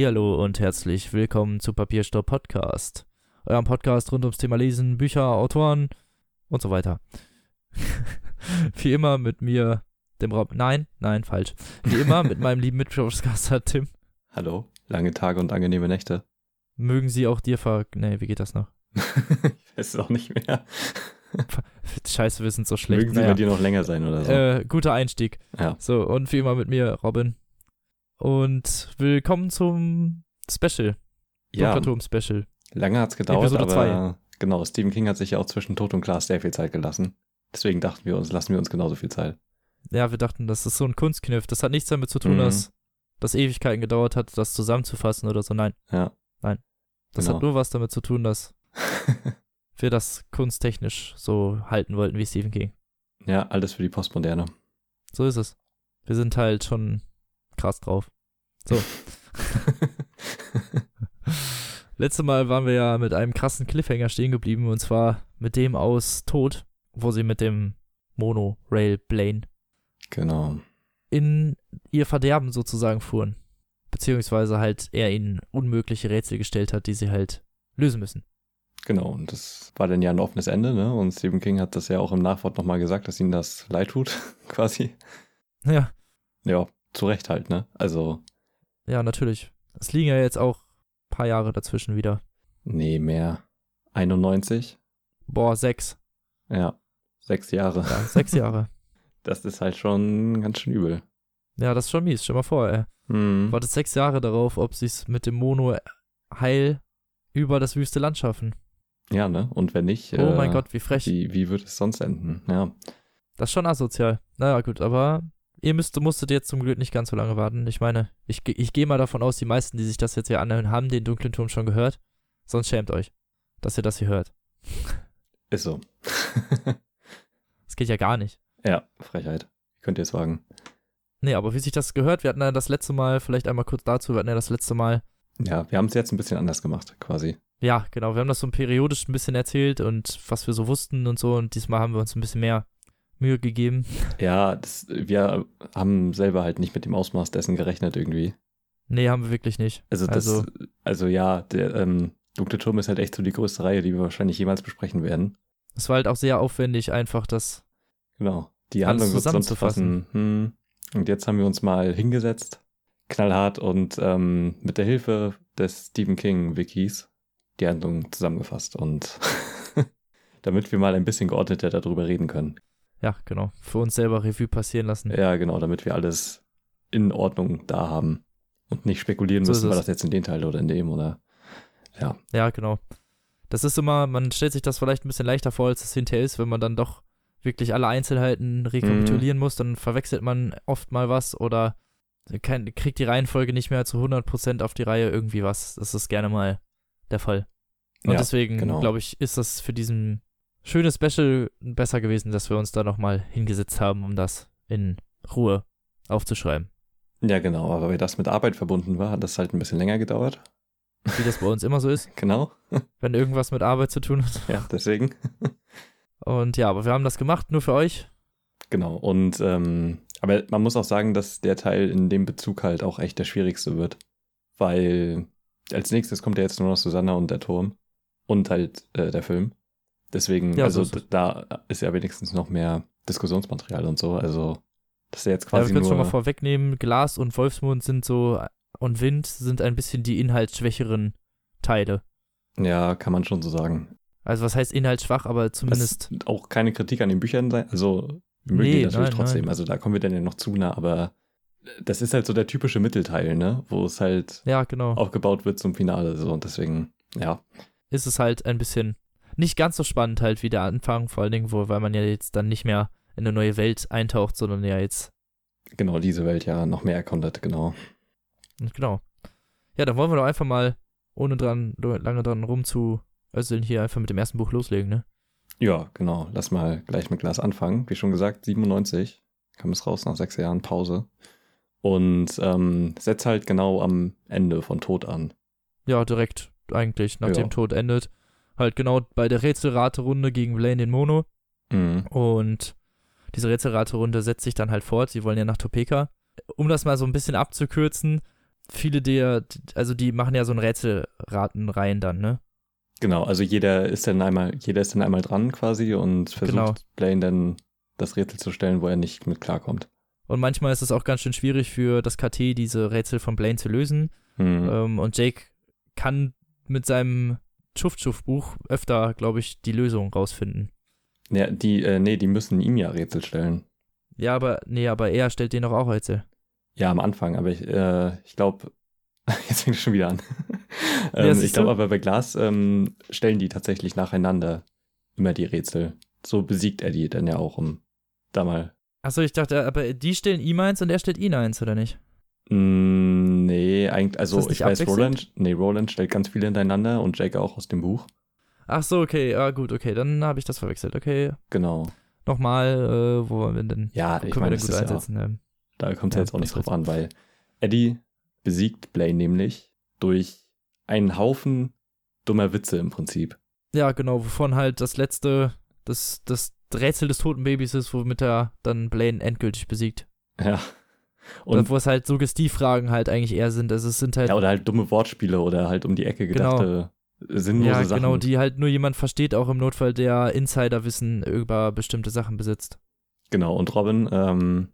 Hallihallo und herzlich willkommen zu Papierstopp Podcast. Eurem Podcast rund ums Thema Lesen, Bücher, Autoren und so weiter. Wie immer mit mir, dem Rob. Nein, nein, falsch. Wie immer mit meinem lieben Mitpodcaster Tim. Hallo, lange Tage und angenehme Nächte. Mögen sie auch dir ver... Nee, wie geht das noch? ich weiß es auch nicht mehr. Scheiße, wir sind so schlecht. Mögen sie naja. bei dir noch länger sein oder so. Äh, guter Einstieg. Ja. So, und wie immer mit mir, Robin. Und willkommen zum Special. Ja. Special. Lange hat es gedauert, Episode aber zwei. genau, Stephen King hat sich ja auch zwischen Tod und Glas sehr viel Zeit gelassen. Deswegen dachten wir uns, lassen wir uns genauso viel Zeit. Ja, wir dachten, das ist so ein Kunstkniff. Das hat nichts damit zu tun, mhm. dass das Ewigkeiten gedauert hat, das zusammenzufassen oder so. Nein. Ja. Nein. Das genau. hat nur was damit zu tun, dass wir das kunsttechnisch so halten wollten wie Stephen King. Ja, alles für die Postmoderne. So ist es. Wir sind halt schon krass drauf. So. Letztes Mal waren wir ja mit einem krassen Cliffhanger stehen geblieben und zwar mit dem aus Tod, wo sie mit dem Monorail Plane genau in ihr Verderben sozusagen fuhren, beziehungsweise halt er ihnen unmögliche Rätsel gestellt hat, die sie halt lösen müssen. Genau, und das war dann ja ein offenes Ende, ne? Und Stephen King hat das ja auch im Nachwort nochmal gesagt, dass ihnen das leid tut, quasi. Ja. Ja, zu Recht halt, ne? Also. Ja, natürlich. Es liegen ja jetzt auch ein paar Jahre dazwischen wieder. Nee, mehr. 91? Boah, sechs. Ja, sechs Jahre. Ja, sechs Jahre. Das ist halt schon ganz schön übel. Ja, das ist schon mies. Stell mal vor, ey. Hm. Wartet sechs Jahre darauf, ob sie es mit dem Mono heil über das wüste Land schaffen. Ja, ne? Und wenn nicht. Oh äh, mein Gott, wie frech. Wie, wie wird es sonst enden? Ja. Das ist schon asozial. Naja, gut, aber Ihr müsst, musstet jetzt zum Glück nicht ganz so lange warten. Ich meine, ich, ich gehe mal davon aus, die meisten, die sich das jetzt hier anhören, haben den dunklen Turm schon gehört. Sonst schämt euch, dass ihr das hier hört. Ist so. das geht ja gar nicht. Ja, Frechheit. Könnt ihr es wagen. Nee, aber wie sich das gehört, wir hatten ja das letzte Mal, vielleicht einmal kurz dazu, wir hatten ja das letzte Mal. Ja, wir haben es jetzt ein bisschen anders gemacht, quasi. Ja, genau. Wir haben das so periodisch ein bisschen erzählt und was wir so wussten und so. Und diesmal haben wir uns ein bisschen mehr Mühe gegeben. Ja, das, wir haben selber halt nicht mit dem Ausmaß dessen gerechnet irgendwie. Nee, haben wir wirklich nicht. Also, das, also, also ja, der ähm, Dunkle Turm ist halt echt so die größte Reihe, die wir wahrscheinlich jemals besprechen werden. Es war halt auch sehr aufwendig, einfach das. Genau, die Handlung zusammenzufassen. Hm. Und jetzt haben wir uns mal hingesetzt, knallhart und ähm, mit der Hilfe des Stephen King Wikis die Handlung zusammengefasst und damit wir mal ein bisschen geordneter darüber reden können ja, genau, für uns selber Revue passieren lassen. Ja, genau, damit wir alles in Ordnung da haben und nicht spekulieren so müssen, war das jetzt in den Teil oder in dem oder ja. Ja, genau. Das ist immer, man stellt sich das vielleicht ein bisschen leichter vor, als es hinterher ist, wenn man dann doch wirklich alle Einzelheiten rekapitulieren mhm. muss, dann verwechselt man oft mal was oder kann, kriegt die Reihenfolge nicht mehr zu 100% auf die Reihe irgendwie was. Das ist gerne mal der Fall. Und ja, deswegen, genau. glaube ich, ist das für diesen schönes Special besser gewesen, dass wir uns da nochmal hingesetzt haben, um das in Ruhe aufzuschreiben. Ja, genau, aber weil das mit Arbeit verbunden war, hat das halt ein bisschen länger gedauert. Wie das bei uns immer so ist. Genau. Wenn irgendwas mit Arbeit zu tun hat. Ja, deswegen. Und ja, aber wir haben das gemacht, nur für euch. Genau, und ähm, aber man muss auch sagen, dass der Teil in dem Bezug halt auch echt der schwierigste wird. Weil als nächstes kommt ja jetzt nur noch Susanna und der Turm. Und halt äh, der Film. Deswegen, ja, also so da ist ja wenigstens noch mehr Diskussionsmaterial und so. Also, das ist ja jetzt quasi. Ja, wir können schon mal vorwegnehmen: Glas und Wolfsmond sind so und Wind sind ein bisschen die inhaltsschwächeren Teile. Ja, kann man schon so sagen. Also, was heißt inhaltsschwach, aber zumindest. Das auch keine Kritik an den Büchern sein. Also, wir mögen nee, die natürlich nein, trotzdem. Nein. Also, da kommen wir dann ja noch zu nah, aber das ist halt so der typische Mittelteil, ne? Wo es halt ja, genau. aufgebaut wird zum Finale. So, und deswegen, ja. Ist es halt ein bisschen nicht ganz so spannend halt wie der Anfang, vor allen Dingen, wo, weil man ja jetzt dann nicht mehr in eine neue Welt eintaucht, sondern ja jetzt. Genau, diese Welt ja noch mehr erkundet, genau. Genau. Ja, dann wollen wir doch einfach mal, ohne dran, lange dran rumzuösseln, hier einfach mit dem ersten Buch loslegen, ne? Ja, genau. Lass mal gleich mit Glas anfangen. Wie schon gesagt, 97 kam es raus nach sechs Jahren Pause. Und ähm, setzt halt genau am Ende von Tod an. Ja, direkt eigentlich, nachdem ja. Tod endet halt genau bei der Rätselraterunde gegen Blaine den Mono. Mhm. Und diese Rätselraterunde setzt sich dann halt fort. Sie wollen ja nach Topeka. Um das mal so ein bisschen abzukürzen, viele der, also die machen ja so ein Rätselratenreihen dann, ne? Genau, also jeder ist dann einmal, jeder ist dann einmal dran quasi und versucht Genau. Blaine dann das Rätsel zu stellen, wo er nicht mit klarkommt. Und manchmal ist es auch ganz schön schwierig für das KT, diese Rätsel von Blaine zu lösen. Hm. Ähm, und Jake kann mit seinem Schuft-Schuft-Buch öfter, glaube ich, die Lösung rausfinden. Ja, die, äh, nee, die müssen ihm ja Rätsel stellen. Ja, aber, nee, aber er stellt den doch auch Rätsel. Ja, am Anfang, aber ich, äh, ich glaube, jetzt fängt es schon wieder an. Ja, ähm, siehst ich glaube aber bei Glas ähm, stellen die tatsächlich nacheinander immer die Rätsel. So besiegt er die dann ja auch, um da mal. Achso, ich dachte, aber die stellen ihm eins und er stellt ihn eins, oder nicht? Mm, nee, eigentlich, also ich weiß? Roland, nee, Roland stellt ganz viele hintereinander und Jake auch aus dem Buch. Ach so, okay, ja gut, okay, dann habe ich das verwechselt. Okay, Genau. nochmal, äh, wo wollen wir denn, Ja, ich meine, das gut ist ja, einsetzen? ähm? da kommt es Ja, jetzt auch nicht drauf an, weil Eddie besiegt Blaine nämlich durch einen Haufen dummer Witze im Prinzip. Ja, genau, wovon halt das letzte, das, das Rätsel des toten Babys ist, womit er dann Blaine endgültig besiegt. Ja. Und wo es halt Suggestivfragen halt eigentlich eher sind. Also es sind halt, Ja, oder halt dumme Wortspiele oder halt um die Ecke Genau. gedachte sinnlose ja, Sachen. genau, die halt nur jemand versteht, auch im Notfall, der Insiderwissen über bestimmte Sachen besitzt. Genau, und Robin, ähm,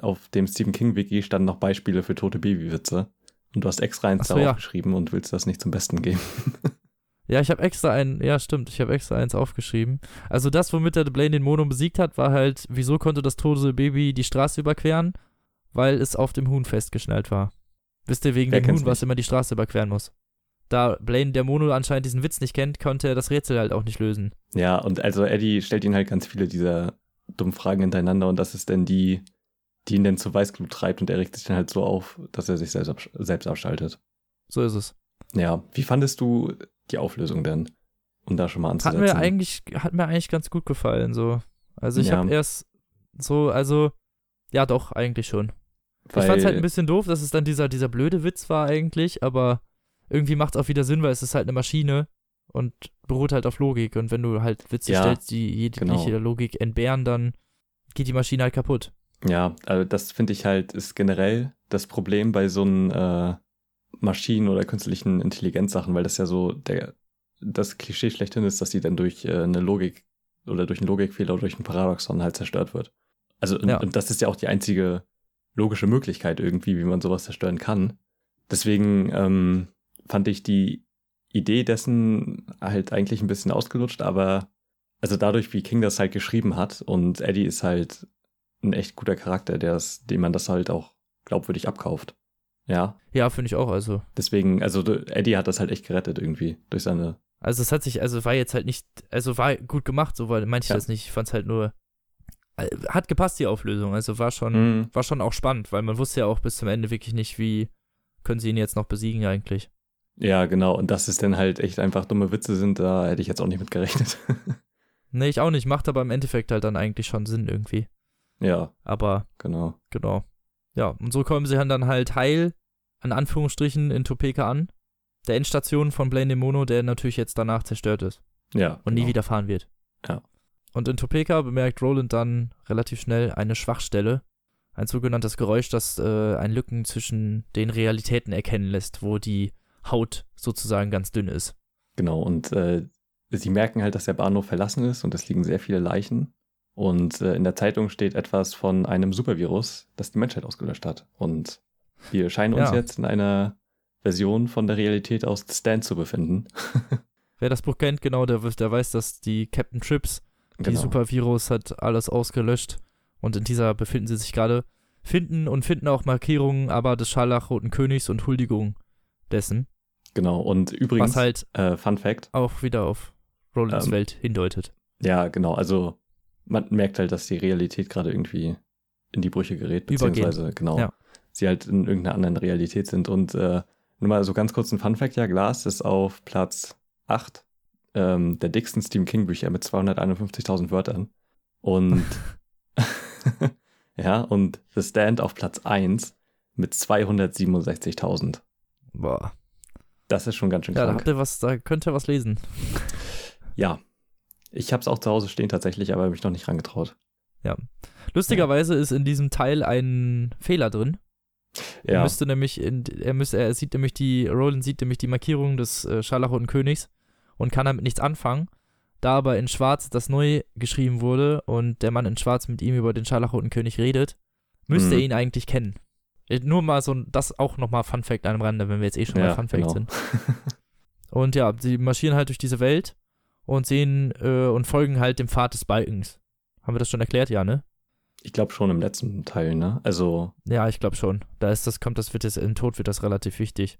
auf dem Stephen King-Wiki standen noch Beispiele für tote Babywitze. Und du hast extra eins so, da ja. aufgeschrieben und willst das nicht zum Besten geben. Ja, ich habe extra ein, ja stimmt, ich habe extra eins aufgeschrieben. Also das, womit der Blaine den Mono besiegt hat, war halt, wieso konnte das tote Baby die Straße überqueren? Weil es auf dem Huhn festgeschnallt war. Wisst ihr, wegen Wer dem Huhn, was immer die Straße überqueren muss. Da Blaine der Mono anscheinend diesen Witz nicht kennt, konnte er das Rätsel halt auch nicht lösen. ja, und also Eddie stellt ihn halt ganz viele dieser dummen Fragen hintereinander und das ist dann die, die ihn dann zu Weißglut treibt und er regt sich dann halt so auf, dass er sich selbst, absch selbst abschaltet. So ist es. Ja, wie fandest du die Auflösung denn? Um da schon mal Hat anzusetzen. mir eigentlich, hat mir eigentlich ganz gut gefallen, so. Also ich Ja. habe erst so, also, ja doch, eigentlich schon. Weil, ich fand's halt ein bisschen doof, dass es dann dieser, dieser blöde Witz war eigentlich, aber irgendwie macht's auch wieder Sinn, weil es ist halt eine Maschine und beruht halt auf Logik. Und wenn du halt Witze Ja, stellst, die jegliche genau. Logik entbehren, dann geht die Maschine halt kaputt. Ja, also das finde ich halt, ist generell das Problem bei so einen äh, Maschinen- oder künstlichen Intelligenzsachen, weil das ja so der, das Klischee schlechthin ist, dass die dann durch äh, eine Logik oder durch einen Logikfehler oder durch ein Paradoxon halt zerstört wird. Also, und, Ja. und das ist ja auch die einzige logische Möglichkeit irgendwie, wie man sowas zerstören kann. Deswegen ähm, fand ich die Idee dessen halt eigentlich ein bisschen ausgelutscht, aber also dadurch, wie King das halt geschrieben hat und Eddie ist halt ein echt guter Charakter, der ist, dem man das halt auch glaubwürdig abkauft. Ja, Ja, finde ich auch. Also, deswegen, also Eddie hat das halt echt gerettet irgendwie durch seine. also es hat sich, also war jetzt halt nicht, also war gut gemacht, so weil meinte ich Ja. das nicht. Ich fand's halt nur, hat gepasst die Auflösung. Also war schon, Mhm. war schon auch spannend, weil man wusste ja auch bis zum Ende wirklich nicht, wie können sie ihn jetzt noch besiegen eigentlich. Ja, genau. Und dass es dann halt echt einfach dumme Witze sind, da hätte ich jetzt auch nicht mit gerechnet. Nee, ich auch nicht, macht aber im Endeffekt halt dann eigentlich schon Sinn irgendwie. ja, Aber genau. Genau. Ja, und so kommen sie dann halt heil, an Anführungsstrichen, in Topeka an. Der Endstation von Blaine Mono, der natürlich jetzt danach zerstört ist Ja. und genau. nie wieder fahren wird. Ja. Und in Topeka bemerkt Roland dann relativ schnell eine Schwachstelle. Ein sogenanntes Geräusch, das äh, ein Lücken zwischen den Realitäten erkennen lässt, wo die Haut sozusagen ganz dünn ist. Genau. Und äh, sie merken halt, dass der Bahnhof verlassen ist und es liegen sehr viele Leichen. Und äh, in der Zeitung steht etwas von einem Supervirus, das die Menschheit ausgelöscht hat. Und wir scheinen uns Ja. jetzt in einer Version von der Realität aus The Stand zu befinden. Wer das Buch kennt, genau, der, der weiß, dass die Captain Trips Die Genau. Supervirus hat alles ausgelöscht und in dieser befinden sie sich gerade. Finden und finden auch Markierungen aber des Scharlachroten Königs und Huldigung dessen, Genau. Und übrigens, was halt äh, Fun Fact, auch wieder auf Rolands Ähm, Welt hindeutet. ja, genau, also man merkt halt, dass die Realität gerade irgendwie in die Brüche gerät, Übergehen. beziehungsweise genau, Ja. sie halt in irgendeiner anderen Realität sind. Und äh, nur mal so ganz kurz ein Fun Fact, ja, Glas ist auf Platz 8 ähm, der dicksten Stephen King Bücher mit 251.000 Wörtern. Und ja, und The Stand auf Platz 1 mit 267.000. Boah. Das ist schon ganz schön Ja, da krank. habt ihr was, da könnt ihr was lesen. Ja. Ich habe es auch zu Hause stehen tatsächlich, aber mich noch nicht rangetraut. Lustigerweise ist in diesem Teil ein Fehler drin. Er Ja, müsste nämlich, in, er müsste, er sieht nämlich die, Roland sieht nämlich die Markierung des äh, Scharlachroten Königs und kann damit nichts anfangen. Da aber in Schwarz das neu geschrieben wurde und der Mann in Schwarz mit ihm über den Scharlachroten König redet, müsste Mhm. er ihn eigentlich kennen. Äh, Nur mal so, das auch nochmal Fun Fact am Rande, wenn wir jetzt eh schon Ja, bei Fun Fact genau. sind. Und ja, sie marschieren halt durch diese Welt und sehen äh, und folgen halt dem Pfad des Balkens. Haben wir das schon erklärt? Ja, ne? ich glaube schon im letzten Teil, ne? Also, Ja, ich glaube schon. Da ist das, kommt das, wird das, im Tod wird das relativ wichtig.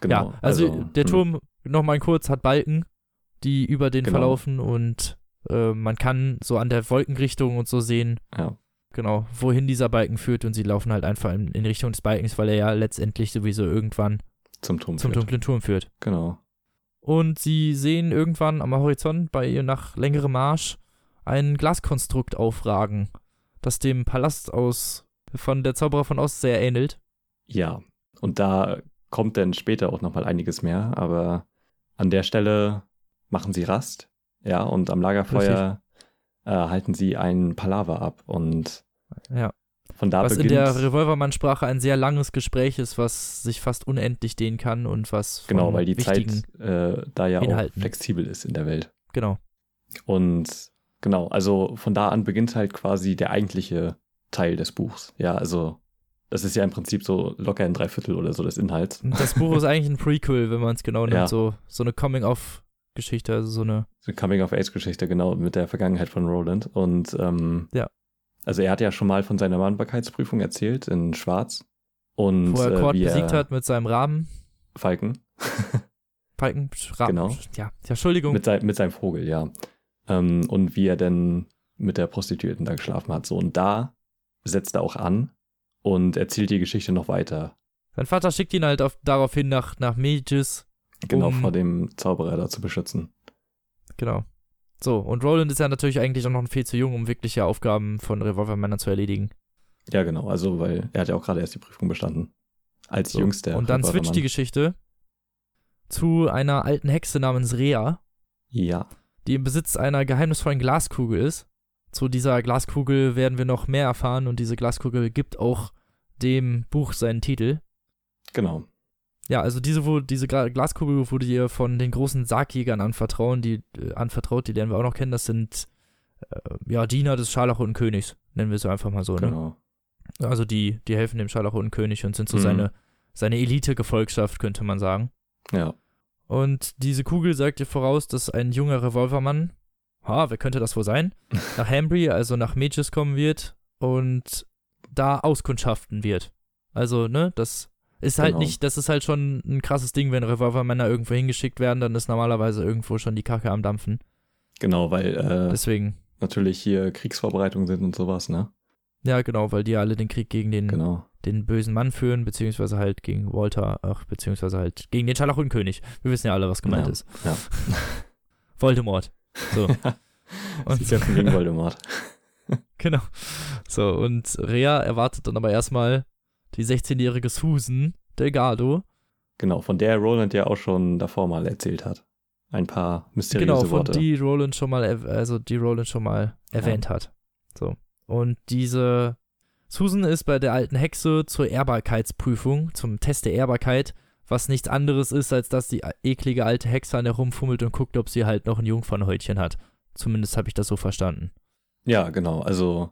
genau. Ja, also, der hm, Turm, nochmal kurz, hat Balken, die über den Genau. verlaufen und äh, man kann so an der Wolkenrichtung und so sehen, Ja, genau, wohin dieser Balken führt und sie laufen halt einfach in, in Richtung des Balkens, weil er ja letztendlich sowieso irgendwann zum Turm. zum dunklen Turm führt. Genau. Und sie sehen irgendwann am Horizont bei ihr nach längerem Marsch ein Glaskonstrukt aufragen, das dem Palast aus von der Zauberer von Ost sehr ähnelt. Ja, und da kommt dann später auch nochmal einiges mehr, aber an der Stelle machen sie Rast, ja, und am Lagerfeuer äh, halten sie ein Palaver ab und Ja. von da was in beginnt, der Revolvermann-Sprache ein sehr langes Gespräch ist, was sich fast unendlich dehnen kann und was genau, weil die Zeit äh, da ja Inhalten. auch flexibel ist in der Welt. genau, Und genau, also von da an beginnt halt quasi der eigentliche Teil des Buchs. Ja, also das ist ja im Prinzip so locker ein Dreiviertel oder so des Inhalts. Das Buch ist eigentlich ein Prequel, wenn man es genau nimmt, Ja. so, so eine Coming-of-Geschichte, also so eine, So eine Coming-of-Age-Geschichte, genau, mit der Vergangenheit von Roland. Und ähm, Ja. also er hat ja schon mal von seiner Mannbarkeitsprüfung erzählt in Schwarz. Und wo er äh, Kord wie besiegt er hat mit seinem Raben, Falken Falken, Raben, Genau. ja, ja, Entschuldigung, mit, sein, mit seinem Vogel, ja. Ähm, und wie er denn mit der Prostituierten da geschlafen hat. So, und da setzt er auch an und erzählt die Geschichte noch weiter. sein Vater schickt ihn halt auf, daraufhin nach, nach Mages, Genau Um- vor dem Zauberer da zu beschützen. Genau. So, und Roland ist ja natürlich eigentlich auch noch viel zu jung, um wirkliche Aufgaben von Revolvermännern zu erledigen. Ja, genau. Also, weil er hat ja auch gerade erst die Prüfung bestanden. Als So. jüngster. und dann switcht die. Geschichte zu einer alten Hexe namens Rea, Ja, die im Besitz einer geheimnisvollen Glaskugel ist. Zu dieser Glaskugel werden wir noch mehr erfahren und diese Glaskugel gibt auch dem Buch seinen Titel. genau. Ja, also diese, wo, diese Glaskugel wurde ihr von den großen Sargjägern anvertrauen, die, äh, anvertraut, die lernen wir auch noch kennen. Das sind äh, ja Diener des Scharlachroten Königs, nennen wir es einfach mal so. Ne? Genau. Also die, die helfen dem Scharlachroten König und sind so Mhm. seine, seine Elite-Gefolgschaft, könnte man sagen. Ja. Und diese Kugel sagt ihr voraus, dass ein junger Revolvermann, ha, wer könnte das wohl sein, nach Hambry, also nach Mages kommen wird und da auskundschaften wird. Also, ne, das ist halt Genau. nicht, das ist halt schon ein krasses Ding, wenn Revolvermänner irgendwo hingeschickt werden, dann ist normalerweise irgendwo schon die Kacke am Dampfen. Genau, weil äh, Deswegen, natürlich hier Kriegsvorbereitungen sind und sowas, ne? ja, genau, weil die alle den Krieg gegen den, Genau. den bösen Mann führen, beziehungsweise halt gegen Walter, ach, beziehungsweise halt gegen den Scharlachroten König. Wir wissen ja alle, was gemeint Ja, ist. ja. Voldemort. So. Das ist ja gegen Voldemort. Genau. So, und Rea erwartet dann aber erstmal die 16-jährige Susan Delgado. Genau, von der Roland ja auch schon davor mal erzählt hat. Ein paar mysteriöse genau, von Worte. die Roland schon mal, also die Roland schon mal Ja. erwähnt hat. So. Und diese Susan ist bei der alten Hexe zur Ehrbarkeitsprüfung, zum Test der Ehrbarkeit, was nichts anderes ist, als dass die eklige alte Hexe an der rumfummelt und guckt, ob sie halt noch ein Jungfernhäutchen hat. Zumindest habe ich das so verstanden. Ja, genau. Also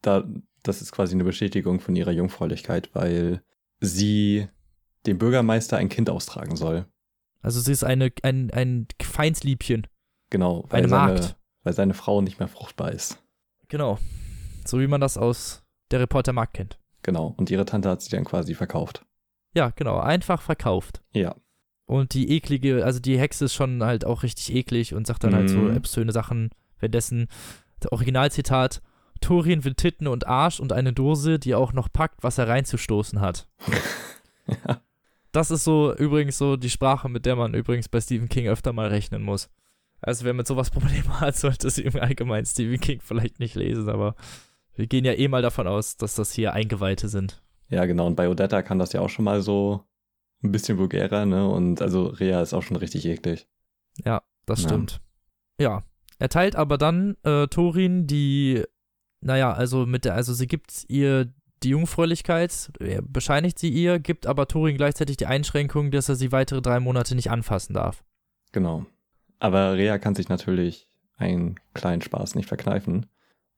da, das ist quasi eine Bestätigung von ihrer Jungfräulichkeit, weil sie dem Bürgermeister ein Kind austragen soll. Also sie ist eine, ein, ein Feinsliebchen, Genau, weil eine seine, Magd. weil seine Frau nicht mehr fruchtbar ist. Genau. So wie man das aus der Reporter Markt kennt. Genau. Und ihre Tante hat sie dann quasi verkauft. Ja, genau. Einfach verkauft. Ja. Und die eklige, also die Hexe ist schon halt auch richtig eklig und sagt dann halt so Mhm. obszöne Sachen. Währenddessen, der Originalzitat, Thorin will Titten und Arsch und eine Dose, die auch noch packt, was er reinzustoßen hat. Das ist so übrigens so die Sprache, mit der man übrigens bei Stephen King öfter mal rechnen muss. Also wer mit sowas Probleme hat, sollte es im Allgemeinen Stephen King vielleicht nicht lesen, aber wir gehen ja eh mal davon aus, dass das hier Eingeweihte sind. Ja, genau. Und bei Odetta kann das ja auch schon mal so ein bisschen vulgärer, ne? Und also Rea ist auch schon richtig eklig. Ja, das Ja. stimmt. Ja. Er teilt aber dann äh, Thorin die, naja, also mit der, also sie gibt ihr die Jungfräulichkeit, äh, bescheinigt sie ihr, gibt aber Thorin gleichzeitig die Einschränkung, dass er sie weitere drei Monate nicht anfassen darf. Genau. Aber Rea kann sich natürlich einen kleinen Spaß nicht verkneifen.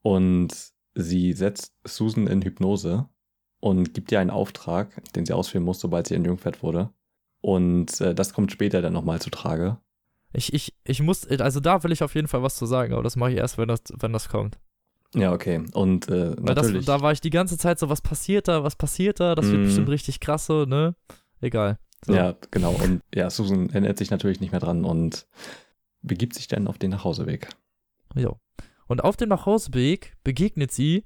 Und sie setzt Susan in Hypnose und gibt ihr einen Auftrag, den sie ausführen muss, sobald sie entjungfert wurde. Und äh, das kommt später dann nochmal zu Trage. Ich, ich, ich muss, also da will ich auf jeden Fall was zu sagen, aber das mache ich erst, wenn das, wenn das kommt. Ja, okay. Und äh, Weil das, natürlich. da war ich die ganze Zeit so, was passiert da, was passiert da, das wird Mm. bestimmt richtig krass so, ne? Egal. So. Ja, genau. Und ja, Susan erinnert sich natürlich nicht mehr dran und begibt sich dann auf den Nachhauseweg. Jo. Und auf dem Nachhauseweg begegnet sie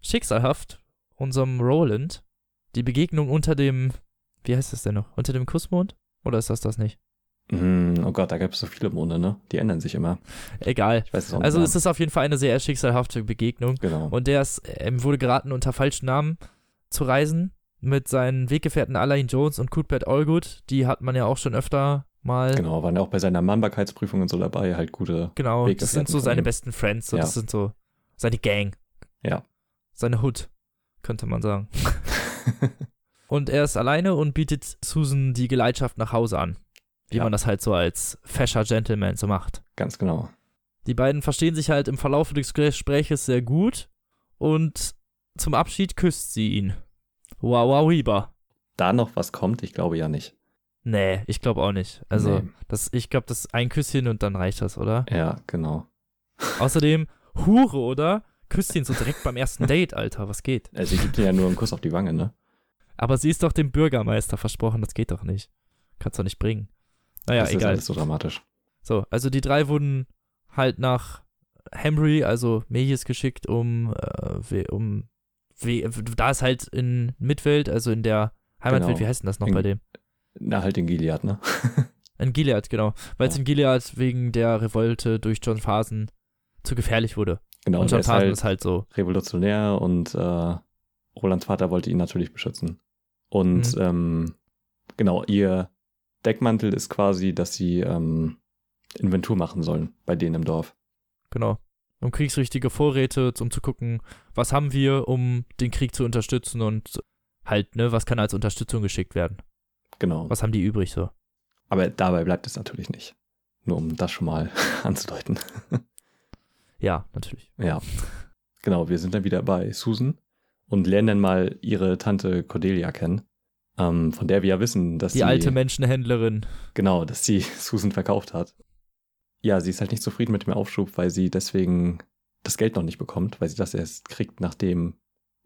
schicksalhaft unserem Roland. Die Begegnung unter dem, wie heißt das denn noch? Unter dem Kussmond? Oder ist das das nicht? Hm, oh Gott, da gibt es so viele Monde, ne? Die ändern sich immer. Egal. Also es ist auf jeden Fall eine sehr schicksalhafte Begegnung. genau. Und der ist, ihm wurde geraten, unter falschen Namen zu reisen mit seinen Weggefährten Alain Jones und Cuthbert Allgood. Die hat man ja auch schon öfter mal. Genau, waren auch bei seiner Mannbarkeitsprüfung und so dabei, halt gute. Genau, das sind so seine besten Friends. So, Ja. Das sind so seine Gang. Ja. Seine Hood, könnte man sagen. Und er ist alleine und bietet Susan die Geleitschaft nach Hause an. Wie Ja. man das halt so als fescher Gentleman so macht. Ganz genau. Die beiden verstehen sich halt im Verlauf des Gespräches sehr gut und zum Abschied küsst sie ihn. Wow, wow, Weber. Da noch was kommt, ich glaube ja nicht. Nee, ich glaube auch nicht. Also, Nee. das, ich glaube, das ist ein Küsschen und dann reicht das, oder? Ja, genau. Außerdem, Hure, oder? Küsst ihn so direkt beim ersten Date, Alter, was geht? Also, sie gibt ihr ja nur einen Kuss auf die Wange, ne? Aber sie ist doch dem Bürgermeister versprochen, das geht doch nicht. Kannst doch nicht bringen. Naja, das ist egal. alles so dramatisch. So, also die drei wurden halt nach Hemry, also Mejis geschickt, um, äh, um, we- da ist halt in Midwelt, also in der Heimatwelt, Genau. wie heißt denn das noch In- bei dem? Na, halt in Gilead, ne? In Gilead, genau. Weil es Ja. in Gilead wegen der Revolte durch John Phasen zu gefährlich wurde. Genau, und John ist Phasen halt ist halt so. revolutionär und äh, Rolands Vater wollte ihn natürlich beschützen. Und Mhm. ähm, genau, ihr Deckmantel ist quasi, dass sie ähm, Inventur machen sollen bei denen im Dorf. Genau. Um kriegsrichtige Vorräte, um zu gucken, was haben wir, um den Krieg zu unterstützen und halt, ne, was kann als Unterstützung geschickt werden? Genau. Was haben die übrig so? Aber dabei bleibt es natürlich nicht. Nur um das schon mal anzudeuten. Ja, natürlich. Ja. Genau, wir sind dann wieder bei Susan und lernen dann mal ihre Tante Cordelia kennen. Ähm, von der wir ja wissen, dass Die sie. alte Menschenhändlerin. Genau, dass sie Susan verkauft hat. Ja, sie ist halt nicht zufrieden mit dem Aufschub, weil sie deswegen das Geld noch nicht bekommt, weil sie das erst kriegt, nachdem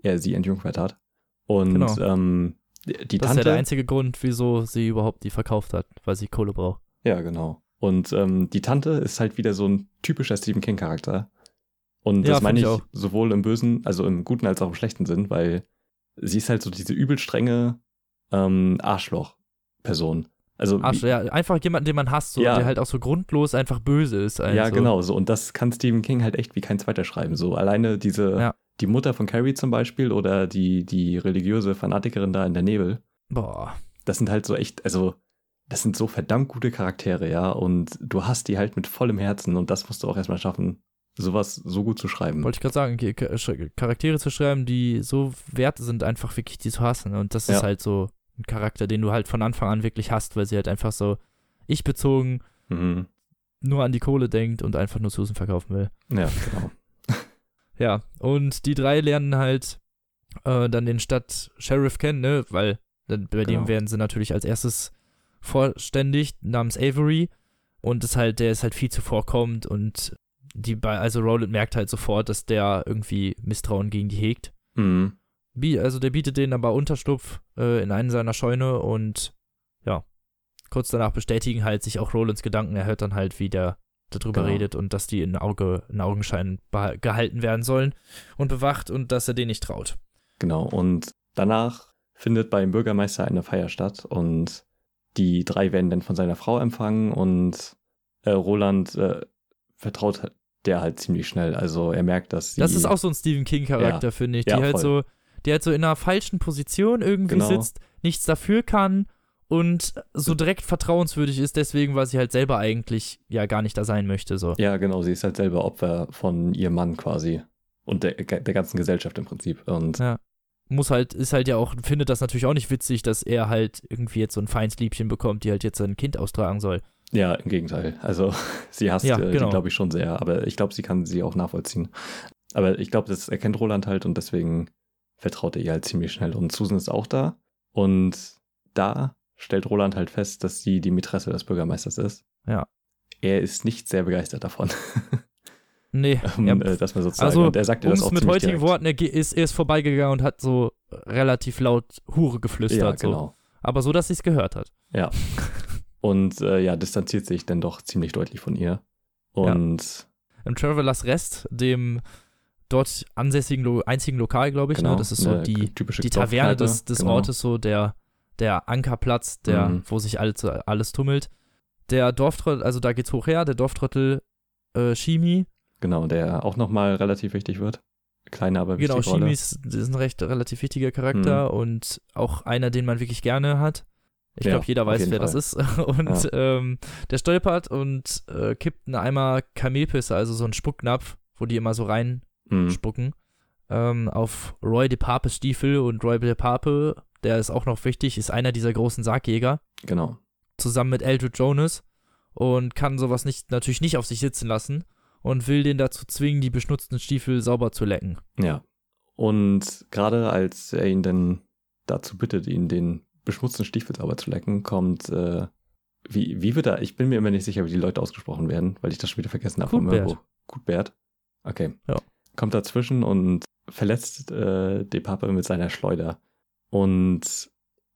er sie entjungfert hat. Und Genau. ähm, die Das ist ja der Tante. einzige Grund, wieso sie überhaupt die verkauft hat, weil sie Kohle braucht. Ja, genau. Und ähm, die Tante ist halt wieder so ein typischer Stephen King-Charakter. Und Ja, das meine ich ich sowohl im bösen, also im guten als auch im schlechten Sinn, weil sie ist halt so diese übel strenge ähm, Arschloch-Person. Also Arsch, ja, einfach jemanden, den man hasst, so, Ja. der halt auch so grundlos einfach böse ist. Also. Ja, genau, so. Und das kann Stephen King halt echt wie kein zweiter schreiben. So alleine diese, Ja. die Mutter von Carrie zum Beispiel oder die, die religiöse Fanatikerin da in der Nebel, Boah. das sind halt so echt, also, das sind so verdammt gute Charaktere, ja. Und du hast die halt mit vollem Herzen und das musst du auch erstmal schaffen, sowas so gut zu schreiben. Wollte ich gerade sagen, Charaktere zu schreiben, die so wert sind, einfach wirklich die zu hassen. Und das Ja. ist halt so ein Charakter, den du halt von Anfang an wirklich hast, weil sie halt einfach so ich bezogen Mhm. nur an die Kohle denkt und einfach nur Susan verkaufen will. Ja, genau. Ja, und die drei lernen halt äh, dann den Stadt-Sheriff kennen, ne? Weil dann, bei Genau. dem werden sie natürlich als erstes vorständig, namens Avery. Und ist halt, der ist halt viel zuvorkommend und die, bei- also Roland merkt halt sofort, dass der irgendwie Misstrauen gegen die hegt. Mhm. Also der bietet denen aber Unterschlupf äh, in einen seiner Scheune und ja, kurz danach bestätigen halt sich auch Rolands Gedanken. Er hört dann halt, wie der darüber Genau. redet und dass die in, Auge, in Augenschein gehalten werden sollen und bewacht und dass er denen nicht traut. Genau. Und danach findet beim Bürgermeister eine Feier statt und die drei werden dann von seiner Frau empfangen und äh, Roland äh, vertraut der halt ziemlich schnell. Also er merkt, dass sie. Das ist auch so ein Stephen King-Charakter, Ja. finde ich, die Ja, halt voll. so, die halt so in einer falschen Position irgendwie Genau. sitzt, nichts dafür kann und so direkt vertrauenswürdig ist, deswegen, weil sie halt selber eigentlich ja gar nicht da sein möchte. So. Ja, genau. Sie ist halt selber Opfer von ihrem Mann quasi und der, der ganzen Gesellschaft im Prinzip. Und Ja. muss halt, ist halt ja auch, findet das natürlich auch nicht witzig, dass er halt irgendwie jetzt so ein feines Liebchen bekommt, die halt jetzt sein Kind austragen soll. Ja, im Gegenteil. Also sie hasst Ja, äh, genau. glaube ich, schon sehr, aber ich glaube, sie kann sie auch nachvollziehen. Aber ich glaube, das erkennt Roland halt und deswegen vertraut er ihr halt ziemlich schnell. Und Susan ist auch da. Und da stellt Roland halt fest, dass sie die Mätresse des Bürgermeisters ist. Ja. Er ist nicht sehr begeistert davon, Nee, um, ja, äh, das mal so zu sagen. also, und er sagt ihr das auch mit heutigen direkt. Worten, er ist, er ist vorbeigegangen und hat so relativ laut Hure geflüstert. Ja, so. genau. Aber so, dass sie es gehört hat. Und äh, ja, distanziert sich dann doch ziemlich deutlich von ihr. Und Im Travelers Rest, dem dort ansässigen, Lo einzigen Lokal, glaube ich, genau, ne? das ist so die, die Taverne des, des genau. Ortes, so der, der Ankerplatz, der, Mhm. wo sich alles, alles tummelt. Der Dorftrottel, also da geht's hoch her, der Dorftrottel äh, Shimi, Genau, der auch nochmal relativ wichtig wird. Kleine, aber genau, wichtige Rolle. Shimi ist, ist ein recht relativ wichtiger Charakter und auch einer, den man wirklich gerne hat. Ich Ja, glaube, jeder weiß, wer das Fall. ist. Und ähm, der stolpert und äh, kippt einen Eimer Kamelpisse, also so einen Spucknapf, wo die immer so rein Mhm. spucken, ähm, auf Roy de Papes Stiefel und Roy de Pape, der ist auch noch wichtig, ist einer dieser großen Sargjäger, Genau. zusammen mit Eldred Jonas und kann sowas nicht, natürlich nicht auf sich sitzen lassen und will den dazu zwingen, die beschmutzten Stiefel sauber zu lecken. Ja. Und gerade als er ihn dann dazu bittet, ihn den beschmutzten Stiefel sauber zu lecken, kommt, äh, wie, wie wird er, ich bin mir immer nicht sicher, wie die Leute ausgesprochen werden, weil ich das schon wieder vergessen habe. Hörbuch. Cuthbert. Okay. Ja. Kommt dazwischen und verletzt äh, De Pape mit seiner Schleuder. Und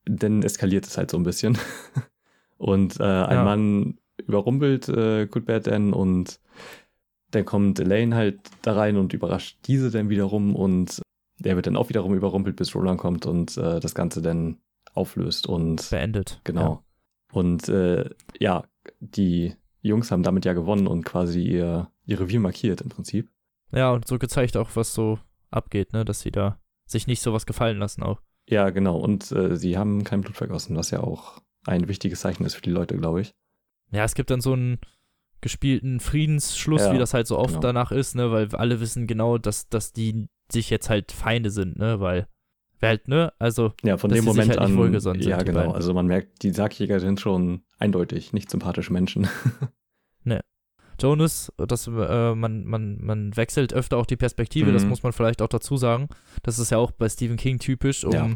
dann eskaliert es halt so ein bisschen. und äh, ein Ja. Mann überrumpelt äh, Cuthbert dann und dann kommt Elaine halt da rein und überrascht diese dann wiederum und der wird dann auch wiederum überrumpelt, bis Roland kommt und äh, das Ganze dann auflöst und Beendet. genau. Und äh, ja, die Jungs haben damit ja gewonnen und quasi ihr, ihr Revier markiert im Prinzip. Ja. und so gezeigt auch, was so abgeht, ne, dass sie da sich nicht sowas gefallen lassen auch. Ja, genau. Und äh, sie haben kein Blut vergossen, was ja auch ein wichtiges Zeichen ist für die Leute, glaube ich. Ja, es gibt dann so einen gespielten Friedensschluss, Ja, wie das halt so oft genau. danach ist, ne, weil alle wissen genau, dass, dass die sich jetzt halt Feinde sind, ne, weil, halt, ne, also, Ja, von dem Moment halt an. ja, genau. Also man merkt, die Sargjäger sind schon eindeutig nicht sympathische Menschen. Jonas, das, äh, man, man, man wechselt öfter auch die Perspektive, das Mhm. muss man vielleicht auch dazu sagen. Das ist ja auch bei Stephen King typisch, um, Ja.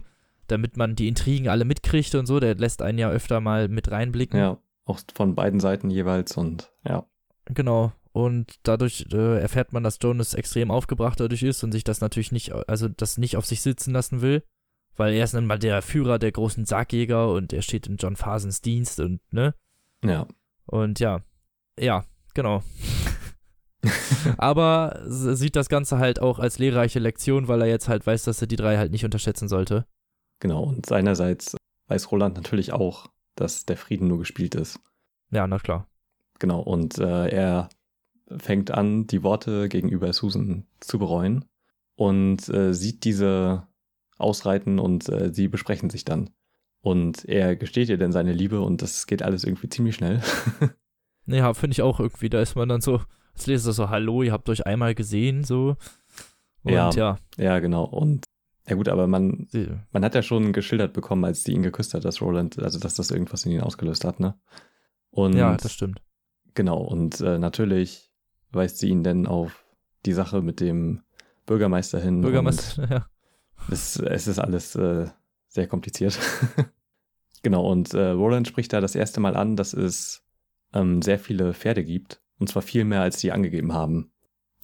damit man die Intrigen alle mitkriegt und so, der lässt einen ja öfter mal mit reinblicken. ja, auch von beiden Seiten jeweils und ja. Genau. Und dadurch äh, erfährt man, dass Jonas extrem aufgebracht dadurch ist und sich das natürlich nicht, also das nicht auf sich sitzen lassen will. Weil er ist dann mal der Führer der großen Sargjäger und er steht in John Fasens Dienst und, ne? Ja. Und ja, ja, genau. Aber sieht das Ganze halt auch als lehrreiche Lektion, weil er jetzt halt weiß, dass er die drei halt nicht unterschätzen sollte. Genau. Und seinerseits weiß Roland natürlich auch, dass der Frieden nur gespielt ist. Ja, na klar. Genau. Und äh, er fängt an, die Worte gegenüber Susan zu bereuen und äh, sieht diese ausreiten und äh, sie besprechen sich dann. Und er gesteht ihr dann seine Liebe und das geht alles irgendwie ziemlich schnell. Ja, finde ich auch irgendwie. Da ist man dann so, als Leser so, hallo, ihr habt euch einmal gesehen, so. Und Ja. ja, ja, genau. Und ja gut, aber man, man hat ja schon geschildert bekommen, als die ihn geküsst hat, dass Roland, also dass das irgendwas in ihn ausgelöst hat, ne? Und ja, das stimmt. genau, und äh, natürlich weist sie ihn dann auf die Sache mit dem Bürgermeister hin. Bürgermeister, ja. Es, es ist alles äh, sehr kompliziert. genau, und äh, Roland spricht da das erste Mal an, dass es ähm, sehr viele Pferde gibt. Und zwar viel mehr, als die angegeben haben.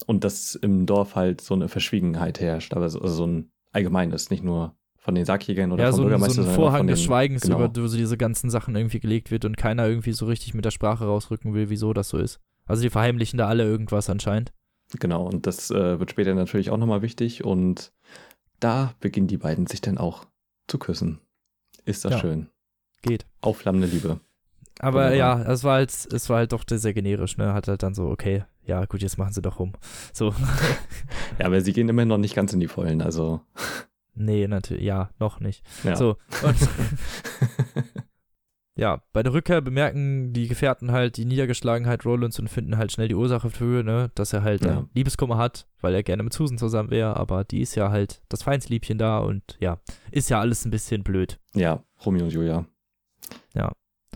Und dass im Dorf halt so eine Verschwiegenheit herrscht, aber so, also so ein allgemeines, nicht nur von den Sargjägern oder ja, vom so, Bürgermeister, so ein Vorhang des den, Schweigens, genau. über wo so diese ganzen Sachen irgendwie gelegt wird und keiner irgendwie so richtig mit der Sprache rausrücken will, wieso das so ist. Also die verheimlichen da alle irgendwas anscheinend. Genau, und das äh, wird später natürlich auch nochmal wichtig. Und da beginnen die beiden sich dann auch zu küssen. Ist das Ja. schön. Geht. Aufflammende Liebe. Aber Wunderbar. ja, es war halt, es war halt doch sehr generisch, ne? Hat halt dann so, okay, ja, gut, jetzt machen sie doch rum. So. Ja, aber sie gehen immer noch nicht ganz in die Vollen. Also, nee, natürlich, ja, noch nicht. ja. So. Und ja, bei der Rückkehr bemerken die Gefährten halt die Niedergeschlagenheit Rolands und finden halt schnell die Ursache für, ne, dass er halt Ja. Liebeskummer hat, weil er gerne mit Susan zusammen wäre, aber die ist ja halt das Feinsliebchen da und ja, ist ja alles ein bisschen blöd. Ja, Romeo und Julia. Ja.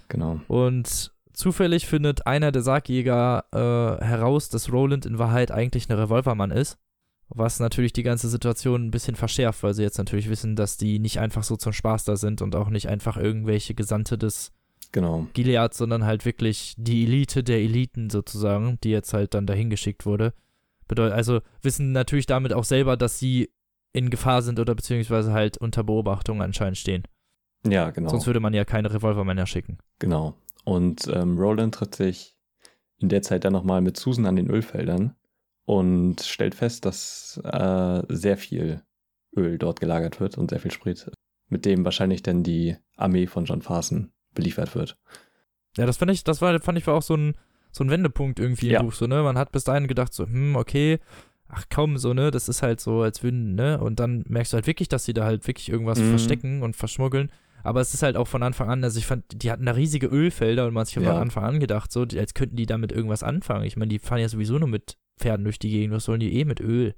Genau. Und zufällig findet einer der Sargjäger äh, heraus, dass Roland in Wahrheit eigentlich ein Revolvermann ist. Was natürlich die ganze Situation ein bisschen verschärft, weil sie jetzt natürlich wissen, dass die nicht einfach so zum Spaß da sind und auch nicht einfach irgendwelche Gesandte des Genau. Gilead, sondern halt wirklich die Elite der Eliten sozusagen, die jetzt halt dann dahin geschickt wurde. Bedeutet, also wissen natürlich damit auch selber, dass sie in Gefahr sind oder beziehungsweise halt unter Beobachtung anscheinend stehen. Ja, genau. Sonst würde man ja keine Revolvermänner schicken. Genau. Und ähm, Roland tritt sich in der Zeit dann nochmal mit Susan an den Ölfeldern und stellt fest, dass äh, sehr viel Öl dort gelagert wird und sehr viel Sprit, mit dem wahrscheinlich dann die Armee von John Farson beliefert wird. Ja, das fand ich, das war, fand ich war auch so ein, so ein Wendepunkt irgendwie Ja. im Buch, so, ne? Man hat bis dahin gedacht, so, hm, okay, ach komm, so, ne, das ist halt so, als würden, ne? Und dann merkst du halt wirklich, dass sie da halt wirklich irgendwas Mhm. verstecken und verschmuggeln. Aber es ist halt auch von Anfang an, also ich fand, die hatten da riesige Ölfelder und man hat sich Ja. von Anfang an gedacht, so, als könnten die damit irgendwas anfangen. Ich meine, die fahren ja sowieso nur mit Pferden durch die Gegend, was sollen die eh mit Öl?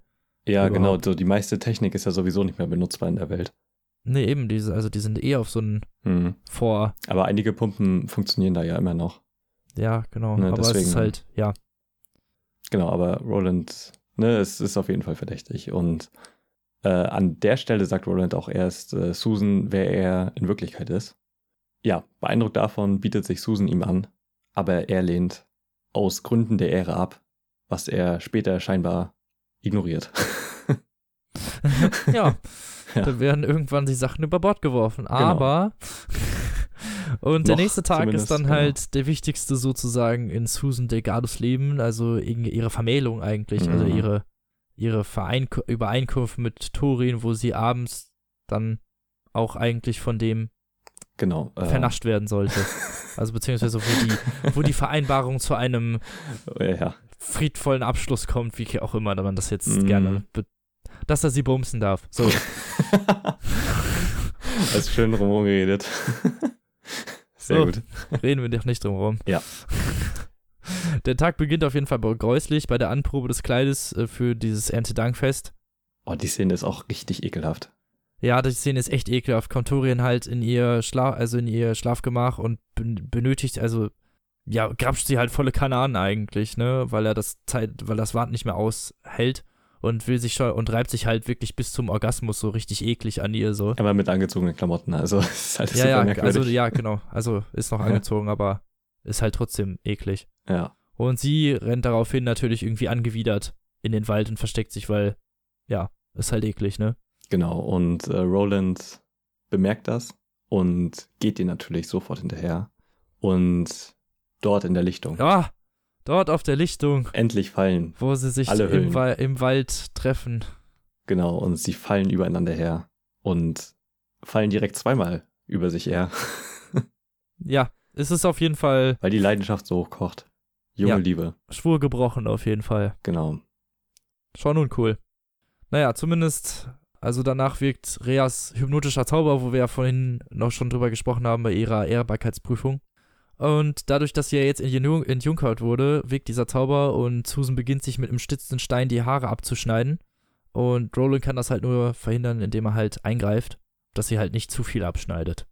Ja, genau. Überhaupt. So die meiste Technik ist ja sowieso nicht mehr benutzbar in der Welt. Ne, eben, diese, also die sind eh auf so einen Mhm. Vor, Aber einige Pumpen funktionieren da ja immer noch. ja, genau. Ne, aber es ist deswegen- halt, ja, Genau, aber Roland, ne, es ist auf jeden Fall verdächtig. Und äh, an der Stelle sagt Roland auch erst äh, Susan, wer er in Wirklichkeit ist. Ja, beeindruckt davon bietet sich Susan ihm an, aber er lehnt aus Gründen der Ehre ab, was er später scheinbar ignoriert. ja. Ja. Dann werden irgendwann die Sachen über Bord geworfen. Aber. Und der Noch nächste Tag ist dann genau. halt der wichtigste sozusagen in Susan Delgados Leben, also in- ihre Vermählung eigentlich, also Mhm. ihre, ihre Verein Übereinkunft mit Thorin, wo sie abends dann auch eigentlich von dem genau. äh, vernascht werden sollte. Also beziehungsweise wo die, wo die Vereinbarung zu einem Ja, ja. friedvollen Abschluss kommt, wie auch immer man das jetzt Mhm. gerne, dass er sie bumsen darf. So. Hast schön rumherum geredet. Sehr So. gut. Reden wir doch nicht drum rum. Ja. Der Tag beginnt auf jeden Fall gräuslich bei der Anprobe des Kleides äh, für dieses Erntedankfest. Oh, die Szene ist auch richtig ekelhaft. Ja, die Szene ist echt ekelhaft. Kommt Torien halt in ihr Schlaf, also in ihr Schlafgemach und ben- benötigt, also ja, grapscht sie halt volle Kanne an eigentlich, ne, weil er das Zeit, weil das Warten nicht mehr aushält und will sich schon und reibt sich halt wirklich bis zum Orgasmus so richtig eklig an ihr so. Aber mit angezogenen Klamotten, also ist halt Ja, ja, merkwürdig. also ja, genau. Also ist noch angezogen, aber ist halt trotzdem eklig. ja. Und sie rennt daraufhin natürlich irgendwie angewidert in den Wald und versteckt sich, weil, ja, ist halt eklig, ne? Genau, und äh, Roland bemerkt das und geht ihr natürlich sofort hinterher. Und dort in der Lichtung. Ah, dort auf der Lichtung, Endlich fallen. wo sie sich im, Wa im Wald treffen. Genau, und sie fallen übereinander her. Und fallen direkt zweimal über sich her, Ja, es ist auf jeden Fall weil die Leidenschaft so hochkocht. Junge Ja. Liebe, Schwur gebrochen, auf jeden Fall. genau. Schon uncool. Naja, zumindest, also danach wirkt Reas hypnotischer Zauber, wo wir ja vorhin noch schon drüber gesprochen haben bei ihrer Ehrbarkeitsprüfung. Und dadurch, dass sie ja jetzt entjun- entjunkert wurde, wirkt dieser Zauber und Susan beginnt sich mit einem stitzenden Stein die Haare abzuschneiden. Und Roland kann das halt nur verhindern, indem er halt eingreift, dass sie halt nicht zu viel abschneidet.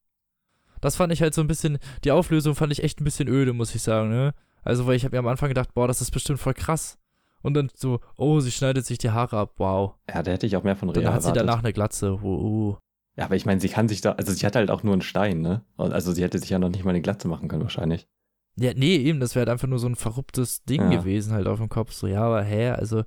Das fand ich halt so ein bisschen, die Auflösung fand ich echt ein bisschen öde, muss ich sagen, ne? Also, weil ich habe mir am Anfang gedacht, boah, das ist bestimmt voll krass. Und dann so, oh, sie schneidet sich die Haare ab, wow. Ja, da hätte ich auch mehr von Rea Dann hat sie erwartet. danach eine Glatze, uh, uh. Ja, aber ich meine, sie kann sich da, also sie hat halt auch nur einen Stein, ne? Also sie hätte sich ja noch nicht mal eine Glatze machen können, wahrscheinlich. Ja, nee, eben, das wäre halt einfach nur so ein verrücktes Ding Ja. gewesen, halt auf dem Kopf. So, ja, aber hä, also.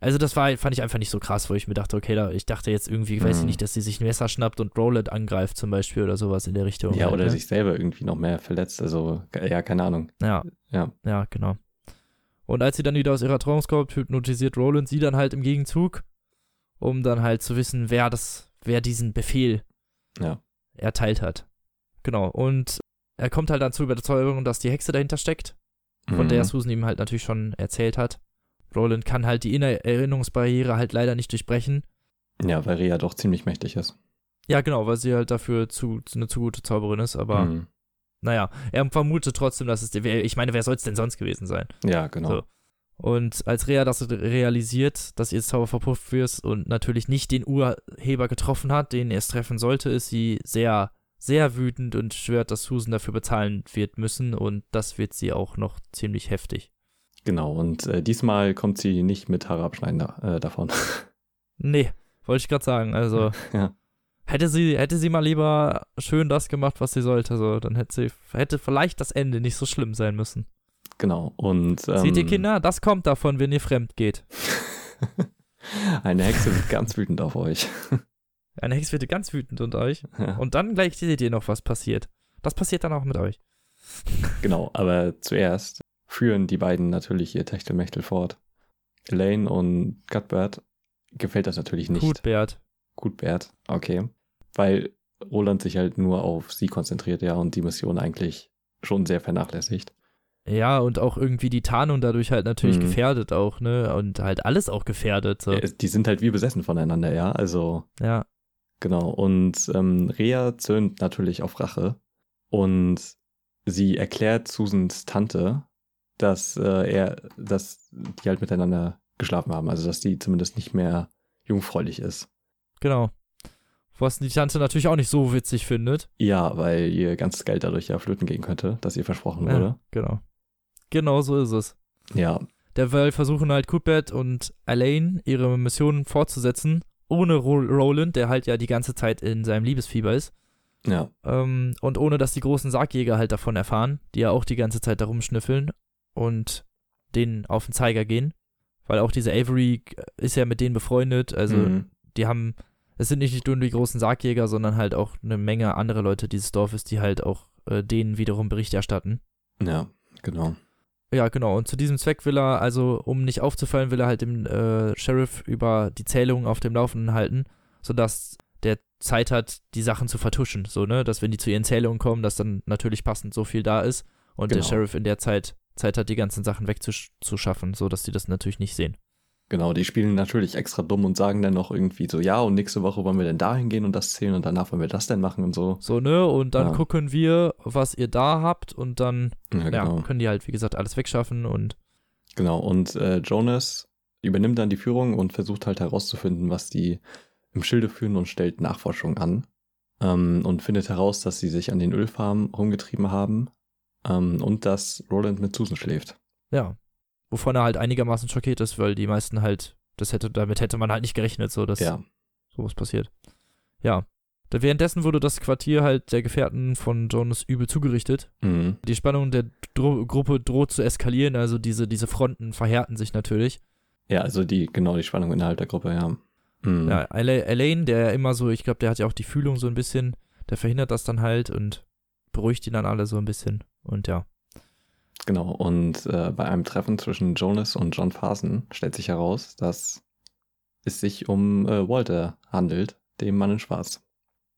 Also, das war, fand ich einfach nicht so krass, wo ich mir dachte, okay, da, ich dachte jetzt irgendwie, weiß ich Mhm. nicht, dass sie sich ein Messer schnappt und Roland angreift zum Beispiel oder sowas in der Richtung. Ja, halt, oder ne? sich selber irgendwie noch mehr verletzt. Also, ja, keine Ahnung. Ja. Ja. Ja, genau. Und als sie dann wieder aus ihrer Trance kommt, hypnotisiert Roland sie dann halt im Gegenzug, um dann halt zu wissen, wer das, wer diesen Befehl Ja. erteilt hat. Genau. Und er kommt halt dann zur Überzeugung, dass die Hexe dahinter steckt, von Mhm. der Susan ihm halt natürlich schon erzählt hat. Roland kann halt die Inner Erinnerungsbarriere halt leider nicht durchbrechen. Ja, weil Rea doch ziemlich mächtig ist. Ja, genau, weil sie halt dafür zu, eine zu gute Zauberin ist, aber Mhm. naja, er vermutet trotzdem, dass es, ich meine, wer soll es denn sonst gewesen sein? Ja, genau. So. Und als Rea das realisiert, dass ihr Zauber verpufft wird und natürlich nicht den Urheber getroffen hat, den er es treffen sollte, ist sie sehr, sehr wütend und schwört, dass Susan dafür bezahlen wird müssen und das wird sie auch noch ziemlich heftig. Genau, und äh, diesmal kommt sie nicht mit Haare abschneiden da, äh, davon. Nee, wollte ich gerade sagen. Also, ja. hätte, sie, hätte sie mal lieber schön das gemacht, was sie sollte, so, dann hätte sie, hätte vielleicht das Ende nicht so schlimm sein müssen. Genau, und. Ähm, Seht ihr, Kinder, das kommt davon, wenn ihr fremd geht. Eine Hexe wird ganz wütend auf euch. Eine Hexe wird ganz wütend unter euch. Ja. Und dann gleich seht ihr noch, was passiert. Das passiert dann auch mit euch. Genau, aber zuerst führen die beiden natürlich ihr Techtelmechtel fort. Elaine und Cuthbert gefällt das natürlich nicht. Gut, Bert. Gut, Bert, okay. Weil Roland sich halt nur auf sie konzentriert, ja, und die Mission eigentlich schon sehr vernachlässigt. Ja, und auch irgendwie die Tarnung dadurch halt natürlich mhm. gefährdet auch, ne? Und halt alles auch gefährdet. So. Ja, die sind halt wie besessen voneinander, ja. Also. Ja. Genau. Und ähm, Rea zöhnt natürlich auf Rache. Und sie erklärt Susans Tante, dass äh, er, dass die halt miteinander geschlafen haben. Also dass die zumindest nicht mehr jungfräulich ist. Genau. Was die Tante natürlich auch nicht so witzig findet. Ja, weil ihr ganzes Geld dadurch ja flöten gehen könnte, dass ihr versprochen wurde. Ja, genau. Genau so ist es. Ja. Derweil versuchen halt Cuthbert und Elaine ihre Mission fortzusetzen, ohne Roland, der halt ja die ganze Zeit in seinem Liebesfieber ist. Ja. Ähm, und ohne dass die großen Sargjäger halt davon erfahren, die ja auch die ganze Zeit da rumschnüffeln und denen auf den Zeiger gehen. Weil auch diese Avery ist ja mit denen befreundet. Also mhm. die haben, es sind nicht nur die großen Sargjäger, sondern halt auch eine Menge andere Leute dieses Dorfes, die halt auch äh, denen wiederum Bericht erstatten. Ja, genau. Ja, genau. Und zu diesem Zweck will er, also um nicht aufzufallen, will er halt dem äh, Sheriff über die Zählungen auf dem Laufenden halten, sodass der Zeit hat, die Sachen zu vertuschen. So, ne? Dass wenn die zu ihren Zählungen kommen, dass dann natürlich passend so viel da ist und genau. der Sheriff in der Zeit Zeit hat, die ganzen Sachen wegzuschaffen, sodass die das natürlich nicht sehen. Genau, die spielen natürlich extra dumm und sagen dann noch irgendwie so, ja, und nächste Woche wollen wir denn dahin gehen und das zählen und danach wollen wir das denn machen und so. So, ne? Und dann ja. gucken wir, was ihr da habt und dann ja, genau. ja, können die halt, wie gesagt, alles wegschaffen und. Genau, und äh, Jonas übernimmt dann die Führung und versucht halt herauszufinden, was die im Schilde führen und stellt Nachforschung an. Ähm, und findet heraus, dass sie sich an den Ölfarmen rumgetrieben haben ähm, und dass Roland mit Susan schläft. Ja, wovon er halt einigermaßen schockiert ist, weil die meisten halt, das hätte, damit hätte man halt nicht gerechnet, so dass ja. sowas passiert. Ja. Währenddessen wurde das Quartier halt der Gefährten von Jonas übel zugerichtet. Mhm. Die Spannung der Dro Gruppe droht zu eskalieren, also diese, diese Fronten verhärten sich natürlich. Ja, also die, genau, die Spannung innerhalb der Gruppe, ja. Mhm. Ja, Elaine, der immer so, ich glaube, der hat ja auch die Fühlung so ein bisschen, der verhindert das dann halt und beruhigt ihn dann alle so ein bisschen. Und ja. Genau, und äh, bei einem Treffen zwischen Jonas und John Farson stellt sich heraus, dass es sich um äh, Walter handelt, dem Mann in Schwarz.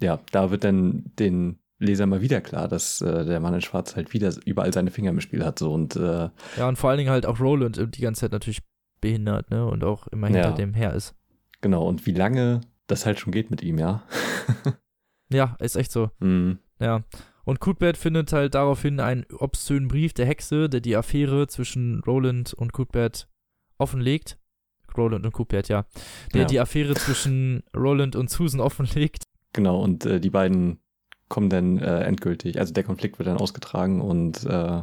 Ja, da wird dann den Leser mal wieder klar, dass äh, der Mann in Schwarz halt wieder überall seine Finger im Spiel hat. So und äh, ja, und vor allen Dingen halt auch Roland die ganze Zeit natürlich behindert, ne? Und auch immer hinter ja, dem her ist. Genau, und wie lange das halt schon geht mit ihm, ja. ja, ist echt so. Mhm. Ja. Und Cuthbert findet halt daraufhin einen obszönen Brief der Hexe, der die Affäre zwischen Roland und Cuthbert offenlegt. Roland und Cuthbert, ja. Der ja. die Affäre zwischen Roland und Susan offenlegt. Genau, und äh, die beiden kommen dann äh, endgültig, also der Konflikt wird dann ausgetragen und äh,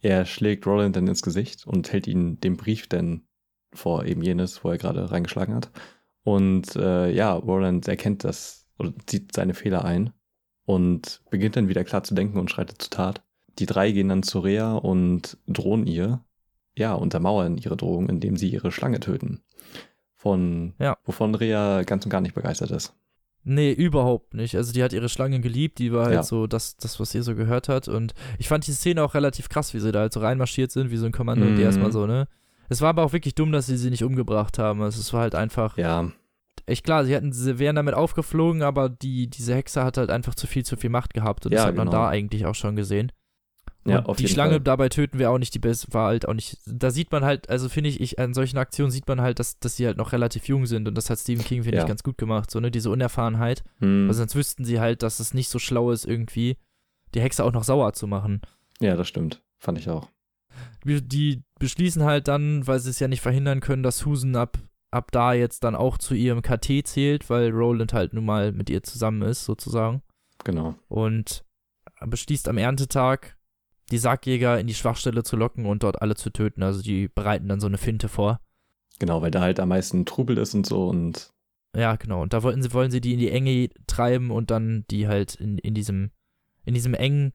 er schlägt Roland dann ins Gesicht und hält ihn den Brief dann vor eben jenes, wo er gerade reingeschlagen hat. Und äh, ja, Roland erkennt das oder zieht seine Fehler ein und beginnt dann wieder klar zu denken und schreitet zur Tat. Die drei gehen dann zu Rea und drohen ihr, ja, untermauern ihre Drohung, indem sie ihre Schlange töten. Von, ja. wovon Rea ganz und gar nicht begeistert ist. Nee, überhaupt nicht. Also die hat ihre Schlange geliebt, die war halt ja. so das, das, was ihr so gehört hat. Und ich fand die Szene auch relativ krass, wie sie da halt so reinmarschiert sind, wie so ein Kommando mhm. und die erstmal so, ne? Es war aber auch wirklich dumm, dass sie sie nicht umgebracht haben. Also es war halt einfach. Ja echt klar, sie hätten, sie wären damit aufgeflogen, aber die, diese Hexe hat halt einfach zu viel, zu viel Macht gehabt und ja, das hat man genau. da eigentlich auch schon gesehen. Und ja, auf die Schlange Fall. dabei töten wir auch nicht, die beste war halt auch nicht. Da sieht man halt, also finde ich, ich, an solchen Aktionen sieht man halt, dass, dass sie halt noch relativ jung sind und das hat Stephen King, finde ja. ich, ganz gut gemacht, so, ne, diese Unerfahrenheit. Hm. Also sonst wüssten sie halt, dass es nicht so schlau ist, irgendwie die Hexe auch noch sauer zu machen. Ja, das stimmt. Fand ich auch. Die, die beschließen halt dann, weil sie es ja nicht verhindern können, dass Susan ab, ab da jetzt dann auch zu ihrem KT zählt, weil Roland halt nun mal mit ihr zusammen ist, sozusagen. Genau. Und beschließt am Erntetag, die Sargjäger in die Schwachstelle zu locken und dort alle zu töten. Also die bereiten dann so eine Finte vor. Genau, weil da halt am meisten Trubel ist und so und. Ja, genau. Und da wollten sie, wollen sie die in die Enge treiben und dann die halt in, in diesem, in diesem engen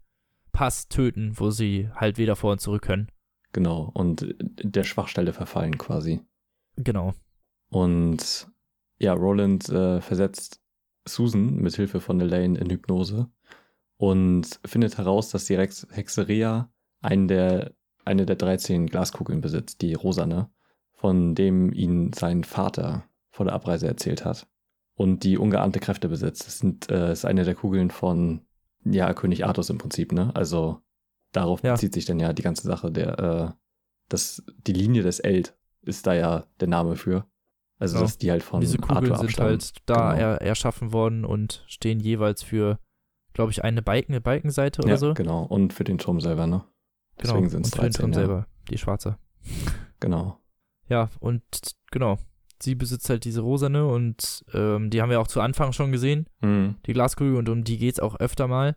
Pass töten, wo sie halt wieder vor und zurück können. Genau. Und der Schwachstelle verfallen quasi. Genau. Und ja, Roland äh, versetzt Susan mit Hilfe von Elaine in Hypnose und findet heraus, dass die Rex Hexeria einen der, eine der 13 Glaskugeln besitzt, die rosane, von dem ihn sein Vater vor der Abreise erzählt hat. Und die ungeahnte Kräfte besitzt. Das sind, äh, ist eine der Kugeln von, ja, König Artus im Prinzip, ne? Also darauf Ja. bezieht sich dann ja die ganze Sache. Der, äh, das, die Linie des Eld ist da ja der Name für. Also, Genau. dass die halt von Diese Kugeln Arthur sind halt da Genau. er, erschaffen worden und stehen jeweils für, glaube ich, eine Balken, Balkenseite oder ja, so. genau. Und für den Turm selber, ne? Genau. Deswegen sind es und für den 13. Turm ja. selber, die schwarze. Genau. Ja, und genau. Sie besitzt halt diese rosane und ähm, die haben wir auch zu Anfang schon gesehen, Mhm. die Glaskugel, und um die geht's auch öfter mal.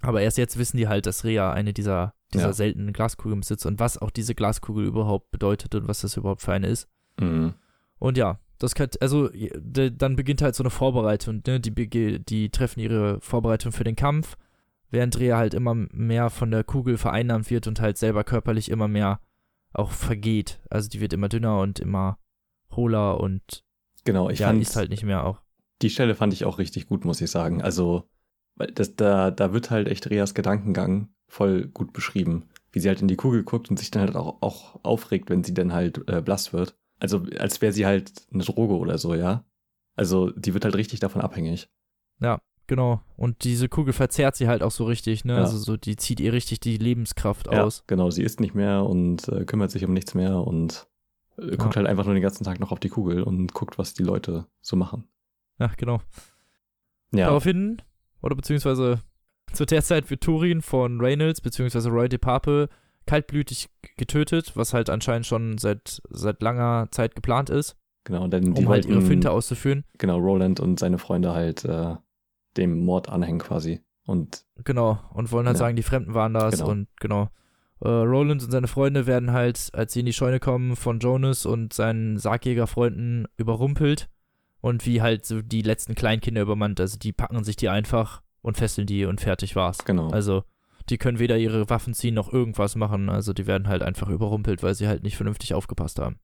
Aber erst jetzt wissen die halt, dass Rea eine dieser, dieser Ja. seltenen Glaskugeln besitzt und was auch diese Glaskugel überhaupt bedeutet und was das überhaupt für eine ist. Mhm. Und ja, das kann, also dann beginnt halt so eine Vorbereitung, ne? Die, die treffen ihre Vorbereitung für den Kampf, während Rea halt immer mehr von der Kugel vereinnahmt wird und halt selber körperlich immer mehr auch vergeht. Also die wird immer dünner und immer hohler und Genau, ich ja, fand ist halt nicht mehr auch. die Stelle fand ich auch richtig gut, muss ich sagen. Also, das, da, da wird halt echt Reas Gedankengang voll gut beschrieben. Wie sie halt in die Kugel guckt und sich dann halt auch, auch aufregt, wenn sie dann halt äh, blass wird. Also, als wäre sie halt eine Droge oder so, ja. Also, die wird halt richtig davon abhängig. Genau. Und diese Kugel verzerrt sie halt auch so richtig, ne? Ja. Also so, die zieht ihr richtig die Lebenskraft Ja, aus. genau, sie isst nicht mehr und äh, kümmert sich um nichts mehr und äh, guckt halt einfach nur den ganzen Tag noch auf die Kugel und guckt, was die Leute so machen. Ja, genau. Ja, Daraufhin, oder beziehungsweise zu der Zeit wird Turin von Reynolds, beziehungsweise Roy de Pape, kaltblütig getötet, was halt anscheinend schon seit, seit langer Zeit geplant ist, genau, denn die um halt ihre Finte auszuführen. genau, Roland und seine Freunde halt äh, dem Mord anhängen quasi. Und Genau, und wollen halt Ja. sagen, die Fremden waren das Genau. und genau. Äh, Roland und seine Freunde werden halt, als sie in die Scheune kommen, von Jonas und seinen Sargjägerfreunden überrumpelt und wie halt so die letzten Kleinkinder übermannt. Also die packen sich die einfach und fesseln die und fertig war's. genau. Also die können weder ihre Waffen ziehen noch irgendwas machen. Also die werden halt einfach überrumpelt, weil sie halt nicht vernünftig aufgepasst haben.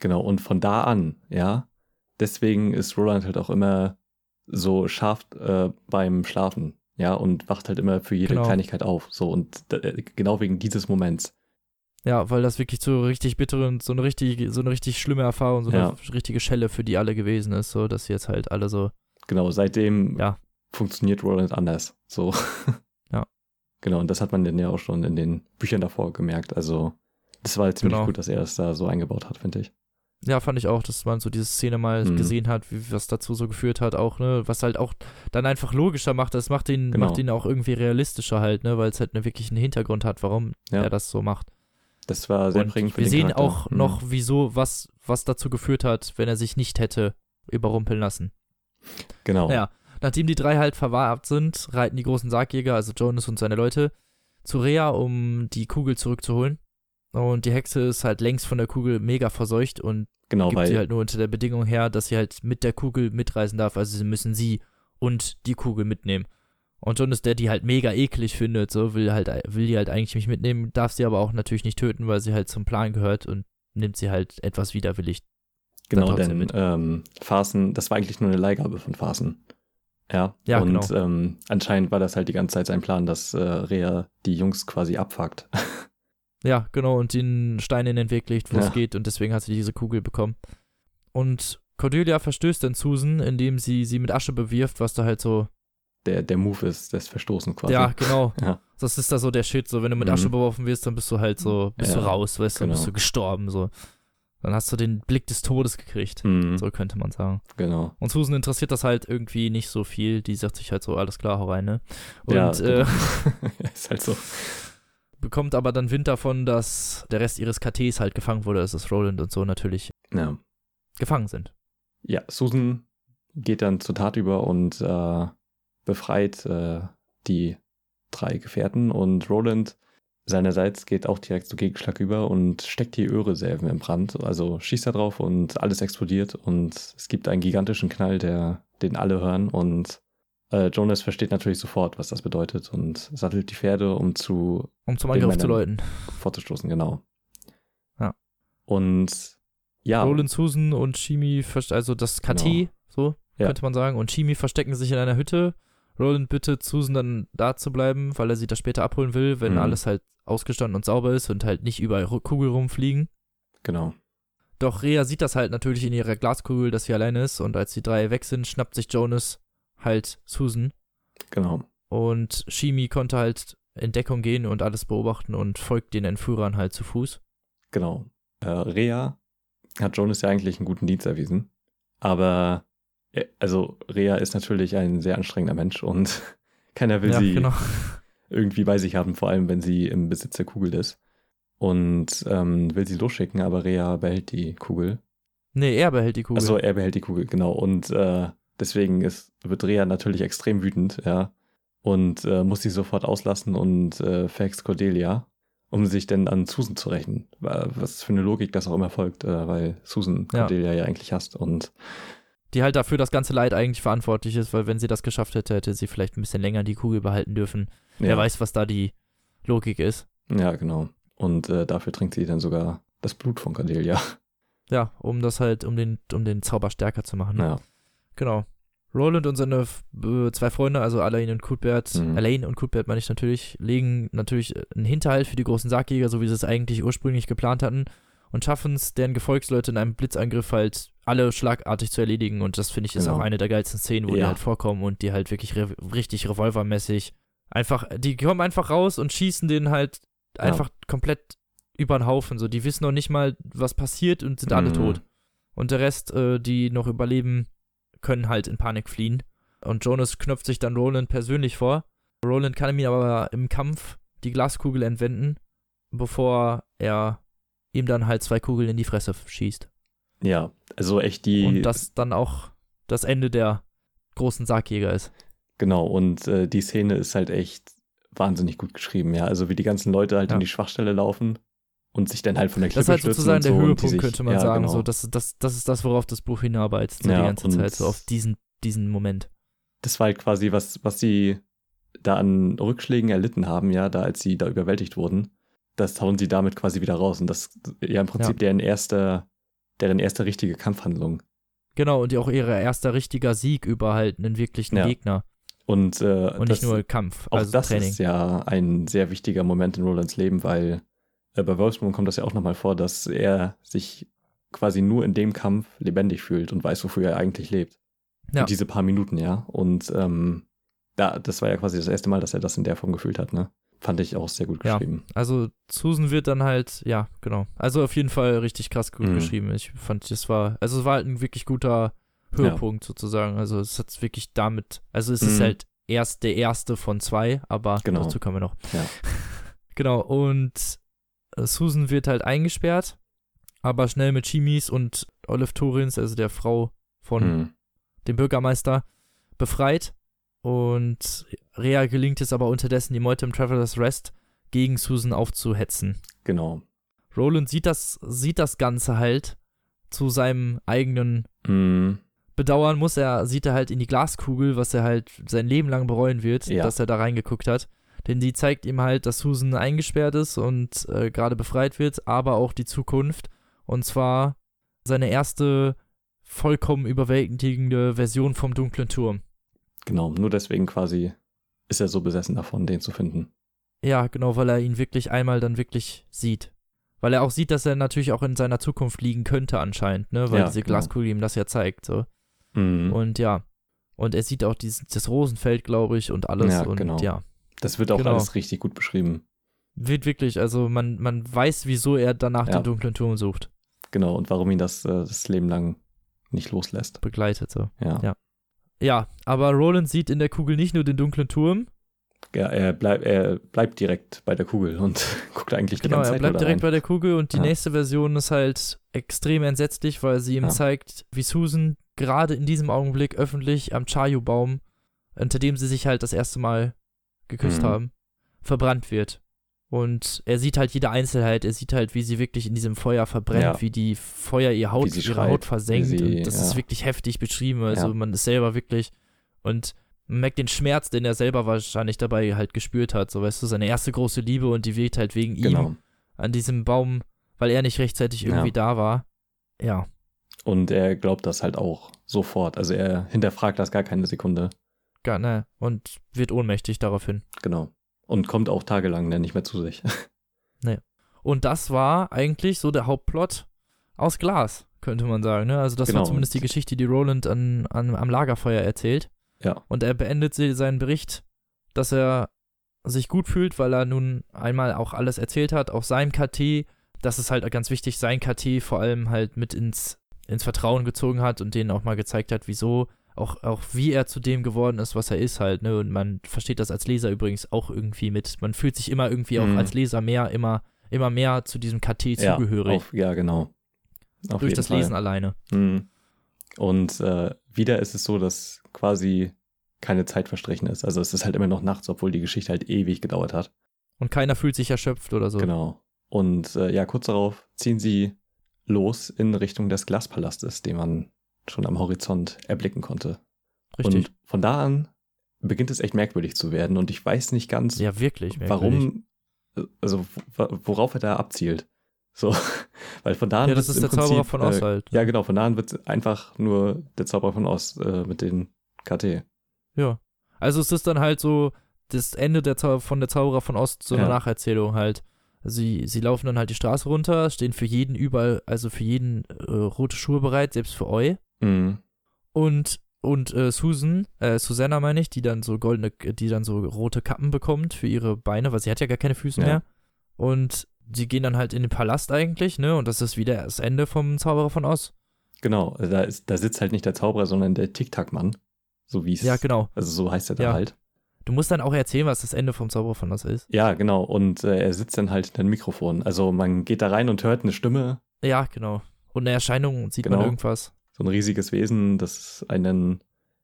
Genau, und von da an, ja, deswegen ist Roland halt auch immer so scharf äh, beim Schlafen, ja, und wacht halt immer für jede Genau. Kleinigkeit auf. So, und äh, genau wegen dieses Moments. Ja, weil das wirklich so richtig bittere und so eine richtig, so eine richtig schlimme Erfahrung, so Ja. eine richtige Schelle für die alle gewesen ist, so dass sie jetzt halt alle so Genau, seitdem Ja. funktioniert Roland anders. So. Genau, und das hat man dann ja auch schon in den Büchern davor gemerkt. Also, das war halt ziemlich Genau. gut, dass er das da so eingebaut hat, finde ich. Ja, fand ich auch, dass man so diese Szene mal Mhm. gesehen hat, wie was dazu so geführt hat, auch, ne, was halt auch dann einfach logischer macht. Das macht ihn, Genau. macht ihn auch irgendwie realistischer halt, ne, weil es halt ne, wirklich einen Hintergrund hat, warum Ja. er das so macht. Das war sehr Und prägend für wir sehen Charakter. auch Mhm. noch, wieso, was, was dazu geführt hat, wenn er sich nicht hätte überrumpeln lassen. Genau. Ja. Nachdem die drei halt verwahrt sind, reiten die großen Sargjäger, also Jonas und seine Leute, zu Rea, um die Kugel zurückzuholen. Und die Hexe ist halt längst von der Kugel mega verseucht und Genau, gibt sie halt nur unter der Bedingung her, dass sie halt mit der Kugel mitreisen darf. Also sie müssen sie und die Kugel mitnehmen. Und Jonas, der die halt mega eklig findet, so will halt will die halt eigentlich nicht mitnehmen, darf sie aber auch natürlich nicht töten, weil sie halt zum Plan gehört und nimmt sie halt etwas widerwillig. Genau, denn mit. ähm, Phasen, das war eigentlich nur eine Leihgabe von Phasen. Ja, Ja, und genau. ähm, anscheinend war das halt die ganze Zeit sein Plan, dass äh, Rea die Jungs quasi abfuckt. Ja, genau, und den Stein in den Weg legt, wo Ja. es geht, und deswegen hat sie diese Kugel bekommen. Und Cordelia verstößt dann Susan, indem sie sie mit Asche bewirft, was da halt so Der, der Move ist das Verstoßen quasi. Ja, genau. Ja. Das ist da so der Shit, so wenn du mit Mhm. Asche beworfen wirst, dann bist du halt so, bist Ja, du raus, weißt du, dann bist genau. du gestorben, so. Dann hast du den Blick des Todes gekriegt. Mhm. So könnte man sagen. Genau. Und Susan interessiert das halt irgendwie nicht so viel. Die sagt sich halt so, alles klar, hau rein, ne? Und Ja, äh, genau. ist halt so. bekommt aber dann Wind davon, dass der Rest ihres KTs halt gefangen wurde, dass Roland und so natürlich Ja. gefangen sind. ja, Susan geht dann zur Tat über und äh, befreit äh, die drei Gefährten und Roland seinerseits geht auch direkt zu Gegenschlag über und steckt die Öreselven im Brand. Also schießt da drauf und alles explodiert und es gibt einen gigantischen Knall, der den alle hören und äh, Jonas versteht natürlich sofort, was das bedeutet und sattelt die Pferde, um zu Um zum Angriff zu läuten. vorzustoßen, genau. Ja. Und ja, Roland, Susan und Shimi, verst- also das KT, Genau. so Ja. könnte man sagen. Und Shimi verstecken sich in einer Hütte. Roland bittet Susan dann da zu bleiben, weil er sie da später abholen will, wenn Mhm. alles halt ausgestanden und sauber ist und halt nicht überall Ru- Kugel rumfliegen. genau. Doch Rhea sieht das halt natürlich in ihrer Glaskugel, dass sie alleine ist. Und als die drei weg sind, schnappt sich Jonas halt Susan. Genau. Und Shimi konnte halt in Deckung gehen und alles beobachten und folgt den Entführern halt zu Fuß. Genau. Äh, Rea hat Jonas ja eigentlich einen guten Dienst erwiesen. Aber, also, Rea ist natürlich ein sehr anstrengender Mensch und keiner will ja, sie genau. irgendwie bei sich haben, vor allem wenn sie im Besitz der Kugel ist. Und ähm, will sie losschicken, aber Rea behält die Kugel. Nee, er behält die Kugel. Also er behält die Kugel, genau. Und äh, deswegen ist, wird Rea natürlich extrem wütend, ja. Und äh, muss sie sofort auslassen und äh, verhext Cordelia, um sich dann an Susan zu rächen. Wa- Was für eine Logik das auch immer folgt, äh, weil Susan Ja. Cordelia ja eigentlich hasst. Und die halt dafür das ganze Leid eigentlich verantwortlich ist, weil wenn sie das geschafft hätte, hätte sie vielleicht ein bisschen länger die Kugel behalten dürfen. ja, Wer weiß, was da die Logik ist. ja, genau. Und äh, dafür trinkt sie dann sogar das Blut von Cordelia. Ja, um das halt, um den, um den Zauber stärker zu machen. Ja, Genau. Roland und seine äh, zwei Freunde, also Alain und Cuthbert, Mhm. Alain und Cuthbert meine ich natürlich, legen natürlich einen Hinterhalt für die großen Sargjäger, so wie sie es eigentlich ursprünglich geplant hatten, und schaffen es, deren Gefolgsleute in einem Blitzangriff halt alle schlagartig zu erledigen. Und das finde ich ist Genau. auch eine der geilsten Szenen, wo die Ja. halt vorkommen und die halt wirklich re richtig revolvermäßig einfach, die kommen einfach raus und schießen den halt Ja. einfach komplett über den Haufen. So, die wissen noch nicht mal, was passiert und sind alle Mhm. tot. Und der Rest, äh, die noch überleben, können halt in Panik fliehen. Und Jonas knöpft sich dann Roland persönlich vor. Roland kann ihm aber im Kampf die Glaskugel entwenden, bevor er ihm dann halt zwei Kugeln in die Fresse schießt. Ja. Also echt die. Und das dann auch das Ende der großen Sargjäger ist. Genau, und äh, die Szene ist halt echt wahnsinnig gut geschrieben, ja. Also wie die ganzen Leute halt Ja. in die Schwachstelle laufen und sich dann halt von der Klippe Das ist halt stürzen sozusagen der so die Höhepunkt, sich, könnte man ja, sagen. Genau. So, das, das, das ist das, worauf das Buch hinarbeitet, so Ja, die ganze Zeit, so auf diesen, diesen Moment. das war halt quasi, was, was sie da an Rückschlägen erlitten haben, ja, da als sie da überwältigt wurden, das hauen sie damit quasi wieder raus. Und das ja im Prinzip deren erster, deren erste richtige Kampfhandlung. Genau, und auch ihr erster richtiger Sieg über halt einen wirklichen Ja. Gegner Und, äh, und das, nicht nur Kampf, auch also das Training. ist ja ein sehr wichtiger Moment in Rolands Leben, weil äh, bei Wolfsburg kommt das ja auch nochmal vor, dass er sich quasi nur in dem Kampf lebendig fühlt und weiß, wofür er eigentlich lebt. Ja. Für diese paar Minuten, ja. Und ähm, da, das war ja quasi das erste Mal, dass er das in der Form gefühlt hat, ne? Fand ich auch sehr gut Ja. geschrieben. Also Susan wird dann halt, ja, genau. Also auf jeden Fall richtig krass gut Mhm. geschrieben. Ich fand, das war, also es war halt ein wirklich guter Höhepunkt sozusagen. Also es hat wirklich damit, also es ist Mhm. halt erst der erste von zwei, aber Genau. dazu kommen wir noch. Ja. genau, und äh, Susan wird halt eingesperrt, aber schnell mit Chimis und Olive Torins, also der Frau von Mhm. dem Bürgermeister, befreit. Und Rea gelingt es aber unterdessen, die Meute im Traveler's Rest gegen Susan aufzuhetzen. Genau. Roland sieht das, sieht das Ganze halt zu seinem eigenen Mhm. Bedauern muss er, sieht er halt in die Glaskugel, was er halt sein Leben lang bereuen wird, Ja. dass er da reingeguckt hat. Denn die zeigt ihm halt, dass Susan eingesperrt ist und äh, gerade befreit wird, aber auch die Zukunft. Und zwar seine erste vollkommen überwältigende Version vom dunklen Turm. Genau. Nur deswegen quasi ist er so besessen davon, den zu finden. Ja, genau, weil er ihn wirklich einmal dann wirklich sieht. Weil er auch sieht, dass er natürlich auch in seiner Zukunft liegen könnte anscheinend, ne? Weil Ja, diese genau. Glaskugel ihm das ja zeigt, so. Mhm. Und ja. Und er sieht auch dieses, das Rosenfeld, glaube ich, und alles. Ja, und genau. ja. das wird auch genau. alles richtig gut beschrieben. Wird wirklich, also man, man weiß, wieso er danach Ja. den dunklen Turm sucht. Genau, und warum ihn das äh, das Leben lang nicht loslässt. begleitet. So. Ja. Ja. Ja, aber Roland sieht in der Kugel nicht nur den dunklen Turm, Ja, er, bleib, er bleibt direkt bei der Kugel und guckt eigentlich die Genau, ganze er Zeit bleibt nur da direkt rein. bei der Kugel und die Ja. nächste Version ist halt extrem entsetzlich, weil sie ihm Ja. zeigt, wie Susan gerade in diesem Augenblick öffentlich am Chayu-Baum, unter dem sie sich halt das erste Mal geküsst Mhm. haben, verbrannt wird. Und er sieht halt jede Einzelheit, er sieht halt, wie sie wirklich in diesem Feuer verbrennt, Ja. wie die Feuer ihr Haut, ihre schreit, Haut versenkt. sie- und das ja. ist wirklich heftig beschrieben. Also Ja. man ist selber wirklich und man merkt den Schmerz, den er selber wahrscheinlich dabei halt gespürt hat. So weißt du, seine erste große Liebe und die wirkt halt wegen ihm Genau. an diesem Baum, weil er nicht rechtzeitig irgendwie da war. Ja, Und er glaubt das halt auch sofort. Also er hinterfragt das gar keine Sekunde. gar, ne, und wird ohnmächtig daraufhin. Genau. Und kommt auch tagelang dann nicht mehr zu sich. Und das war eigentlich so der Hauptplot aus Glas, könnte man sagen. Ne? Also das Genau. war zumindest die Geschichte, die Roland an, an, am Lagerfeuer erzählt. Ja. Und er beendet seinen Bericht, dass er sich gut fühlt, weil er nun einmal auch alles erzählt hat, auch sein KT, das ist halt ganz wichtig, sein KT vor allem halt mit ins, ins Vertrauen gezogen hat und denen auch mal gezeigt hat, wieso, auch, auch wie er zu dem geworden ist, was er ist halt, ne? Und man versteht das als Leser übrigens auch irgendwie mit. Man fühlt sich immer irgendwie auch Mhm. als Leser mehr, immer, immer mehr zu diesem KT zugehörig. Ja, auf, ja genau. Auf durch das Fall. Lesen alleine. Mhm. Und äh, wieder ist es so, dass quasi keine Zeit verstrichen ist. Also es ist halt immer noch nachts, obwohl die Geschichte halt ewig gedauert hat. Und keiner fühlt sich erschöpft oder so. Genau. Und äh, ja, kurz darauf ziehen sie los in Richtung des Glaspalastes, den man schon am Horizont erblicken konnte. Richtig. Und von da an beginnt es echt merkwürdig zu werden und ich weiß nicht ganz, ja, wirklich. warum, also worauf er da abzielt. So, weil von da an Ja, das ist der Zauberer Prinzip, von Oz äh, halt. Ja, genau, von da an wird einfach nur der Zauberer von Oz äh, mit den KT. Ja. Also es ist dann halt so das Ende der Zau von der Zauberer von Ost, so eine Ja. Nacherzählung halt. Sie, sie laufen dann halt die Straße runter, stehen für jeden überall, also für jeden äh, rote Schuhe bereit, selbst für Eu. Mhm. Und, und äh, Susan, äh, Susanna meine ich, die dann so goldene, die dann so rote Kappen bekommt für ihre Beine, weil sie hat ja gar keine Füße Ja. mehr. Und sie gehen dann halt in den Palast eigentlich, ne? Und das ist wieder das Ende vom Zauberer von Oz. Genau, da, ist, da sitzt halt nicht der Zauberer, sondern der Tic-Tac-Mann. So wie es, Ja, genau. also so heißt er da Ja. halt. Du musst dann auch erzählen, was das Ende vom Zauberer von Oz ist. Ja, genau, und äh, er sitzt dann halt in einem Mikrofon. Also man geht da rein und hört eine Stimme, Ja, genau. Und eine Erscheinung sieht Genau. man irgendwas. So ein riesiges Wesen, das einen,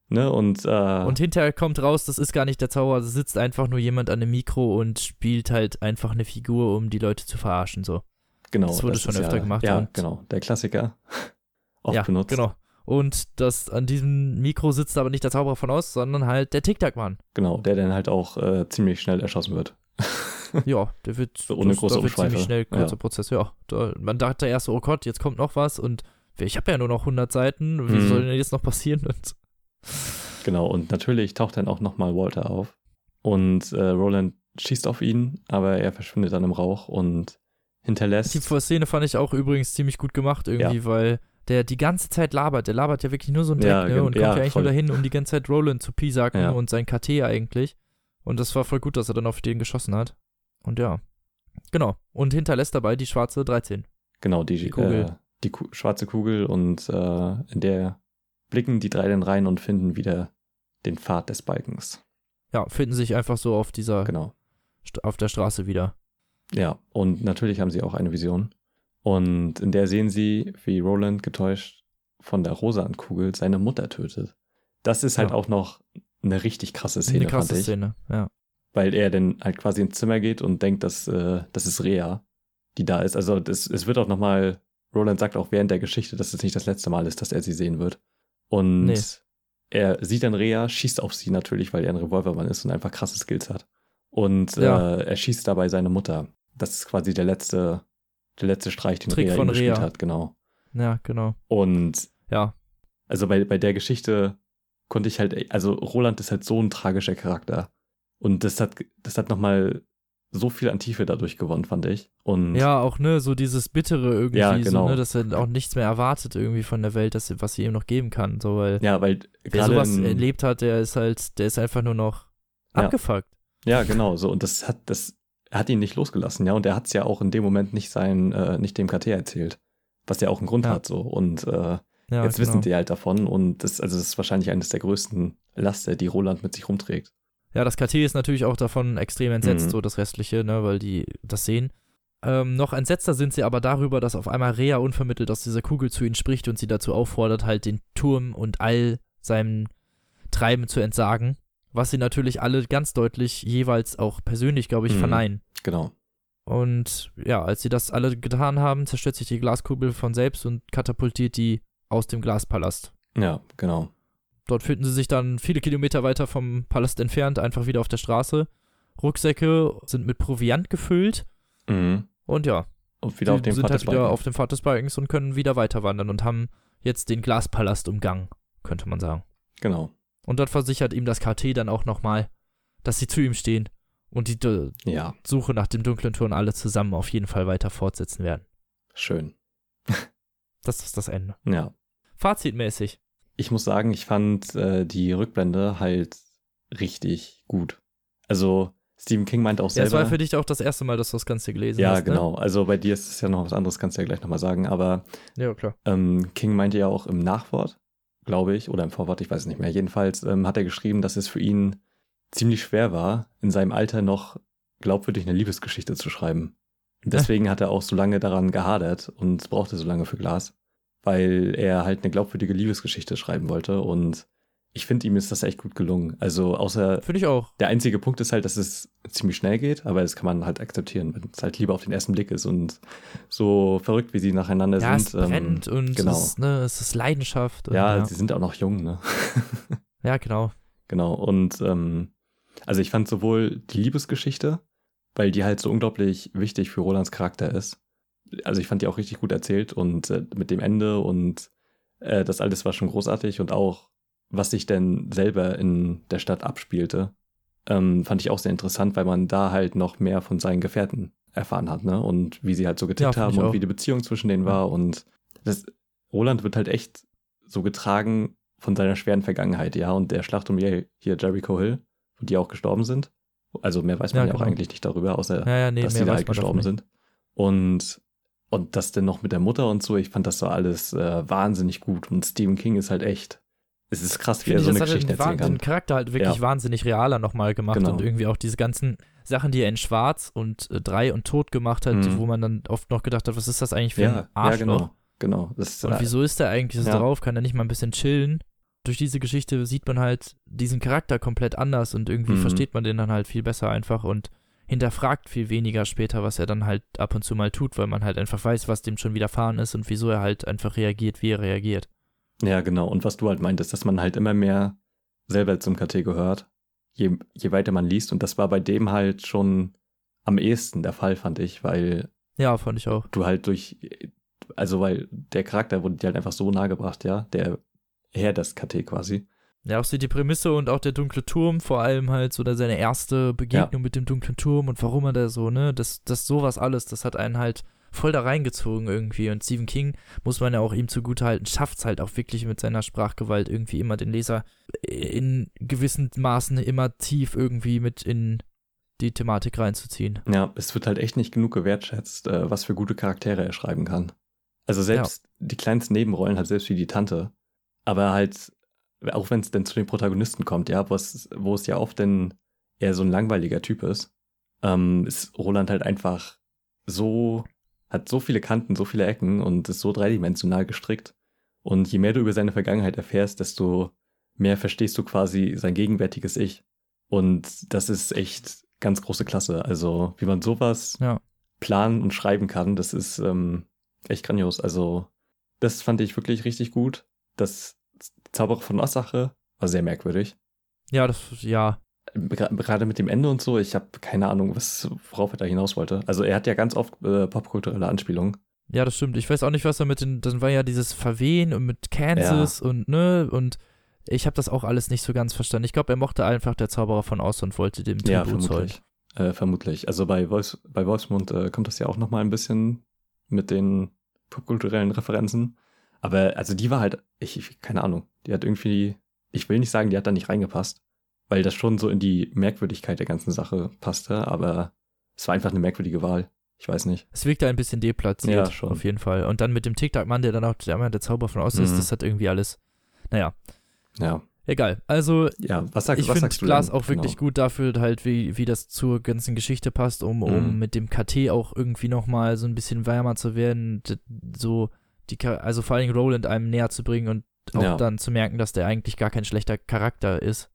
ne, und, äh, Und hinterher kommt raus, das ist gar nicht der Zauberer, da sitzt einfach nur jemand an dem Mikro und spielt halt einfach eine Figur, um die Leute zu verarschen, so. genau. das wurde schon ist öfter ja, gemacht Ja, genau, der Klassiker. Oft ja, benutzt. genau. Und das an diesem Mikro sitzt aber nicht der Zauberer von Oz, sondern halt der Tic-Tac-Mann. Genau, der dann halt auch äh, ziemlich schnell erschossen wird. Ja, der wird, So ohne das, große da wird ziemlich schnell, kurzer Ja. Prozess, ja. Da, man dachte erst so, oh Gott, jetzt kommt noch was und ich habe ja nur noch 100 Seiten, wie Mhm. soll denn jetzt noch passieren? Und Genau, und natürlich taucht dann auch nochmal Walter auf. Und äh, Roland schießt auf ihn, aber er verschwindet dann im Rauch und hinterlässt. Die Szene fand ich auch übrigens ziemlich gut gemacht irgendwie, weil der die ganze Zeit labert. Der labert ja wirklich nur so ein Dreck, Ja, ne? Und kommt ja, ja, eigentlich voll. nur dahin, um die ganze Zeit Roland zu piesacken Ja. und sein KT eigentlich. Und das war voll gut, dass er dann auf den geschossen hat. Und ja. Genau. Und hinterlässt dabei die schwarze 13. Genau, die, Die Kugel. Äh, die Ku schwarze Kugel und äh, in der blicken die drei dann rein und finden wieder den Pfad des Balkens. Ja, finden sich einfach so auf dieser, Genau. Auf der Straße wieder. Ja, und natürlich haben sie auch eine Vision. Und in der sehen sie, wie Roland getäuscht von der Rosan-Kugel seine Mutter tötet. Das ist halt Ja. auch noch eine richtig krasse Szene, Eine krasse. Szene, ja. Weil er dann halt quasi ins Zimmer geht und denkt, dass äh, das ist Rea, die da ist. Also das, es wird auch nochmal, Roland sagt auch während der Geschichte, dass es nicht das letzte Mal ist, dass er sie sehen wird. Und Nee. er sieht dann Rea, schießt auf sie natürlich, weil er ein Revolvermann ist und einfach krasse Skills hat. Und Ja. äh, er schießt dabei seine Mutter. Das ist quasi der letzte, der letzte Streich, den Trick Rea von ihm gespielt Rea. hat, genau. Ja, genau. Und Ja. also bei, bei der Geschichte konnte ich halt, also Roland ist halt so ein tragischer Charakter. Und das hat, das hat nochmal so viel an Tiefe dadurch gewonnen, fand ich. Und Ja, auch, ne, so dieses Bittere irgendwie, Ja, so, genau. ne, dass er auch nichts mehr erwartet irgendwie von der Welt, dass, was sie ihm noch geben kann, so, weil ja, weil wer sowas im- erlebt hat, der ist halt, der ist einfach nur noch Ja. abgefuckt. Ja, genau, so. Und das hat, das hat ihn nicht losgelassen, ja. Und er hat es ja auch in dem Moment nicht sein, äh, nicht dem KT erzählt. Was ja auch einen Grund Ja. hat so. Und äh, jetzt genau. wissen die halt davon und das, also das ist wahrscheinlich eines der größten Laster, die Roland mit sich rumträgt. Ja, das KT ist natürlich auch davon extrem entsetzt, Mhm. so das Restliche, ne, weil die das sehen. Ähm, noch entsetzter sind sie aber darüber, dass auf einmal Rea unvermittelt aus dieser Kugel zu ihnen spricht und sie dazu auffordert, halt den Turm und all seinem Treiben zu entsagen. Was sie natürlich alle ganz deutlich jeweils auch persönlich, glaube ich, Mhm. verneinen. Genau. Und ja, als sie das alle getan haben, zerstört sich die Glaskugel von selbst und katapultiert die aus dem Glaspalast. Ja, genau. Dort finden sie sich dann viele Kilometer weiter vom Palast entfernt, einfach wieder auf der Straße. Rucksäcke sind mit Proviant gefüllt Mhm. und ja, Und wieder sie auf dem sind Pfad halt wieder Balkens. auf dem Pfad des Balkens und können wieder weiter wandern und haben jetzt den Glaspalast umgangen, könnte man sagen. Genau. Und dort versichert ihm das KT dann auch nochmal, dass sie zu ihm stehen und die äh, Ja, Suche nach dem dunklen Turm alle zusammen auf jeden Fall weiter fortsetzen werden. schön. Das ist das Ende. Ja. Fazitmäßig. Ich muss sagen, ich fand äh, die Rückblende halt richtig gut. Also, Stephen King meinte auch Ja, es selber. war für dich auch das erste Mal, dass du das Ganze gelesen ja, hast. genau. Also bei dir ist es ja noch was anderes, kannst du ja gleich nochmal sagen. Aber Ne? Ja, klar. ähm, King meinte ja auch im Nachwort, glaube ich, oder im Vorwort, ich weiß es nicht mehr. Jedenfalls ähm, hat er geschrieben, dass es für ihn ziemlich schwer war, in seinem Alter noch glaubwürdig eine Liebesgeschichte zu schreiben. Deswegen hat er auch so lange daran gehadert und brauchte so lange für Glas, weil er halt eine glaubwürdige Liebesgeschichte schreiben wollte. Und ich finde, ihm ist das echt gut gelungen. Also außer Finde ich auch. der einzige Punkt ist halt, dass es ziemlich schnell geht, aber das kann man halt akzeptieren, wenn es halt lieber auf den ersten Blick ist und so verrückt, wie sie nacheinander Ja, sind. es brennt und genau. es, ist, ne, es ist Leidenschaft. Und, ja, ja. sie sind auch noch jung, ne? ja, genau. genau. Und ähm, also ich fand sowohl die Liebesgeschichte, weil die halt so unglaublich wichtig für Rolands Charakter ist. Also ich fand die auch richtig gut erzählt und äh, mit dem Ende und äh, das alles war schon großartig und auch was sich denn selber in der Stadt abspielte, ähm, fand ich auch sehr interessant, weil man da halt noch mehr von seinen Gefährten erfahren hat, ne? Und wie sie halt so Ja, getickt fand haben und auch. wie die Beziehung zwischen denen war. Und das, Roland wird halt echt so getragen von seiner schweren Vergangenheit, ja. Und der Schlacht um hier hier Jericho Hill, wo die auch gestorben sind. Also mehr weiß man Ja, ja, auch genau. eigentlich nicht darüber, außer Ja, ja, nee, dass die da halt gestorben sind. Und, und das denn noch mit der Mutter und so, ich fand das so alles äh, wahnsinnig gut. Und Stephen King ist halt echt, es ist krass, wie Finde er so eine hat Geschichte den, Wa- erzählen den kann. Charakter halt wirklich Ja. wahnsinnig realer nochmal gemacht Genau. und irgendwie auch diese ganzen Sachen, die er in Schwarz und äh, Drei und Tod gemacht hat, Mhm. wo man dann oft noch gedacht hat, was ist das eigentlich für Ja, ein ja, Arschloch? genau. Genau. Das ist, Und wieso ist er eigentlich so Ja. drauf? Kann er nicht mal ein bisschen chillen? Durch diese Geschichte sieht man halt diesen Charakter komplett anders und irgendwie Mhm. versteht man den dann halt viel besser einfach und hinterfragt viel weniger später, was er dann halt ab und zu mal tut, weil man halt einfach weiß, was dem schon widerfahren ist und wieso er halt einfach reagiert, wie er reagiert. Ja, genau. Und was du halt meintest, dass man halt immer mehr selber zum KT gehört, je, je weiter man liest. Und das war bei dem halt schon am ehesten der Fall, fand ich, weil Ja, fand ich auch. du halt durch, also weil der Charakter wurde dir halt einfach so nahe gebracht, ja, der Herr des KT quasi. Ja, auch so die Prämisse und auch der dunkle Turm, vor allem halt so da seine erste Begegnung mit dem dunklen Turm und warum er da so, ne, das, das sowas alles, das hat einen halt voll da reingezogen irgendwie. Und Stephen King, muss man ja auch ihm zugutehalten, schafft es halt auch wirklich mit seiner Sprachgewalt irgendwie immer den Leser in gewissen Maßen immer tief irgendwie mit in die Thematik reinzuziehen. Ja, es wird halt echt nicht genug gewertschätzt, äh, was für gute Charaktere er schreiben kann. Also selbst die kleinsten Nebenrollen hat selbst wie die Tante. Aber halt, auch wenn es denn zu den Protagonisten kommt, ja, wo es, wo es ja oft denn eher so ein langweiliger Typ ist, ähm, ist Roland halt einfach so, hat so viele Kanten, so viele Ecken und ist so dreidimensional gestrickt. Und je mehr du über seine Vergangenheit erfährst, desto mehr verstehst du quasi sein gegenwärtiges Ich. Und das ist echt ganz große Klasse. Also, wie man sowas Ja. planen und schreiben kann, das ist ähm, echt grandios. Also, das fand ich wirklich richtig gut. Das Zauberer von Ossache war sehr merkwürdig. Ja, das, ja. Gerade mit dem Ende und so, ich habe keine Ahnung, was, worauf er da hinaus wollte. Also, er hat ja ganz oft äh, popkulturelle Anspielungen. Ja, das stimmt. Ich weiß auch nicht, was er mit den, dann war ja dieses Verwehen und mit Kansas und, ne, und ich habe das auch alles nicht so ganz verstanden. Ich glaube, er mochte einfach der Zauberer von Oz und wollte dem Ja, Tribut vermutlich. Äh, vermutlich. Also bei, Wolfs, bei Wolfsmund äh, kommt das ja auch nochmal ein bisschen mit den popkulturellen Referenzen. Aber also die war halt, ich, keine Ahnung, die hat irgendwie, ich will nicht sagen, die hat da nicht reingepasst, weil das schon so in die Merkwürdigkeit der ganzen Sache passte, aber es war einfach eine merkwürdige Wahl. Ich weiß nicht. Es wirkt ein bisschen deplatziert, Ja, schon. auf jeden Fall. Und dann mit dem Tic-Tac-Mann, der dann auch der, der Zauber von außen ist, Mhm. das hat irgendwie alles. Naja, Ja. egal. Also, Ja, was, sag, ich finde Glas denn? auch wirklich Genau. gut dafür, halt, wie, wie das zur ganzen Geschichte passt, um, um Mhm. mit dem KT auch irgendwie nochmal so ein bisschen wärmer zu werden, so die, also vor allen Dingen Roland einem näher zu bringen und auch Ja. dann zu merken, dass der eigentlich gar kein schlechter Charakter ist,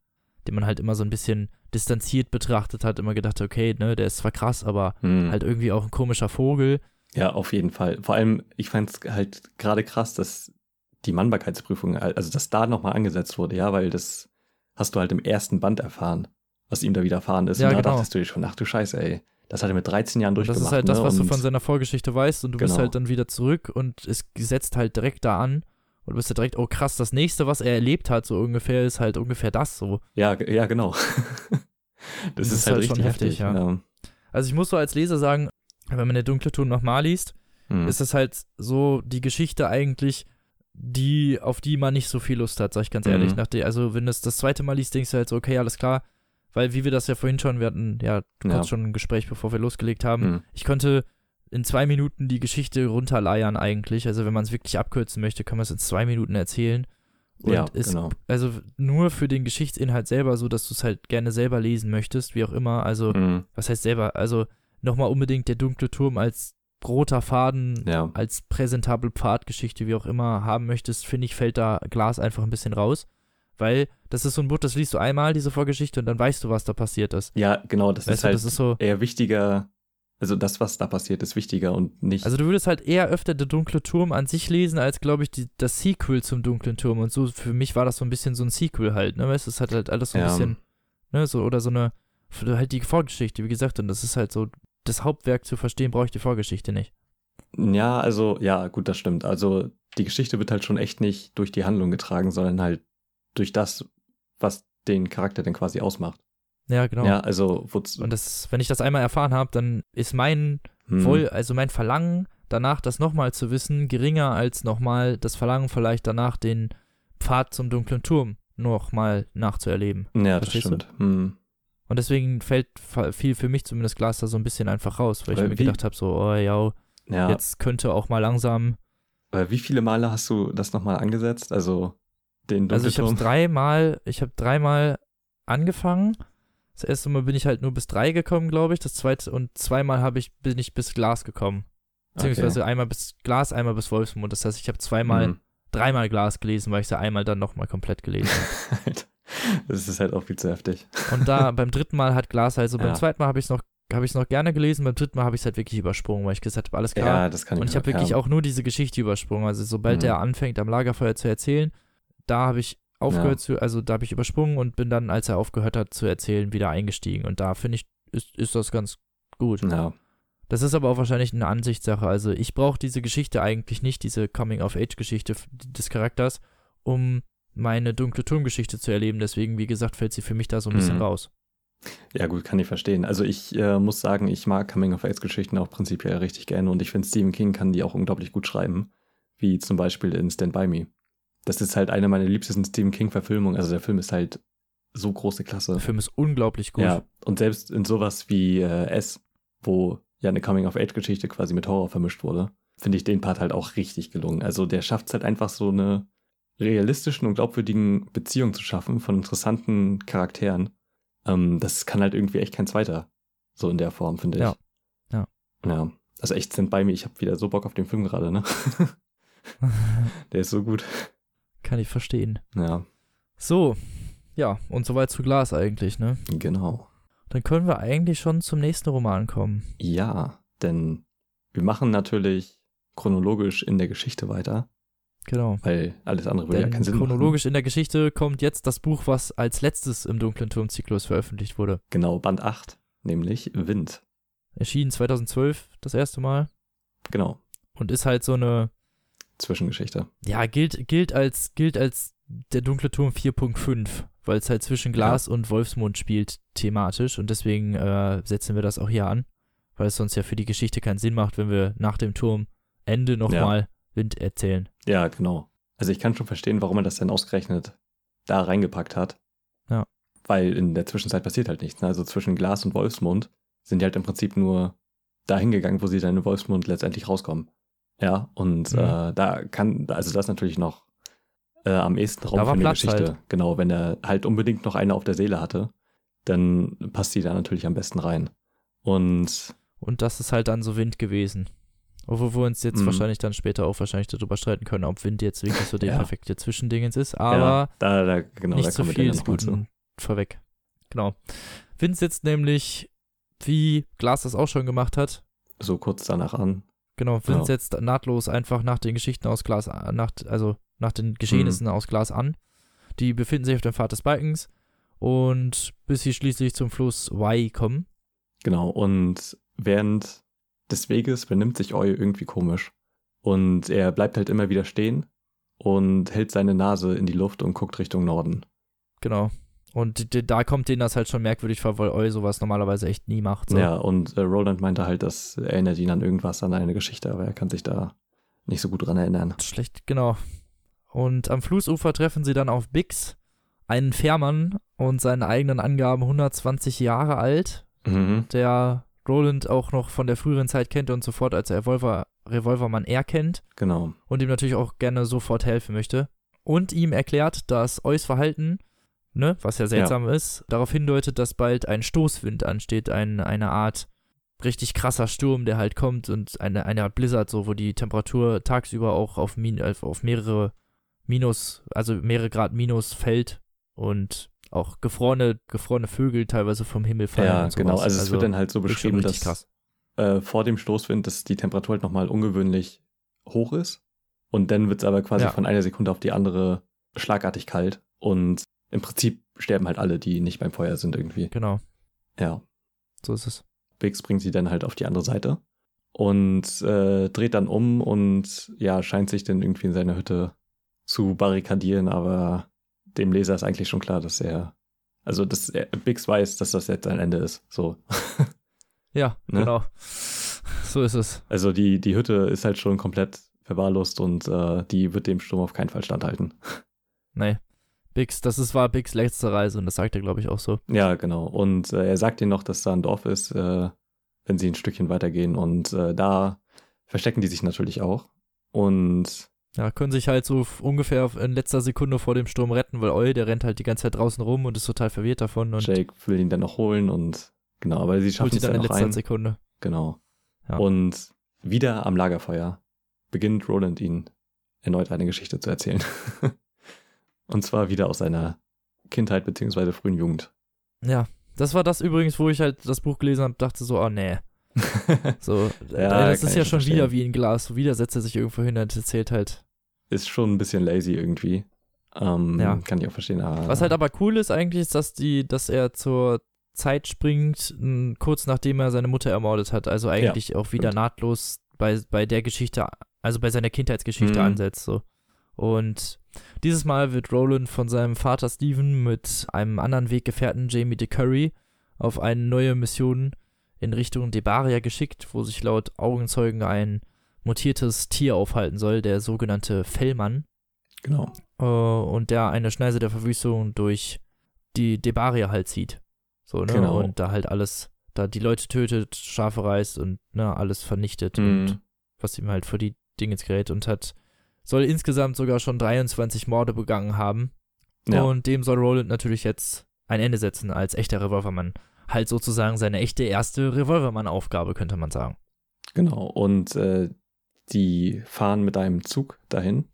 den man halt immer so ein bisschen distanziert betrachtet hat, immer gedacht, okay, ne, der ist zwar krass, aber Hm. halt irgendwie auch ein komischer Vogel. Ja, auf jeden Fall. Vor allem, ich fand es halt gerade krass, dass die Mannbarkeitsprüfung, also dass da nochmal angesetzt wurde, ja, weil das hast du halt im ersten Band erfahren, was ihm da widerfahren ist. Ja, und da genau. dachtest du dir schon, ach du Scheiße, ey. Das hat er mit 13 Jahren Und das durchgemacht. ist halt das, ne? was du von seiner Vorgeschichte weißt und du bist Genau. halt dann wieder zurück und es setzt halt direkt da an und du bist ja direkt, oh krass, das nächste, was er erlebt hat, so ungefähr, ist halt ungefähr das so. Ja, ja, genau. das, ist, halt, richtig heftig. ja. Also ich muss so als Leser sagen, wenn man der dunkle Ton nochmal liest, Hm. ist das halt so die Geschichte eigentlich, die, auf die man nicht so viel Lust hat, sag ich ganz Mhm. ehrlich. Nach der, also wenn du es das zweite Mal liest, denkst du halt so, okay, alles klar, weil wie wir das ja vorhin schon, wir hatten, ja, du Ja. schon ein Gespräch, bevor wir losgelegt haben, Hm. ich konnte in zwei Minuten die Geschichte runterleiern eigentlich. Also wenn man es wirklich abkürzen möchte, kann man es in zwei Minuten erzählen. Und Ja, ist genau. also nur für den Geschichtsinhalt selber so, dass du es halt gerne selber lesen möchtest, wie auch immer. Also Hm. was heißt selber? Also nochmal unbedingt der dunkle Turm als roter Faden, Ja. als präsentable Pfadgeschichte, wie auch immer, haben möchtest, finde ich, fällt da Glas einfach ein bisschen raus. Weil das ist so ein Buch, das liest du einmal, diese Vorgeschichte, und dann weißt du, was da passiert ist. ja, genau, das Weißt ist du, halt das ist so. eher wichtiger, also das, was da passiert, ist wichtiger und nicht. Also du würdest halt eher öfter der dunkle Turm an sich lesen, als glaube ich die, das Sequel zum dunklen Turm. Und so für mich war das so ein bisschen so ein Sequel halt, ne? Weißt du, es hat halt alles so ein Ja. bisschen, ne, so oder so eine halt die Vorgeschichte, wie gesagt, und das ist halt so das Hauptwerk zu verstehen, brauche ich die Vorgeschichte nicht. Ja, also, ja, gut, das stimmt. Also, die Geschichte wird halt schon echt nicht durch die Handlung getragen, sondern halt durch das, was den Charakter denn quasi ausmacht. Ja, genau. Ja, also. Und das, wenn ich das einmal erfahren habe, dann ist mein hm, Woll, also mein Verlangen danach, das nochmal zu wissen, geringer als nochmal das Verlangen vielleicht danach, den Pfad zum dunklen Turm nochmal nachzuerleben. Ja, das verstehst du? stimmt. Hm. Und deswegen fällt viel für mich zumindest Glas da so ein bisschen einfach raus, weil ich Aber mir wie- gedacht habe, so, oh ja, Ja, jetzt könnte auch mal langsam. aber wie viele Male hast du das nochmal angesetzt? Also, den Also ich habe dreimal, ich habe dreimal angefangen. Das erste Mal bin ich halt nur bis drei gekommen, glaube ich. Das zweite und zweimal habe ich bin ich bis Glas gekommen. Beziehungsweise einmal bis Glas, einmal bis Wolfsmund. Das heißt, ich habe zweimal, Hm. dreimal Glas gelesen, weil ich sie einmal dann nochmal komplett gelesen habe. Das ist halt auch viel zu heftig. Und da beim dritten Mal hat Glas, also beim Ja. zweiten Mal habe ich es noch, habe ich noch gerne gelesen, beim dritten Mal habe ich es halt wirklich übersprungen, weil ich gesagt habe, alles klar. Ja, das kann ich Und ich habe wirklich ja. auch nur diese Geschichte übersprungen. Also sobald Mhm. er anfängt, am Lagerfeuer zu erzählen, da habe ich aufgehört zu, also da habe ich übersprungen und bin dann, als er aufgehört hat zu erzählen, wieder eingestiegen. Und da finde ich, ist, ist das ganz gut. Ja, Das ist aber auch wahrscheinlich eine Ansichtssache. Also ich brauche diese Geschichte eigentlich nicht, diese Coming-of-Age-Geschichte des Charakters, um meine dunkle Turmgeschichte zu erleben. Deswegen, wie gesagt, fällt sie für mich da so ein bisschen Mhm. raus. Ja, gut, kann ich verstehen. Also ich äh, muss sagen, ich mag Coming-of-Age-Geschichten auch prinzipiell richtig gerne und ich finde, Stephen King kann die auch unglaublich gut schreiben. Wie zum Beispiel in Stand By Me. Das ist halt eine meiner liebsten Stephen King-Verfilmungen. Also der Film ist halt so große Klasse. Der Film ist unglaublich gut. Ja, und selbst in sowas wie äh, S, wo ja eine Coming-of-Age-Geschichte quasi mit Horror vermischt wurde, finde ich den Part halt auch richtig gelungen. Also der schafft es halt einfach so eine realistischen und glaubwürdigen Beziehung zu schaffen von interessanten Charakteren. Ähm, das kann halt irgendwie echt kein zweiter. So in der Form, finde ich. Ja. Ja. Ja. Also echt sind bei mir, ich habe wieder so Bock auf den Film gerade, ne? der ist so gut. Kann ich verstehen. Ja, So, ja, und soweit zu Glas eigentlich, ne? genau. Dann können wir eigentlich schon zum nächsten Roman kommen. Ja, denn wir machen natürlich chronologisch in der Geschichte weiter, Genau. weil alles andere würde ja keinen Sinn chronologisch in der Geschichte kommt jetzt das Buch, was als letztes im Dunklen Turmzyklus veröffentlicht wurde. machen. Genau, Band 8, nämlich Wind. Erschien 2012 das erste Mal Genau, und ist halt so eine, Zwischengeschichte. ja, gilt, gilt als, gilt als der Dunkle Turm 4.5, weil es halt zwischen Glas und Wolfsmond spielt thematisch und deswegen äh, setzen wir das auch hier an, weil es sonst ja für die Geschichte keinen Sinn macht, wenn wir nach dem Turm Ende nochmal Wind erzählen. Ja, genau. Also ich kann schon verstehen, warum er das denn ausgerechnet da reingepackt hat. Ja. Weil in der Zwischenzeit passiert halt nichts. Ne? Also zwischen Glas und Wolfsmund sind die halt im Prinzip nur dahin gegangen, wo sie dann in Wolfsmund letztendlich rauskommen. Ja, und Mhm. äh, da kann, also das ist natürlich noch äh, am ehesten Raum Da für eine Platz Geschichte. halt. Genau, wenn er halt unbedingt noch eine auf der Seele hatte, dann passt die da natürlich am besten rein. Und Und das ist halt dann so Wind gewesen. Obwohl wir uns jetzt Mhm. wahrscheinlich dann später auch wahrscheinlich darüber streiten können, ob Wind jetzt wirklich so der Ja. perfekte Zwischendingens ist. Aber ja, da, da, genau, da nicht kommen wir viel des zu. Guten vorweg. Genau. Wind sitzt nämlich, wie Glas das auch schon gemacht hat, So kurz danach an. Genau, Wind Genau. setzt nahtlos einfach nach den Geschichten aus Glas, a- nach, also nach den Geschehnissen Mhm. aus Glas an. Die befinden sich auf dem Pfad des Balkens und bis sie schließlich zum Fluss Y kommen. Genau, und während des Weges benimmt sich Eu irgendwie komisch. Und er bleibt halt immer wieder stehen und hält seine Nase in die Luft und guckt Richtung Norden. Genau. Und da kommt denen das halt schon merkwürdig vor, weil Eu sowas normalerweise echt nie macht. So. Ja, und äh, Roland meinte halt, das erinnert ihn an irgendwas, an eine Geschichte, aber er kann sich da nicht so gut dran erinnern. Schlecht, genau. Und am Flussufer treffen sie dann auf Bix, einen Fährmann und seinen eigenen Angaben 120 Jahre alt, Mhm. der Roland auch noch von der früheren Zeit kennt und sofort als Revolver, Revolvermann erkennt. Genau. und ihm natürlich auch gerne sofort helfen möchte. Und ihm erklärt, dass Eus Verhalten, ne, was ja seltsam ist, darauf hindeutet, dass bald ein Stoßwind ansteht, ein, eine Art richtig krasser Sturm, der halt kommt und eine, eine Art Blizzard, so, wo die Temperatur tagsüber auch auf, min, auf, mehrere Minus, also mehrere Grad Minus fällt und auch gefrorene, gefrorene Vögel teilweise vom Himmel fallen. Ja, genau. Also, es wird dann halt so beschrieben, dass äh, vor dem Stoßwind, dass die Temperatur halt nochmal ungewöhnlich hoch ist. Und dann wird es aber quasi Ja. von einer Sekunde auf die andere schlagartig kalt. Und im Prinzip sterben halt alle, die nicht beim Feuer sind irgendwie. Genau, Ja. so ist es. Biggs bringt sie dann halt auf die andere Seite und äh, dreht dann um und ja, scheint sich dann irgendwie in seiner Hütte zu barrikadieren, aber dem Leser ist eigentlich schon klar, dass er, also dass er, Biggs weiß, dass das jetzt sein Ende ist. So. Ja, Ne? genau. So ist es. Also die, die Hütte ist halt schon komplett verwahrlost und äh, die wird dem Sturm auf keinen Fall standhalten. Nee. Bix, das ist, war Bix letzte Reise und das sagt er, glaube ich, auch so. Ja, genau. Und äh, er sagt ihnen noch, dass da ein Dorf ist, äh, wenn sie ein Stückchen weitergehen. Und äh, da verstecken die sich natürlich auch. Und Ja, können sich halt so ungefähr in letzter Sekunde vor dem Sturm retten, weil Eu, der rennt halt die ganze Zeit draußen rum und ist total verwirrt davon und Jake will ihn dann noch holen und genau, aber sie schaffen sie es dann dann in letzter ein. Sekunde. Genau. Ja. Und wieder am Lagerfeuer beginnt Roland ihn erneut eine Geschichte zu erzählen. und zwar wieder aus seiner Kindheit beziehungsweise frühen Jugend. Ja, das war das übrigens, wo ich halt das Buch gelesen habe, dachte so, oh nee. So, Ja, das ist ja schon schon wieder verstehen. wie ein Glas. So wieder setzt er sich irgendwo hin und erzählt halt. Ist schon ein bisschen lazy irgendwie. Ähm, Ja. Kann ich auch verstehen. Aber Was halt aber cool ist eigentlich, ist, dass die, dass er zur Zeit springt, kurz nachdem er seine Mutter ermordet hat. Also eigentlich auch wieder stimmt. nahtlos bei, bei der Geschichte, also bei seiner Kindheitsgeschichte Mhm. ansetzt. So. Und dieses Mal wird Roland von seinem Vater Steven mit einem anderen Weggefährten Jamie DeCurry auf eine neue Mission in Richtung Debaria geschickt, wo sich laut Augenzeugen ein mutiertes Tier aufhalten soll, der sogenannte Fellmann Genau. äh, und der eine Schneise der Verwüstung durch die Debaria halt zieht. So, ne? Genau. Und da halt alles, da die Leute tötet, Schafe reißt und ne, alles vernichtet Mhm. und was ihm halt vor die Dinge ins gerät und hat, soll insgesamt sogar schon 23 Morde begangen haben. Ja. Und dem soll Roland natürlich jetzt ein Ende setzen als echter Revolvermann. Halt sozusagen seine echte erste Revolvermann-Aufgabe, könnte man sagen. Genau. Und äh, die fahren mit einem Zug dahin,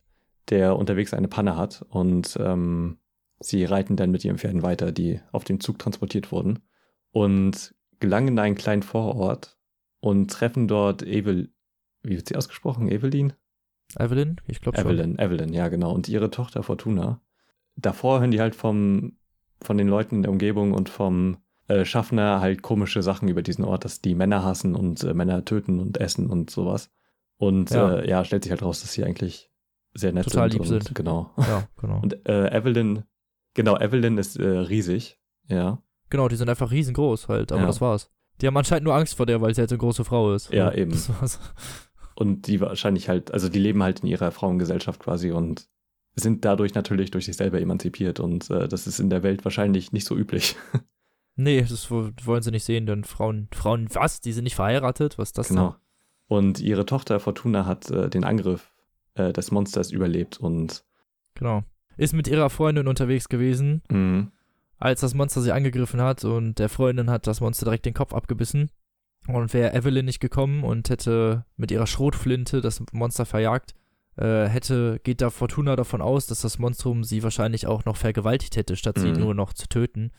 der unterwegs eine Panne hat. Und ähm, sie reiten dann mit ihren Pferden weiter, die auf dem Zug transportiert wurden. Und gelangen in einen kleinen Vorort und treffen dort Evel. Wie wird sie ausgesprochen? Evelyn? Evelyn? Ich glaube schon. Evelyn, Evelyn, ja, genau. Und ihre Tochter Fortuna. Davor hören die halt vom, von den Leuten in der Umgebung und vom äh, Schaffner halt komische Sachen über diesen Ort, dass die Männer hassen und äh, Männer töten und essen und sowas. Und Ja. äh, ja stellt sich halt raus, dass sie eigentlich sehr nett Total sind. lieb und, sind. Genau. Ja, genau. Und äh, Evelyn, genau, Evelyn ist äh, riesig, ja. Genau, die sind einfach riesengroß halt, aber Ja. das war's. Die haben anscheinend nur Angst vor der, weil sie halt eine große Frau ist. Ja, eben. Das war's. Und die wahrscheinlich halt, also die leben halt in ihrer Frauengesellschaft quasi und sind dadurch natürlich durch sich selber emanzipiert und äh, das ist in der Welt wahrscheinlich nicht so üblich. Nee, das wollen sie nicht sehen, denn Frauen, Frauen, was? Die sind nicht verheiratet? Was ist das Genau. Und ihre Tochter Fortuna hat äh, den Angriff äh, des Monsters überlebt und Genau. Ist mit ihrer Freundin unterwegs gewesen, mh, als das Monster sie angegriffen hat und der Freundin hat das Monster direkt den Kopf abgebissen. Und wäre Evelyn nicht gekommen und hätte mit ihrer Schrotflinte das Monster verjagt, äh, hätte, geht da Fortuna davon aus, dass das Monstrum sie wahrscheinlich auch noch vergewaltigt hätte, statt sie Mhm. nur noch zu töten.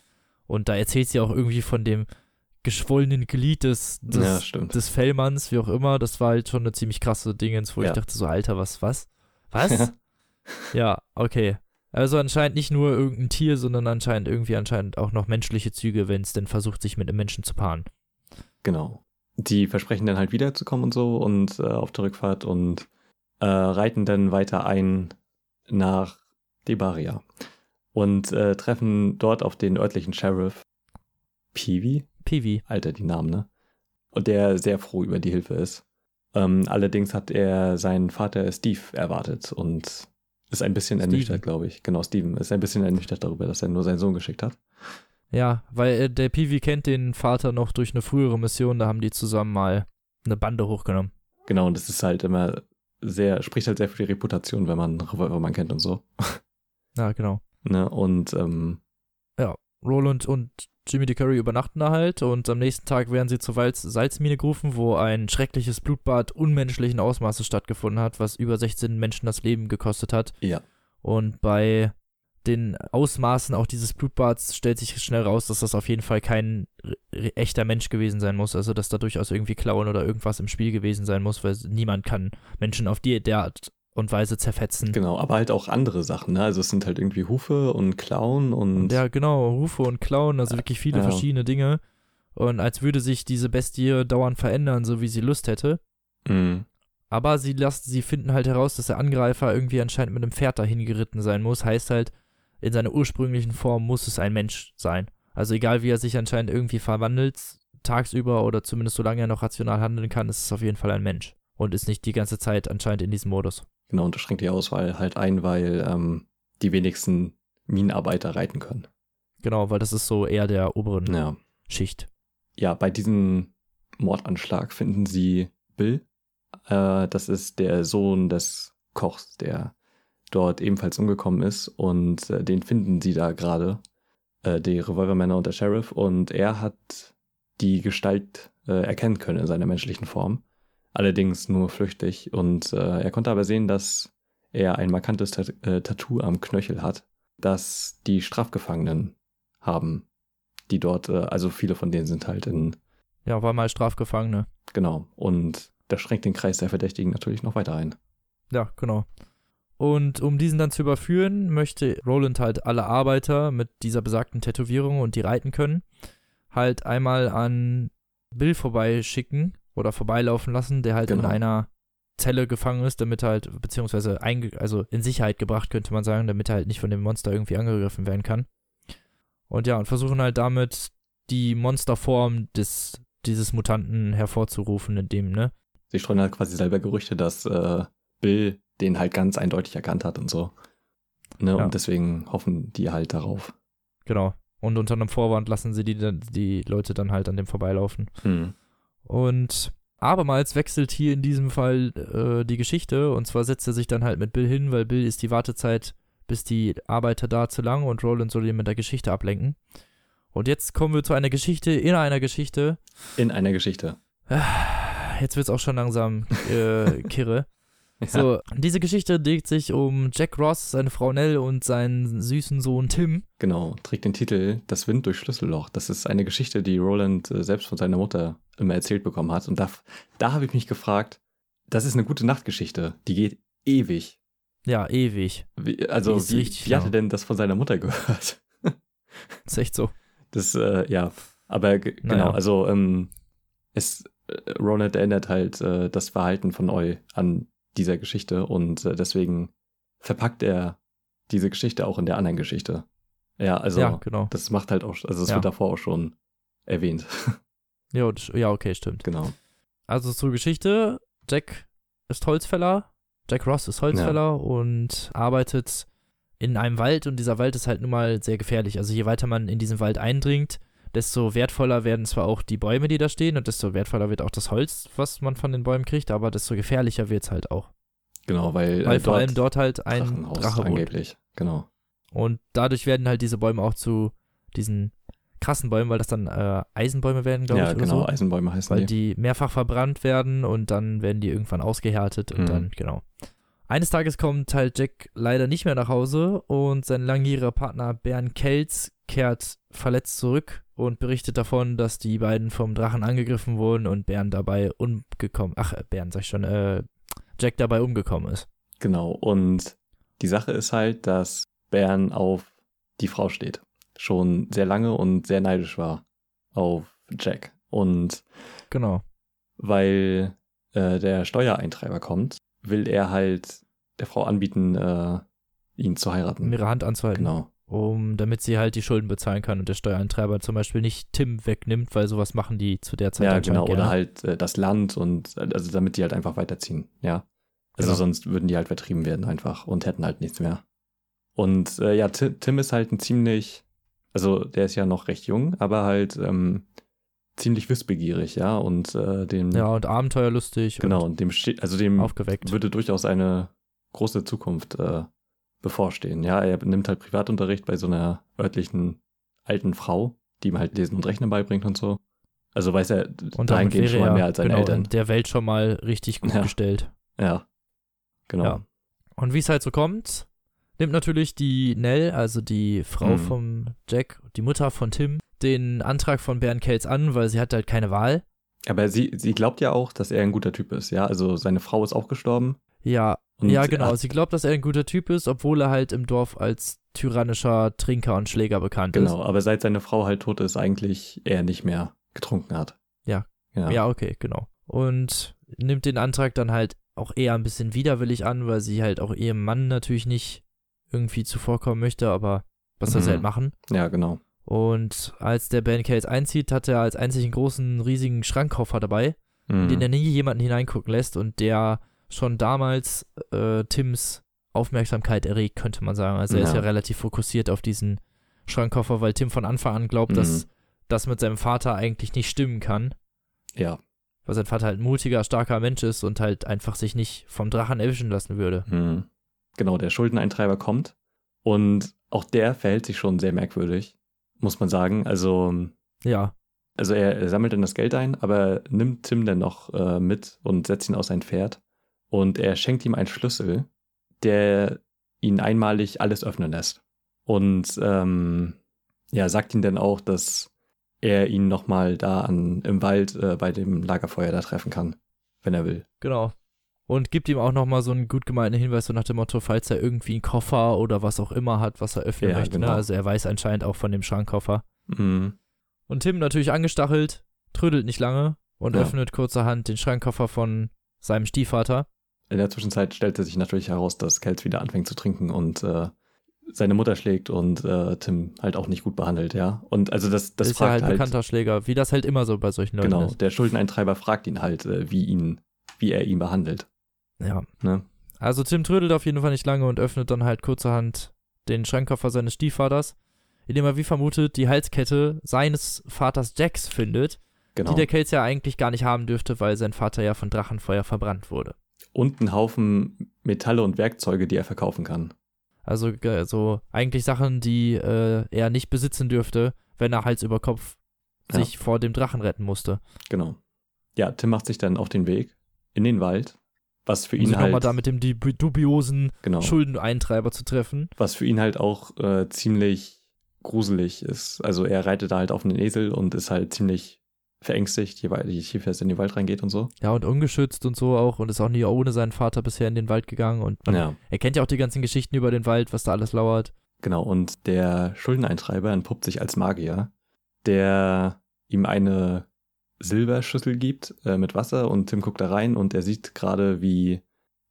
Und da erzählt sie auch irgendwie von dem geschwollenen Glied des, des, ja, des Fellmanns, wie auch immer. Das war halt schon eine ziemlich krasse Dingens, wo Ja. ich dachte so, Alter, was, was? Was? ja, okay. Also anscheinend nicht nur irgendein Tier, sondern anscheinend irgendwie anscheinend auch noch menschliche Züge, wenn es denn versucht, sich mit einem Menschen zu paaren. Genau. Die versprechen dann halt wiederzukommen und so und äh, auf der Rückfahrt und äh, reiten dann weiter ein nach Debaria und äh, treffen dort auf den örtlichen Sheriff Peavy. Piwi. Alter, die Namen, ne? Und der sehr froh über die Hilfe ist. Ähm, allerdings hat er seinen Vater Steve erwartet und ist ein bisschen Steven. ernüchtert, glaube ich. Genau, Steven ist ein bisschen ernüchtert darüber, dass er nur seinen Sohn geschickt hat. Ja, weil äh, der Piwi kennt den Vater noch durch eine frühere Mission, da haben die zusammen mal eine Bande hochgenommen. Genau, und das ist halt immer sehr, spricht halt sehr für die Reputation, wenn man Revolverman kennt und so. Ja, genau. Ne? Und ähm, Roland und Jimmy DeCurry übernachten da halt und am nächsten Tag werden sie zur Walz Salzmine gerufen, wo ein schreckliches Blutbad unmenschlichen Ausmaßes stattgefunden hat, was über 16 Menschen das Leben gekostet hat. ja, Und bei den Ausmaßen auch dieses Blutbads stellt sich schnell raus, dass das auf jeden Fall kein echter Mensch gewesen sein muss. Also, dass da durchaus irgendwie Klauen oder irgendwas im Spiel gewesen sein muss, weil niemand kann Menschen auf die der Art und Weise zerfetzen. genau, aber halt auch andere Sachen, ne? Also es sind halt irgendwie Hufe und Klauen und Ja, genau, Rufe und Klauen, also wirklich viele Ja. verschiedene Dinge. Und als würde sich diese Bestie dauernd verändern, so wie sie Lust hätte. mh, Aber sie, lasst, sie finden halt heraus, dass der Angreifer irgendwie anscheinend mit einem Pferd dahin geritten sein muss. Heißt halt, in seiner ursprünglichen Form muss es ein Mensch sein. Also egal wie er sich anscheinend irgendwie verwandelt, tagsüber oder zumindest solange er noch rational handeln kann, ist es auf jeden Fall ein Mensch. Und ist nicht die ganze Zeit anscheinend in diesem Modus. genau, und das schränkt die Auswahl halt ein, weil ähm, die wenigsten Minenarbeiter reiten können. Genau, weil das ist so eher der oberen Ja. Schicht. ja, bei diesem Mordanschlag finden sie Bill. Äh, das ist der Sohn des Kochs, der dort ebenfalls umgekommen ist. Und äh, den finden sie da gerade, äh, die Revolvermänner und der Sheriff. Und er hat die Gestalt äh, erkennen können in seiner menschlichen Form. Allerdings nur flüchtig. Und äh, er konnte aber sehen, dass er ein markantes Tat äh, Tattoo am Knöchel hat, das die Strafgefangenen haben, die dort, äh, also viele von denen sind halt in Ja, war mal Strafgefangene. Genau. Und das schränkt den Kreis der Verdächtigen natürlich noch weiter ein. Ja, genau. Und um diesen dann zu überführen, möchte Roland halt alle Arbeiter mit dieser besagten Tätowierung und die reiten können, halt einmal an Bill vorbeischicken oder vorbeilaufen lassen, der halt in Genau. einer Zelle gefangen ist, damit er halt, beziehungsweise einge also in Sicherheit gebracht, könnte man sagen, damit er halt nicht von dem Monster irgendwie angegriffen werden kann. Und ja, und versuchen halt damit die Monsterform des, dieses Mutanten hervorzurufen, in dem, ne? Sie streuen halt quasi selber Gerüchte, dass äh, Bill den halt ganz eindeutig erkannt hat und so. Ne? Ja. Und deswegen hoffen die halt darauf. Genau. Und unter einem Vorwand lassen sie die, die Leute dann halt an dem vorbeilaufen. Hm. Und abermals wechselt hier in diesem Fall äh, die Geschichte. Und zwar setzt er sich dann halt mit Bill hin, weil Bill ist die Wartezeit, bis die Arbeiter da zu lang und Roland soll ihn mit der Geschichte ablenken. Und jetzt kommen wir zu einer Geschichte in einer Geschichte. In einer Geschichte. Jetzt wird's auch schon langsam äh, kirre. So, diese Geschichte dreht sich um Jack Ross, seine Frau Nell und seinen süßen Sohn Tim. Genau, trägt den Titel Das Wind durch Schlüsselloch. Das ist eine Geschichte, die Roland äh, selbst von seiner Mutter immer erzählt bekommen hat. Und da, da habe ich mich gefragt, das ist eine gute Nachtgeschichte. Die geht ewig. Ja, ewig. Wie, also, wie, richtig wie hat er lang. denn das von seiner Mutter gehört? Ist echt so. Das, äh, ja, aber Naja. genau, also ähm, es, äh, Ronald erinnert halt äh, das Verhalten von Eu an dieser Geschichte und äh, deswegen verpackt er diese Geschichte auch in der anderen Geschichte. Ja, also ja, genau. das macht halt auch, also es Ja. wird davor auch schon erwähnt. Ja, ja, okay, stimmt. genau. Also zur Geschichte. Jack ist Holzfäller. Jack Ross ist Holzfäller und arbeitet in einem Wald und dieser Wald ist halt nun mal sehr gefährlich. Also je weiter man in diesen Wald eindringt, desto wertvoller werden zwar auch die Bäume, die da stehen, und desto wertvoller wird auch das Holz, was man von den Bäumen kriegt, aber desto gefährlicher wird es halt auch. Genau, weil, Weil äh, vor allem dort halt ein Drache wohnt. angeblich. Genau. Und dadurch werden halt diese Bäume auch zu diesen krassen Bäumen, weil das dann äh, Eisenbäume werden, glaube Ja, ich, oder genau, so. Eisenbäume heißen Weil die. die mehrfach verbrannt werden und dann werden die irgendwann ausgehärtet und Mhm. dann, genau. Eines Tages kommt halt Jack leider nicht mehr nach Hause und sein langjähriger Partner Bern Kelz kehrt verletzt zurück und berichtet davon, dass die beiden vom Drachen angegriffen wurden und Bern dabei umgekommen, ach, äh, Bern, sag ich schon, äh, Jack dabei umgekommen ist. Genau. Und die Sache ist halt, dass Bern auf die Frau steht. Schon sehr lange und sehr neidisch war auf Jack. Und Genau. weil äh, der Steuereintreiber kommt, will er halt der Frau anbieten, äh, ihn zu heiraten. Um ihre Hand anzuhalten. Genau. Um, damit sie halt die Schulden bezahlen kann und der Steuereintreiber zum Beispiel nicht Tim wegnimmt, weil sowas machen die zu der Zeit Ja, genau. Oder halt äh, das Land und äh, also damit die halt einfach weiterziehen. Ja. Also Genau. sonst würden die halt vertrieben werden einfach und hätten halt nichts mehr. Und äh, ja, Ti- Tim ist halt ein ziemlich, also der ist ja noch recht jung, aber halt ähm, ziemlich wissbegierig, ja. Und äh, dem, Ja, und abenteuerlustig genau, und dem steht, also dem und aufgeweckt. würde durchaus eine große Zukunft äh, bevorstehen. Ja, er nimmt halt Privatunterricht bei so einer örtlichen alten Frau, die ihm halt Lesen und Rechnen beibringt und so. Also weiß er Und dahingehend schon mal mehr als seine genau, Eltern. in der Welt schon mal richtig gut Ja. gestellt. Ja. Genau. Ja. Und wie es halt so kommt, nimmt natürlich die Nell, also die Frau Mhm. vom Jack, die Mutter von Tim, den Antrag von Bernd Kelz an, weil sie hat halt keine Wahl. Aber sie, sie glaubt ja auch, dass er ein guter Typ ist, ja. Also seine Frau ist auch gestorben. Ja, Und ja, genau. Sie glaubt, dass er ein guter Typ ist, obwohl er halt im Dorf als tyrannischer Trinker und Schläger bekannt Genau, aber seit seine Frau halt tot ist, eigentlich er nicht mehr getrunken hat. Ja. Ja. ist. Ja, okay, genau. Und nimmt den Antrag dann halt auch eher ein bisschen widerwillig an, weil sie halt auch ihrem Mann natürlich nicht irgendwie zuvorkommen möchte, aber was soll sie Mhm. halt machen? ja, genau. Und als der Ben Case einzieht, hat er als einzigen großen, riesigen Schrankkoffer dabei, in Mhm. den er nie jemanden hineingucken lässt und der schon damals äh, Tims Aufmerksamkeit erregt, könnte man sagen. Also er ist Ja. ja relativ fokussiert auf diesen Schrankkoffer, weil Tim von Anfang an glaubt, dass Mhm. das mit seinem Vater eigentlich nicht stimmen kann. Ja. Weil sein Vater halt ein mutiger, starker Mensch ist und halt einfach sich nicht vom Drachen erwischen lassen würde. Mhm. Genau, der Schuldeneintreiber kommt und auch der verhält sich schon sehr merkwürdig, muss man sagen. Also, Ja, also er, er sammelt dann das Geld ein, aber nimmt Tim dann noch äh, mit und setzt ihn auf sein Pferd und er schenkt ihm einen Schlüssel, der ihn einmalig alles öffnen lässt. Und ähm, ja, sagt ihm dann auch, dass er ihn nochmal da an, im Wald äh, bei dem Lagerfeuer da treffen kann, wenn er will. genau. Und gibt ihm auch nochmal so einen gut gemeinten Hinweis, so nach dem Motto, falls er irgendwie einen Koffer oder was auch immer hat, was er öffnen Ja, möchte. genau. Ne? Also er weiß anscheinend auch von dem Schrankkoffer. Mhm. Und Tim natürlich angestachelt, trödelt nicht lange und Ja. öffnet kurzerhand den Schrankkoffer von seinem Stiefvater. In der Zwischenzeit stellte sich natürlich heraus, dass Kelz wieder anfängt zu trinken und äh, seine Mutter schlägt und äh, Tim halt auch nicht gut behandelt, ja. Und also das, das ist ja fragt halt bekannter Schläger, wie das halt immer so bei solchen Leuten genau, ist. der Schuldeneintreiber fragt ihn halt, äh, wie ihn, wie er ihn behandelt. Ja. Ne? Also Tim trödelt auf jeden Fall nicht lange und öffnet dann halt kurzerhand den Schrankkoffer seines Stiefvaters, indem er wie vermutet die Halskette seines Vaters Jacks findet, Genau. die der Kelz ja eigentlich gar nicht haben dürfte, weil sein Vater ja von Drachenfeuer verbrannt wurde. und einen Haufen Metalle und Werkzeuge, die er verkaufen kann. Also äh, so eigentlich Sachen, die äh, er nicht besitzen dürfte, wenn er Hals über Kopf Ja. sich vor dem Drachen retten musste. Genau. Ja, Tim macht sich dann auf den Weg in den Wald, was für Um ihn nochmal halt da mit dem dub- dubiosen genau, Schuldeneintreiber zu treffen. was für ihn halt auch äh, ziemlich gruselig ist. Also er reitet da halt auf einen Esel und ist halt ziemlich verängstigt, je je tiefer es in den Wald reingeht und so. Ja, und ungeschützt und so auch und ist auch nie ohne seinen Vater bisher in den Wald gegangen und Ja, er kennt ja auch die ganzen Geschichten über den Wald, was da alles lauert. genau. Und der Schuldeneintreiber entpuppt sich als Magier, der ihm eine Silberschüssel gibt äh, mit Wasser und Tim guckt da rein und er sieht gerade, wie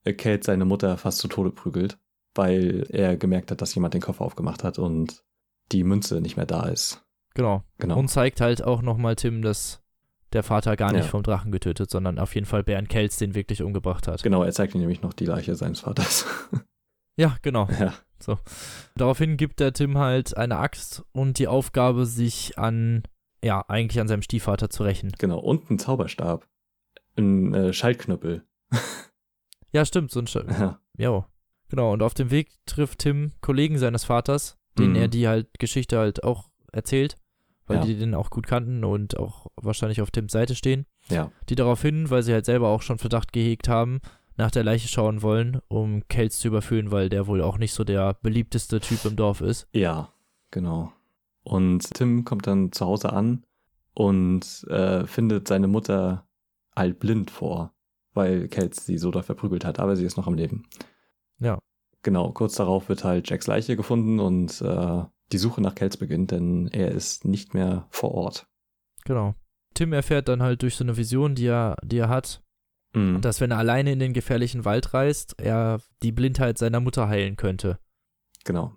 Kate seine Mutter fast zu Tode prügelt, weil er gemerkt hat, dass jemand den Koffer aufgemacht hat und die Münze nicht mehr da ist. Genau. Genau. Und zeigt halt auch nochmal Tim, dass der Vater gar nicht Ja. vom Drachen getötet, sondern auf jeden Fall Bernd Kelz den wirklich umgebracht hat. Genau, er zeigt ihm nämlich noch die Leiche seines Vaters. Ja, genau. ja. Daraufhin gibt der Tim halt eine Axt und die Aufgabe, sich an ja, eigentlich an seinem Stiefvater zu rächen. Genau, und ein Zauberstab. Ein äh, Schaltknüppel. Ja, stimmt, so ein Sch Ja. Ja. Genau, und auf dem Weg trifft Tim Kollegen seines Vaters, denen Mhm. er die halt Geschichte halt auch erzählt, weil Ja. die den auch gut kannten und auch wahrscheinlich auf Tims Seite stehen. Ja. Die darauf hin, weil sie halt selber auch schon Verdacht gehegt haben, nach der Leiche schauen wollen, um Kels zu überführen, weil der wohl auch nicht so der beliebteste Typ im Dorf ist. Ja, genau. Und Tim kommt dann zu Hause an und äh, findet seine Mutter halt blind vor, weil Kels sie so da verprügelt hat, aber sie ist noch am Leben. Ja. Genau, kurz darauf wird halt Jacks Leiche gefunden und äh, die Suche nach Kels beginnt, denn er ist nicht mehr vor Ort. Genau. Tim erfährt dann halt durch so eine Vision, die er, die er hat, Mhm. dass wenn er alleine in den gefährlichen Wald reist, er die Blindheit seiner Mutter heilen könnte. Genau.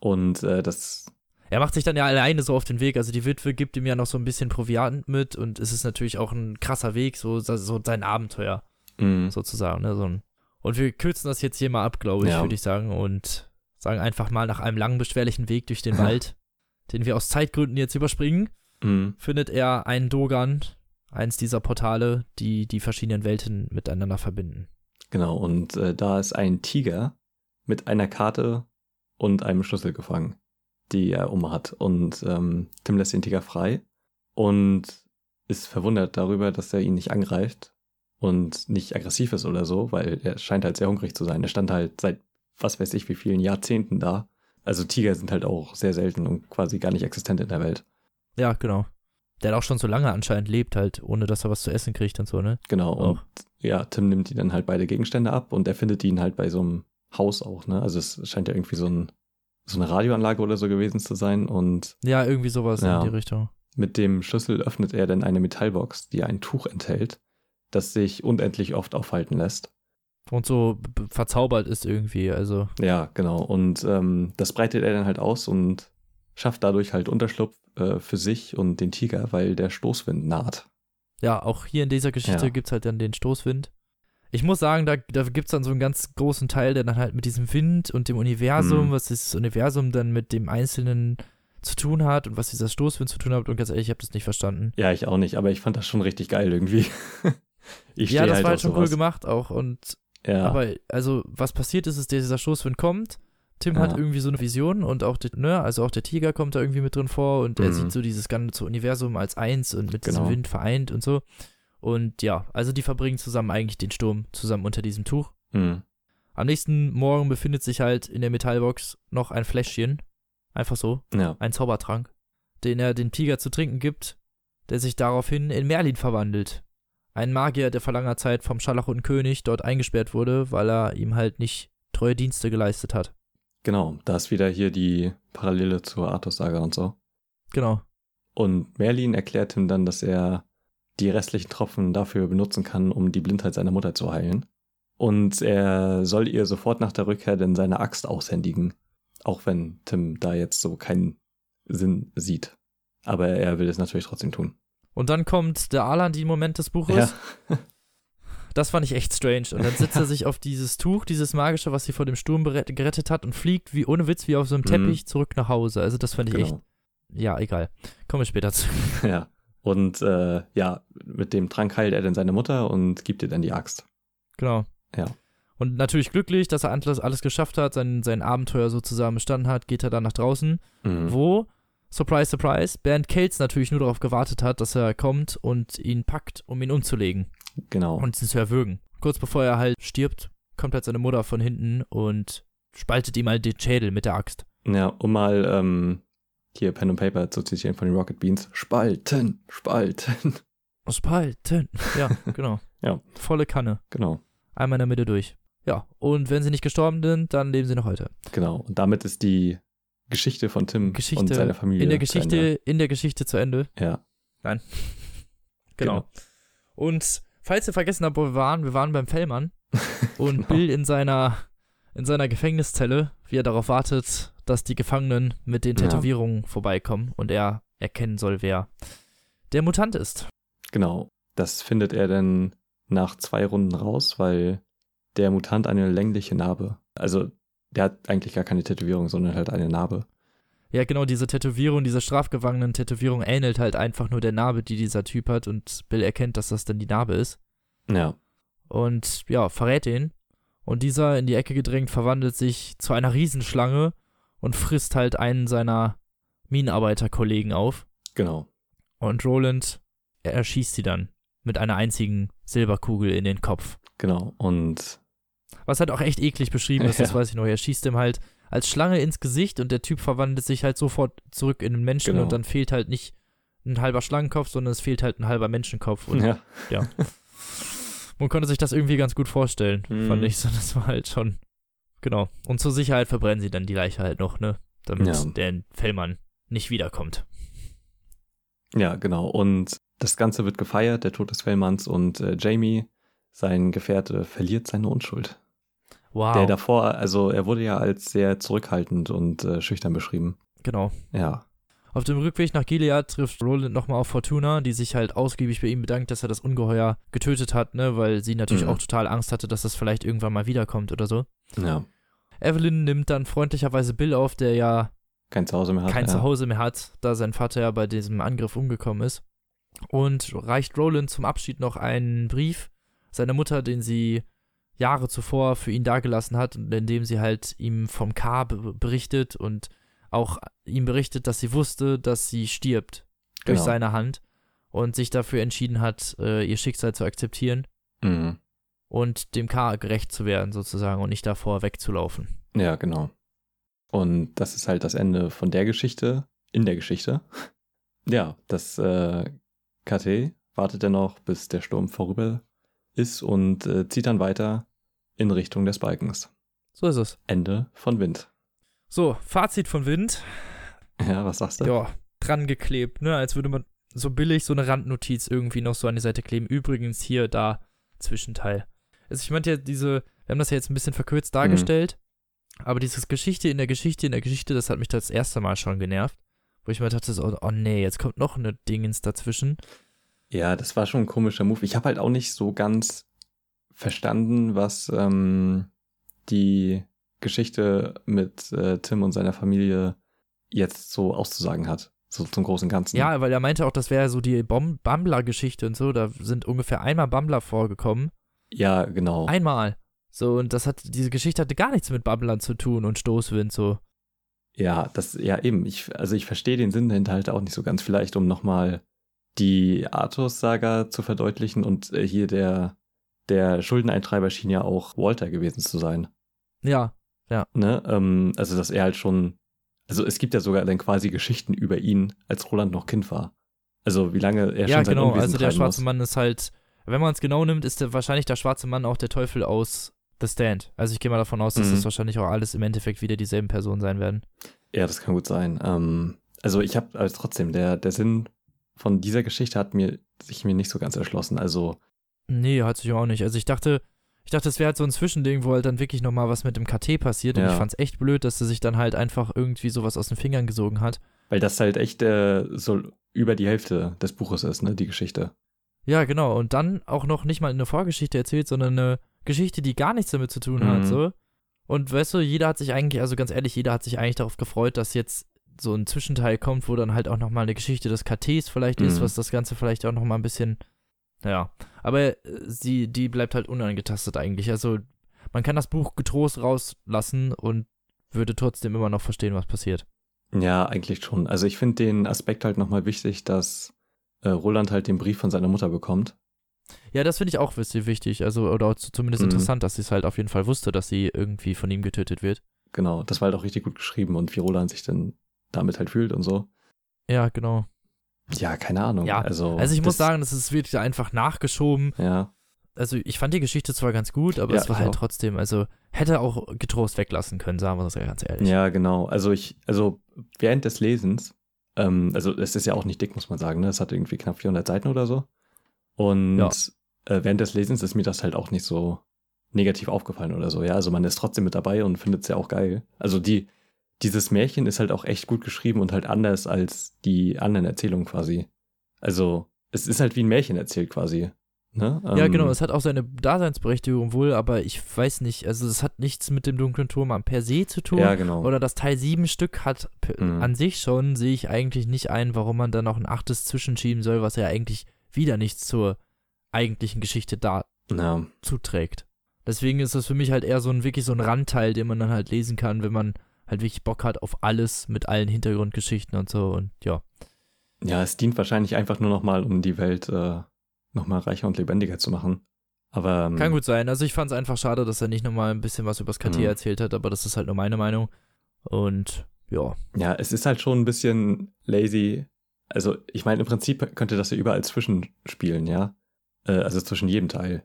Und äh, das, Er macht sich dann ja alleine so auf den Weg. Also die Witwe gibt ihm ja noch so ein bisschen Proviant mit und es ist natürlich auch ein krasser Weg, so, so sein Abenteuer mh, sozusagen. Ne? So ein, und wir kürzen das jetzt hier mal ab, glaube ich, Ja. würde ich sagen. Und sagen einfach mal nach einem langen, beschwerlichen Weg durch den Wald, den wir aus Zeitgründen jetzt überspringen, mh, findet er einen Dogan, eins dieser Portale, die die verschiedenen Welten miteinander verbinden. genau. Und äh, da ist ein Tiger mit einer Karte und einem Schlüssel gefangen, die er um hat. Und ähm, Tim lässt den Tiger frei und ist verwundert darüber, dass er ihn nicht angreift und nicht aggressiv ist oder so, weil er scheint halt sehr hungrig zu sein. Er stand halt seit was weiß ich wie vielen Jahrzehnten da. Also Tiger sind halt auch sehr selten und quasi gar nicht existent in der Welt. Ja, genau. Der hat auch schon so lange anscheinend lebt, halt, ohne dass er was zu essen kriegt und so, ne? Genau. Und Auch. ja, Tim nimmt die dann halt beide Gegenstände ab und er findet ihn halt bei so einem Haus auch, ne? Also es scheint ja irgendwie so, ein, so eine Radioanlage oder so gewesen zu sein. Und Ja, irgendwie sowas Ja. in die Richtung. mit dem Schlüssel öffnet er dann eine Metallbox, die ein Tuch enthält, das sich unendlich oft aufhalten lässt. Und so verzaubert ist irgendwie, also. Ja, genau. Und ähm, das breitet er dann halt aus und schafft dadurch halt Unterschlupf äh, für sich und den Tiger, weil der Stoßwind naht. Ja, auch hier in dieser Geschichte Ja. gibt's halt dann den Stoßwind. Ich muss sagen, da, da gibt's dann so einen ganz großen Teil, der dann halt mit diesem Wind und dem Universum, Mhm. was dieses Universum dann mit dem Einzelnen zu tun hat und was dieser Stoßwind zu tun hat. Und ganz ehrlich, ich habe das nicht verstanden. Ja, ich auch nicht, aber ich fand das schon richtig geil irgendwie. ich ja, das halt war halt schon cool sowas. gemacht auch. Und Ja, aber also, was passiert ist, ist, dieser Stoßwind kommt. Tim Ja. hat irgendwie so eine Vision und auch, der, ne, also auch der Tiger kommt da irgendwie mit drin vor und er Mhm. sieht so dieses ganze Universum als eins und mit Genau. diesem Wind vereint und so. Und ja, also die verbringen zusammen eigentlich den Sturm zusammen unter diesem Tuch. hm, Am nächsten Morgen befindet sich halt in der Metallbox noch ein Fläschchen. Einfach so, ja, ein Zaubertrank, den er dem Tiger zu trinken gibt, der sich daraufhin in Merlin verwandelt. Ein Magier, der vor langer Zeit vom Scharlachroten König dort eingesperrt wurde, weil er ihm halt nicht treue Dienste geleistet hat. genau. Da ist wieder hier die Parallele zur Arthur-Saga und so. Genau. Und Merlin erklärt ihm dann, dass er die restlichen Tropfen dafür benutzen kann, um die Blindheit seiner Mutter zu heilen. Und er soll ihr sofort nach der Rückkehr denn seine Axt aushändigen. Auch wenn Tim da jetzt so keinen Sinn sieht. Aber er will es natürlich trotzdem tun. Und dann kommt der Alan-Moment des Buches. Ja, Das fand ich echt strange. Und dann setzt er sich auf dieses Tuch, dieses magische, was sie vor dem Sturm gerettet hat und fliegt wie ohne Witz wie auf so einem Mhm. Teppich zurück nach Hause. Also das fand ich echt, genau. ja, egal. Kommen wir später zu. Ja. Und äh, ja, mit dem Trank heilt er dann seine Mutter und gibt ihr dann die Axt. Genau. Ja. natürlich glücklich, dass er alles, alles geschafft hat, sein, sein Abenteuer sozusagen bestanden hat, geht er dann nach draußen, Mhm. wo, surprise, surprise, Bernd Kelz natürlich nur darauf gewartet hat, dass er kommt und ihn packt, um ihn umzulegen Genau. und ihn zu erwürgen. Kurz bevor er halt stirbt, kommt halt seine Mutter von hinten und spaltet ihm halt den Schädel mit der Axt. ja, um mal ähm, hier Pen und Paper zu zitieren von den Rocket Beans. Spalten, spalten. Spalten. Ja, genau. Ja. Volle Kanne. Genau, Einmal in der Mitte durch. Ja, und wenn sie nicht gestorben sind, dann leben sie noch heute. genau. Und damit ist die Geschichte von Tim Geschichte und seiner Familie. In der Geschichte, in der Geschichte zu Ende. Ja, Genau. Genau. Und falls ihr vergessen habt, wo wir waren, wir waren beim Fellmann und Genau. Bill in seiner, in seiner Gefängniszelle, wie er darauf wartet, dass die Gefangenen mit den Ja. Tätowierungen vorbeikommen und er erkennen soll, wer der Mutant ist. genau. Das findet er dann nach zwei Runden raus, weil der Mutant eine längliche Narbe, also der hat eigentlich gar keine Tätowierung, sondern halt eine Narbe. Ja, genau, diese Tätowierung, diese strafgewangenen Tätowierung ähnelt halt einfach nur der Narbe, die dieser Typ hat und Bill erkennt, dass das dann die Narbe ist. Ja. Und ja, verrät ihn. Und dieser in die Ecke gedrängt verwandelt sich zu einer Riesenschlange und frisst halt einen seiner Minenarbeiterkollegen auf. Genau. Und Roland er erschießt sie dann mit einer einzigen Silberkugel in den Kopf. Genau. Und Was halt auch echt eklig beschrieben ist, das Ja. weiß ich noch. Er schießt ihm halt als Schlange ins Gesicht und der Typ verwandelt sich halt sofort zurück in einen Menschen Genau. und dann fehlt halt nicht ein halber Schlangenkopf, sondern es fehlt halt ein halber Menschenkopf. Und ja. man konnte sich das irgendwie ganz gut vorstellen, Mhm. fand ich. So, das war halt schon. Genau. Und zur Sicherheit verbrennen sie dann die Leiche halt noch, ne? Damit Ja. der Fellmann nicht wiederkommt. Ja, genau. Und das Ganze wird gefeiert, der Tod des Fellmanns und äh, Jamie, sein Gefährte, verliert seine Unschuld. Wow. Der davor, also er wurde ja als sehr zurückhaltend und äh, schüchtern beschrieben. genau. Ja. Auf dem Rückweg nach Gilead trifft Roland nochmal auf Fortuna, die sich halt ausgiebig bei ihm bedankt, dass er das Ungeheuer getötet hat, ne, weil sie natürlich Mhm. auch total Angst hatte, dass das vielleicht irgendwann mal wiederkommt oder so. Ja. Evelyn nimmt dann freundlicherweise Bill auf, der ja Kein Zuhause mehr hat. kein ja. Zuhause mehr hat, da sein Vater ja bei diesem Angriff umgekommen ist. Und reicht Roland zum Abschied noch einen Brief seiner Mutter, den sie Jahre zuvor für ihn dagelassen hat, und in dem sie halt ihm vom K be- berichtet und auch ihm berichtet, dass sie wusste, dass sie stirbt durch Genau. seine Hand und sich dafür entschieden hat, äh, ihr Schicksal zu akzeptieren Mhm. Und dem K gerecht zu werden sozusagen und nicht davor wegzulaufen. Ja, genau. Und das ist halt das Ende von der Geschichte, in der Geschichte. Ja, das äh, KT wartet dann noch, bis der Sturm vorüber ist und äh, zieht dann weiter in Richtung des Balkens. So ist es. Ende von Wind. So, Fazit von Wind. Ja, was sagst du? ja, dran geklebt, ne? Als würde man so billig so eine Randnotiz irgendwie noch so an die Seite kleben. Übrigens hier, da, Zwischenteil. Also ich meinte ja diese, wir haben das ja jetzt ein bisschen verkürzt dargestellt, aber dieses Geschichte in der Geschichte in der Geschichte, das hat mich das erste Mal schon genervt. Wo ich mir dachte, so, oh nee, jetzt kommt noch eine Dingens dazwischen. Ja, das war schon ein komischer Move. Ich habe halt auch nicht so ganz verstanden, was ähm, die Geschichte mit äh, Tim und seiner Familie jetzt so auszusagen hat. So zum großen Ganzen. Ja, weil er meinte auch, das wäre so die Bom Bambler-Geschichte und so, da sind ungefähr einmal Bambler vorgekommen. Ja, genau. Einmal. So, und das hat, diese Geschichte hatte gar nichts mit Bamblern zu tun und Stoßwind, so. Ja, das, ja eben. Ich, also ich verstehe den Sinn dahinter halt auch nicht so ganz. Vielleicht, um nochmal die Arthurs-Saga zu verdeutlichen und äh, hier der, der Schuldeneintreiber schien ja auch Walter gewesen zu sein. Ja, Ne? Ähm, also, dass er halt schon, also es gibt ja sogar dann quasi Geschichten über ihn, als Roland noch Kind war. Also wie lange er ja, schon sein genau. Unwesen Also der schwarze muss. Mann ist halt, wenn man es genau nimmt, ist der, wahrscheinlich der schwarze Mann auch der Teufel aus The Stand. Also ich gehe mal davon aus, dass Mhm. das wahrscheinlich auch alles im Endeffekt wieder dieselben Personen sein werden. Ja, das kann gut sein. Ähm, also ich habe also trotzdem, der, der Sinn von dieser Geschichte hat mir sich mir nicht so ganz erschlossen. Also, Nee, hat sich auch nicht. Also ich dachte, ich dachte, es wäre halt so ein Zwischending, wo halt dann wirklich nochmal was mit dem KT passiert. Und Ja. ich fand's echt blöd, dass er sich dann halt einfach irgendwie sowas aus den Fingern gesogen hat. weil das halt echt äh, so über die Hälfte des Buches ist, ne, die Geschichte. Ja, genau. Und dann auch noch nicht mal eine Vorgeschichte erzählt, sondern eine Geschichte, die gar nichts damit zu tun hat, Mhm. so. Und weißt du, jeder hat sich eigentlich, also ganz ehrlich, jeder hat sich eigentlich darauf gefreut, dass jetzt so ein Zwischenteil kommt, wo dann halt auch nochmal eine Geschichte des KTs vielleicht ist, Mhm. was das Ganze vielleicht auch nochmal ein bisschen, ja. Aber äh, sie, die bleibt halt unangetastet eigentlich. Also man kann das Buch getrost rauslassen und würde trotzdem immer noch verstehen, was passiert. Ja, eigentlich schon. Also ich finde den Aspekt halt nochmal wichtig, dass äh, Roland halt den Brief von seiner Mutter bekommt. Ja, das finde ich auch wichtig. Also, oder zumindest Mhm. interessant, dass sie es halt auf jeden Fall wusste, dass sie irgendwie von ihm getötet wird. Genau, das war halt auch richtig gut geschrieben und wie Roland sich dann damit halt fühlt und so. Ja, genau. Ja, keine Ahnung. Ja, also, Also ich muss sagen, das ist wirklich einfach nachgeschoben. Ja, Also ich fand die Geschichte zwar ganz gut, aber Ja, es war halt auch. trotzdem, also hätte auch getrost weglassen können, sagen wir das ja ganz ehrlich. ja, genau. Also ich, also während des Lesens, ähm, also es ist ja auch nicht dick, muss man sagen, ne? Es hat irgendwie knapp 400 Seiten oder so. Und Ja. äh, während des Lesens ist mir das halt auch nicht so negativ aufgefallen oder so. Ja, also man ist trotzdem mit dabei und findet es ja auch geil. Also die, dieses Märchen ist halt auch echt gut geschrieben und halt anders als die anderen Erzählungen quasi. Also es ist halt wie ein Märchen erzählt quasi. Ne? Ja, genau, Ähm, es hat auch seine Daseinsberechtigung wohl, aber ich weiß nicht, also es hat nichts mit dem dunklen Turm an per se zu tun. Ja, genau. Oder das Teil 7 Stück hat Mhm. an sich schon, sehe ich eigentlich nicht ein, warum man da noch ein achtes zwischenschieben soll, was ja eigentlich wieder nichts zur eigentlichen Geschichte da ja. zuträgt. Deswegen ist das für mich halt eher so ein wirklich so ein Randteil, den man dann halt lesen kann, wenn man halt wirklich Bock hat auf alles mit allen Hintergrundgeschichten und so und ja. ja, es dient wahrscheinlich einfach nur nochmal, um die Welt äh, nochmal reicher und lebendiger zu machen. Aber ähm, Kann gut sein. Also ich fand es einfach schade, dass er nicht nochmal ein bisschen was über das KT erzählt hat, aber das ist halt nur meine Meinung. Und ja. Ja, es ist halt schon ein bisschen lazy. Also, ich meine, im Prinzip könnte das ja überall zwischenspielen, ja. Äh, also zwischen jedem Teil.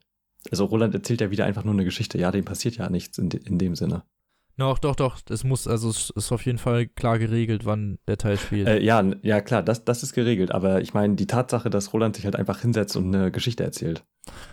Also, Roland erzählt ja wieder einfach nur eine Geschichte. Ja, dem passiert ja nichts in, de in dem Sinne. Doch, doch, doch. Es muss, also es ist auf jeden Fall klar geregelt, wann der Teil spielt. Äh, ja, ja, klar, das, das ist geregelt. Aber ich meine, die Tatsache, dass Roland sich halt einfach hinsetzt und eine Geschichte erzählt.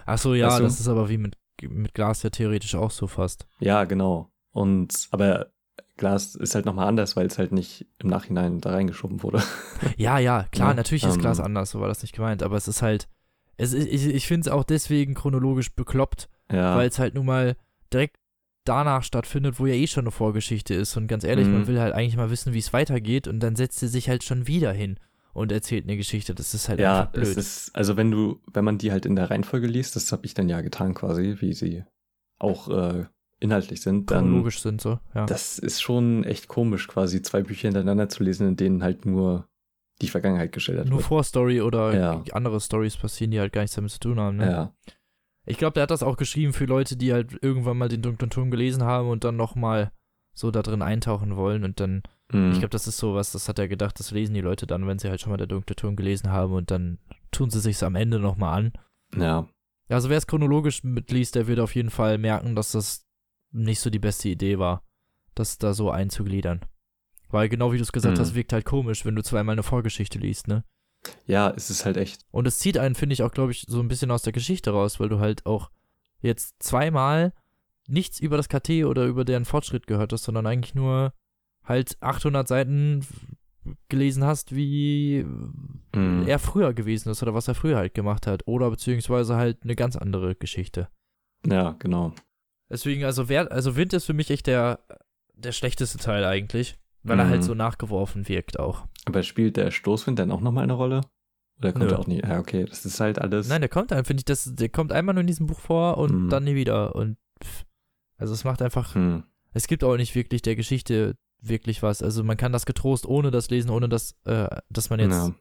Ach so, ja, weißt du? das ist aber wie mit, mit Glas ja theoretisch auch so fast. Ja, genau. Und, aber Glas ist halt nochmal anders, weil es halt nicht im Nachhinein da reingeschoben wurde. Ja, ja, klar, Ja, natürlich ist ähm, Glas anders, so war das nicht gemeint, aber es ist halt, es ist, ich, ich finde es auch deswegen chronologisch bekloppt, ja. weil es halt nun mal direkt danach stattfindet, wo ja eh schon eine Vorgeschichte ist. Und ganz ehrlich, Mhm. man will halt eigentlich mal wissen, wie es weitergeht und dann setzt sie sich halt schon wieder hin und erzählt eine Geschichte. Das ist halt Ja, einfach blöd. es ist, also wenn du, wenn man die halt in der Reihenfolge liest, das habe ich dann ja getan quasi, wie sie auch äh, inhaltlich sind, dann chronologisch sind so, ja. das ist schon echt komisch, quasi zwei Bücher hintereinander zu lesen, in denen halt nur die Vergangenheit geschildert Nur wird. Vorstory oder Ja. andere Stories passieren, die halt gar nichts damit zu tun haben. Ne? Ja, Ich glaube, der hat das auch geschrieben für Leute, die halt irgendwann mal den dunklen Turm gelesen haben und dann nochmal so da drin eintauchen wollen und dann Mhm. Ich glaube, das ist sowas, das hat er gedacht, das lesen die Leute dann, wenn sie halt schon mal der dunkle Turm gelesen haben und dann tun sie sich's am Ende nochmal an. ja, Ja, also wer es chronologisch mitliest, der wird auf jeden Fall merken, dass das nicht so die beste Idee war, das da so einzugliedern. Weil genau wie du es gesagt Mhm. hast, wirkt halt komisch, wenn du zweimal eine Vorgeschichte liest, ne? Ja, es ist halt echt, Und es zieht einen, finde ich, auch, glaube ich, so ein bisschen aus der Geschichte raus, weil du halt auch jetzt zweimal nichts über das KT oder über deren Fortschritt gehört hast, sondern eigentlich nur halt 800 Seiten gelesen hast, wie mhm. er früher gewesen ist oder was er früher halt gemacht hat. Oder beziehungsweise halt eine ganz andere Geschichte. ja, genau. Deswegen, also, wer, also Wind ist für mich echt der, der schlechteste Teil eigentlich, weil er Mhm. halt so nachgeworfen wirkt auch. Aber spielt der Stoßwind dann auch nochmal eine Rolle? Oder kommt Nö. er auch nie? Ja, okay, das ist halt alles. Nein, der kommt finde ich, das, der kommt einmal nur in diesem Buch vor und Mhm. dann nie wieder. Und pff, also es macht einfach, Hm. es gibt auch nicht wirklich der Geschichte wirklich was. Also man kann das getrost ohne das lesen, ohne dass, äh, dass man jetzt. Ja.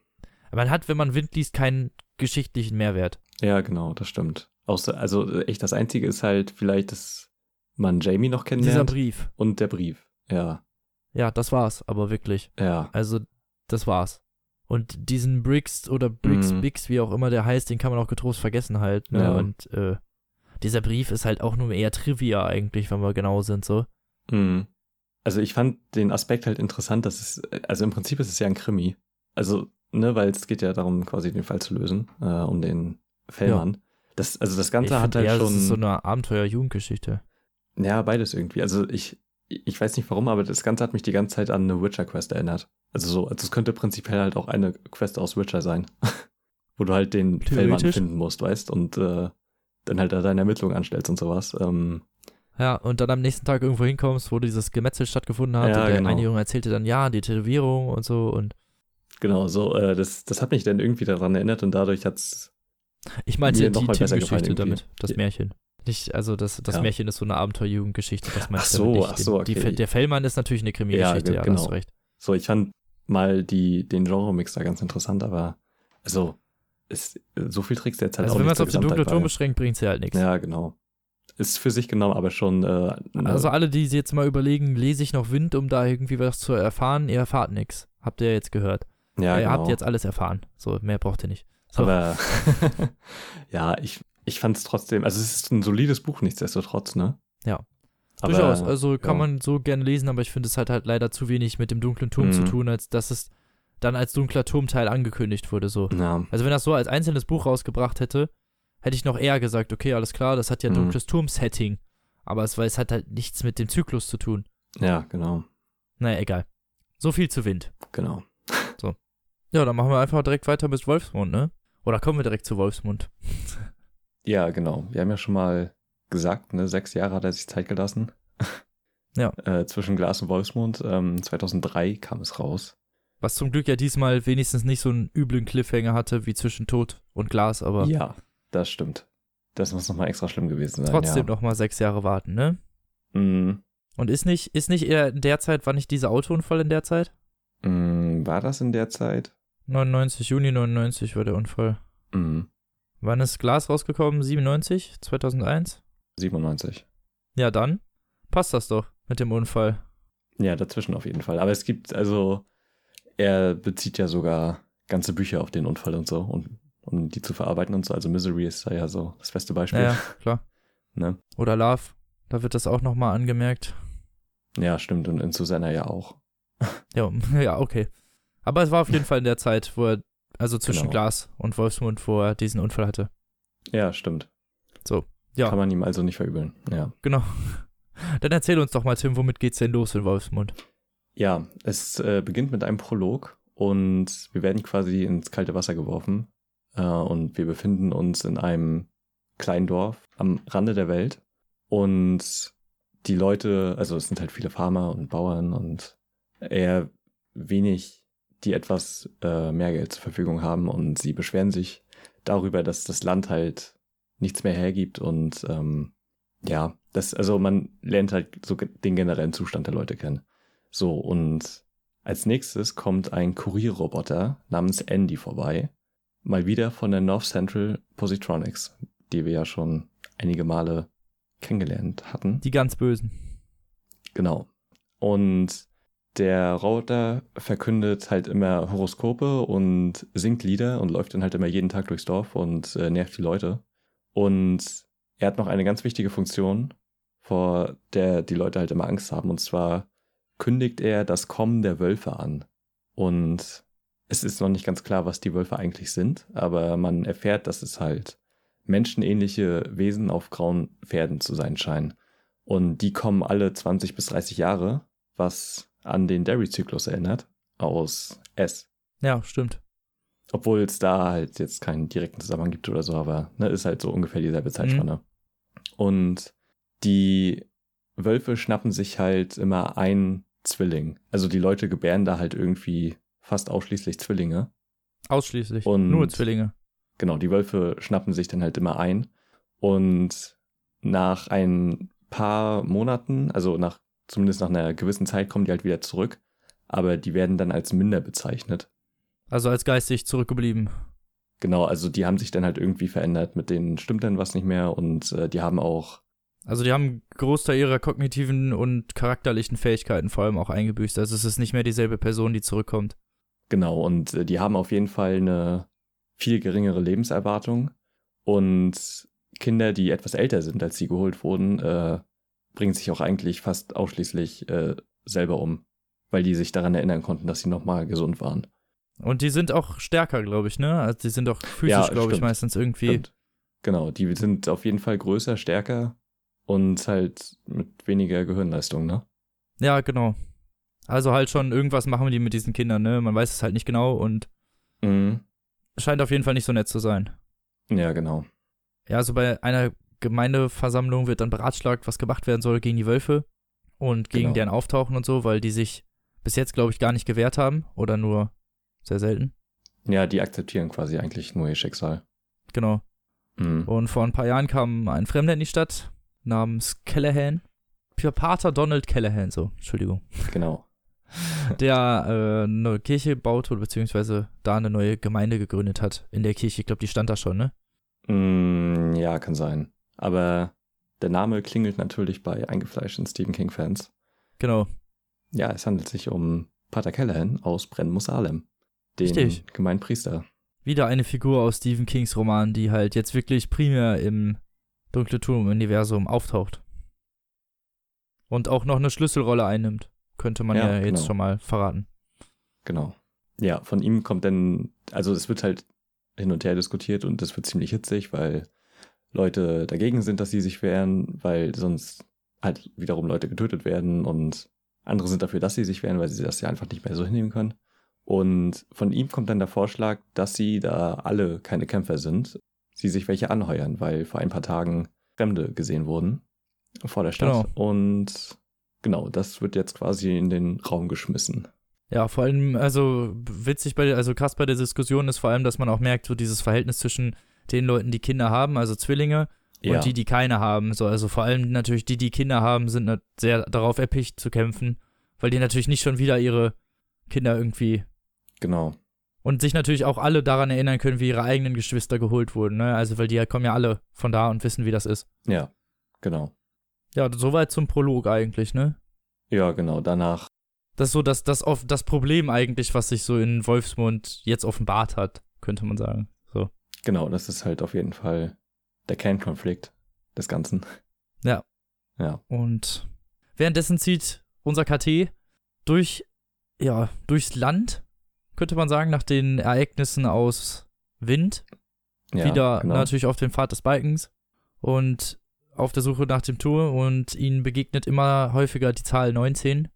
Man hat, wenn man Wind liest, keinen geschichtlichen Mehrwert. ja, genau, das stimmt. Außer, also äh, echt, das Einzige ist halt vielleicht, dass man Jamie noch Dieser kennenlernt Brief. und der Brief. Ja, Ja, das war's, aber wirklich. ja. Also, das war's. Und diesen Briggs oder Briggs Mhm. Biggs, wie auch immer der heißt, den kann man auch getrost vergessen halt. Ne? Ja. Und äh, dieser Brief ist halt auch nur eher Trivia eigentlich, wenn wir genau sind so. Mhm. Also ich fand den Aspekt halt interessant, dass es, also im Prinzip ist es ja ein Krimi. Also, ne, weil es geht ja darum, quasi den Fall zu lösen, äh, um den Fellmann. Das, also das Ganze ich hat halt eher, schon. Das ist so eine Abenteuer-Jugendgeschichte. Ja, beides irgendwie. Also ich, ich weiß nicht warum, aber das Ganze hat mich die ganze Zeit an eine Witcher-Quest erinnert. Also so, also es könnte prinzipiell halt auch eine Quest aus Witcher sein. Wo du halt den Fellmann Theoretisch. finden musst, weißt, und äh, dann halt da deine Ermittlungen anstellst und sowas. Ähm, Ja, und dann am nächsten Tag irgendwo hinkommst, wo dieses Gemetzel stattgefunden hat. Ja, und der genau. eine Junge erzählte dann, ja, die Tätowierung und so. Und genau, so, äh, das, das hat mich dann irgendwie daran erinnert und dadurch hat's. ich meinte die irgendwie. damit, das. Märchen. Nicht, also das, das Ja. Märchen ist so eine Abenteuer-Jugendgeschichte, das meinst Ach du so, nicht. ach so, okay. die, der Fellmann ist natürlich eine Krimi-Geschichte, Ja, ja, hast genau. du recht. So, ich fand mal die, den Genre-Mix da ganz interessant, aber also ist, so viel Tricks jetzt halt Also wenn man es auf den dunklen Turm beschränkt, bringt es ja halt nichts. Ja, genau. Ist für sich genommen, aber schon. Äh, Also alle, die sich jetzt mal überlegen, lese ich noch Wind, um da irgendwie was zu erfahren, ihr erfahrt nichts. Habt ihr jetzt gehört. ja, ihr genau. habt jetzt alles erfahren. So, mehr braucht ihr nicht. So. Aber ja, ich, ich fand es trotzdem, also es ist ein solides Buch, nichtsdestotrotz, ne? Ja. Aber, Durchaus, also kann ja. man so gerne lesen, aber ich finde, es hat halt leider zu wenig mit dem dunklen Turm Mhm. zu tun, als dass es dann als dunkler Turmteil angekündigt wurde. So. Ja, Also wenn das so als einzelnes Buch rausgebracht hätte, hätte ich noch eher gesagt, okay, alles klar, das hat ja Mhm. dunkles Turm-Setting. Aber es, weil es hat halt nichts mit dem Zyklus zu tun. ja, genau, Naja, egal. So viel zu Wind. genau. Ja, dann machen wir einfach direkt weiter bis Wolfsmund, ne? Oder kommen wir direkt zu Wolfsmund? Ja, genau. Wir haben ja schon mal gesagt, ne, sechs Jahre hat er sich Zeit gelassen. Ja. äh, zwischen Glas und Wolfsmund. Ähm, 2003 kam es raus. Was zum Glück ja diesmal wenigstens nicht so einen üblen Cliffhanger hatte wie zwischen Tod und Glas, aber Ja, das stimmt. Das muss nochmal extra schlimm gewesen sein. trotzdem ja. noch mal sechs Jahre warten, ne? Mm, Und ist nicht, ist nicht eher in der Zeit, war nicht dieser Autounfall in der Zeit? mm, war das in der Zeit? 99, Juni 99 war der Unfall. Mm, Wann ist Glas rausgekommen? 97? 2001? 97. Ja, dann passt das doch mit dem Unfall. Ja, dazwischen auf jeden Fall. Aber es gibt, also, er bezieht ja sogar ganze Bücher auf den Unfall und so, und, um die zu verarbeiten und so. Also Misery ist da ja so das beste Beispiel. Ja, klar. Ne? Oder Love, da wird das auch nochmal angemerkt. ja, stimmt. Und in Susanna ja auch. Ja, ja, okay. Aber es war auf jeden Fall in der Zeit, wo er, also zwischen Genau. Glas und Wolfsmund, wo er diesen Unfall hatte. Ja, stimmt. Ja. Kann man ihm also nicht verübeln. Ja. Genau. Dann erzähl uns doch mal, Tim, womit geht's denn los in Wolfsmund? Ja, es äh, beginnt mit einem Prolog und wir werden quasi ins kalte Wasser geworfen äh, und wir befinden uns in einem kleinen Dorf am Rande der Welt und die Leute, also es sind halt viele Farmer und Bauern und eher wenig, die etwas äh, mehr Geld zur Verfügung haben und sie beschweren sich darüber, dass das Land halt nichts mehr hergibt und ähm, ja, das, also man lernt halt so den generellen Zustand der Leute kennen. So, und als nächstes kommt ein Kurierroboter namens Andy vorbei. Mal wieder von der North Central Positronics, die wir ja schon einige Male kennengelernt hatten. Die ganz Bösen. Genau. Und der Roboter verkündet halt immer Horoskope und singt Lieder und läuft dann halt immer jeden Tag durchs Dorf und äh, nervt die Leute. Und er hat noch eine ganz wichtige Funktion, vor der die Leute halt immer Angst haben. Und zwar kündigt er das Kommen der Wölfe an. Und es ist noch nicht ganz klar, was die Wölfe eigentlich sind, aber man erfährt, dass es halt menschenähnliche Wesen auf grauen Pferden zu sein scheinen. Und die kommen alle 20 bis 30 Jahre, was an den Derry-Zyklus erinnert, aus S. Ja, stimmt. Obwohl es da halt jetzt keinen direkten Zusammenhang gibt oder so, aber ne, ist halt so ungefähr dieselbe Zeitspanne. Und die Wölfe schnappen sich halt immer ein Zwilling. Also die Leute gebären da halt irgendwie fast ausschließlich Zwillinge. Ausschließlich. Und- Nur Zwillinge. Genau, die Wölfe schnappen sich dann halt immer ein. Und nach ein paar Monaten, also nach zumindest nach einer gewissen Zeit, kommen die halt wieder zurück. Aber die werden dann als minder bezeichnet. Also als geistig zurückgeblieben. Genau, also die haben sich dann halt irgendwie verändert. Mit denen stimmt dann was nicht mehr und äh, die haben auch, Also die haben einen Großteil ihrer kognitiven und charakterlichen Fähigkeiten vor allem auch eingebüßt. Also es ist nicht mehr dieselbe Person, die zurückkommt. genau, und äh, die haben auf jeden Fall eine viel geringere Lebenserwartung. Und Kinder, die etwas älter sind, als sie geholt wurden, äh, bringen sich auch eigentlich fast ausschließlich äh, selber um. Weil die sich daran erinnern konnten, dass sie nochmal gesund waren. Und die sind auch stärker, glaube ich, ne? Also die sind auch physisch, Ja, glaube ich, meistens irgendwie. Stimmt. Genau, die sind auf jeden Fall größer, stärker und halt mit weniger Gehirnleistung, ne? Ja, genau. Also halt schon irgendwas machen die mit diesen Kindern, ne? Man weiß es halt nicht genau und Mhm. scheint auf jeden Fall nicht so nett zu sein. Ja, genau. Ja, also bei einer Gemeindeversammlung wird dann beratschlagt, was gemacht werden soll gegen die Wölfe und gegen Genau. deren Auftauchen und so, weil die sich bis jetzt, glaube ich, gar nicht gewehrt haben oder nur sehr selten. Ja, die akzeptieren quasi eigentlich nur ihr Schicksal. Genau. Mhm. Und vor ein paar Jahren kam ein Fremder in die Stadt namens Callahan. Pater Donald Callahan, so, Entschuldigung. Genau. Der äh, eine Kirche baut oder beziehungsweise da eine neue Gemeinde gegründet hat. In der Kirche, ich glaube, die stand da schon, ne? Mm, ja, kann sein. Aber der Name klingelt natürlich bei eingefleischten Stephen King-Fans. Genau. Ja, es handelt sich um Pater Callahan aus Brennmus Salem. Den Richtig. Gemeinpriester. Wieder eine Figur aus Stephen Kings Roman, die halt jetzt wirklich primär im Dunkle Turm-Universum auftaucht. Und auch noch eine Schlüsselrolle einnimmt. Könnte man ja, Ja, jetzt genau. schon mal verraten. Genau. Ja, von ihm kommt dann, also es wird halt hin und her diskutiert und es wird ziemlich hitzig, weil Leute dagegen sind, dass sie sich wehren, weil sonst halt wiederum Leute getötet werden und andere sind dafür, dass sie sich wehren, weil sie das ja einfach nicht mehr so hinnehmen können. Und von ihm kommt dann der Vorschlag, dass sie, da alle keine Kämpfer sind, sie sich welche anheuern, weil vor ein paar Tagen Fremde gesehen wurden vor der Stadt. Genau. Und genau, das wird jetzt quasi in den Raum geschmissen. Ja, vor allem, also witzig bei, also krass bei der Diskussion ist vor allem, dass man auch merkt, so dieses Verhältnis zwischen den Leuten, die Kinder haben, also Zwillinge, Ja, und die, die keine haben. So, also vor allem natürlich die, die Kinder haben, sind sehr darauf erpicht zu kämpfen, weil die natürlich nicht schon wieder ihre Kinder irgendwie genau. und sich natürlich auch alle daran erinnern können, wie ihre eigenen Geschwister geholt wurden. Ne? Also weil die ja- kommen ja alle von da und wissen, wie das ist. Ja, genau. Ja, soweit zum Prolog eigentlich, ne? Ja, genau. Danach, Das ist so das, das, das Problem eigentlich, was sich so in Wolfsmund jetzt offenbart hat, könnte man sagen. Genau, das ist halt auf jeden Fall der Kernkonflikt des Ganzen. Ja. Ja, Und währenddessen zieht unser KT durch, ja, durchs Land, könnte man sagen, nach den Ereignissen aus Wind, ja wieder genau. natürlich auf dem Pfad des Balkens und auf der Suche nach dem Tour und ihnen begegnet immer häufiger die Zahl 19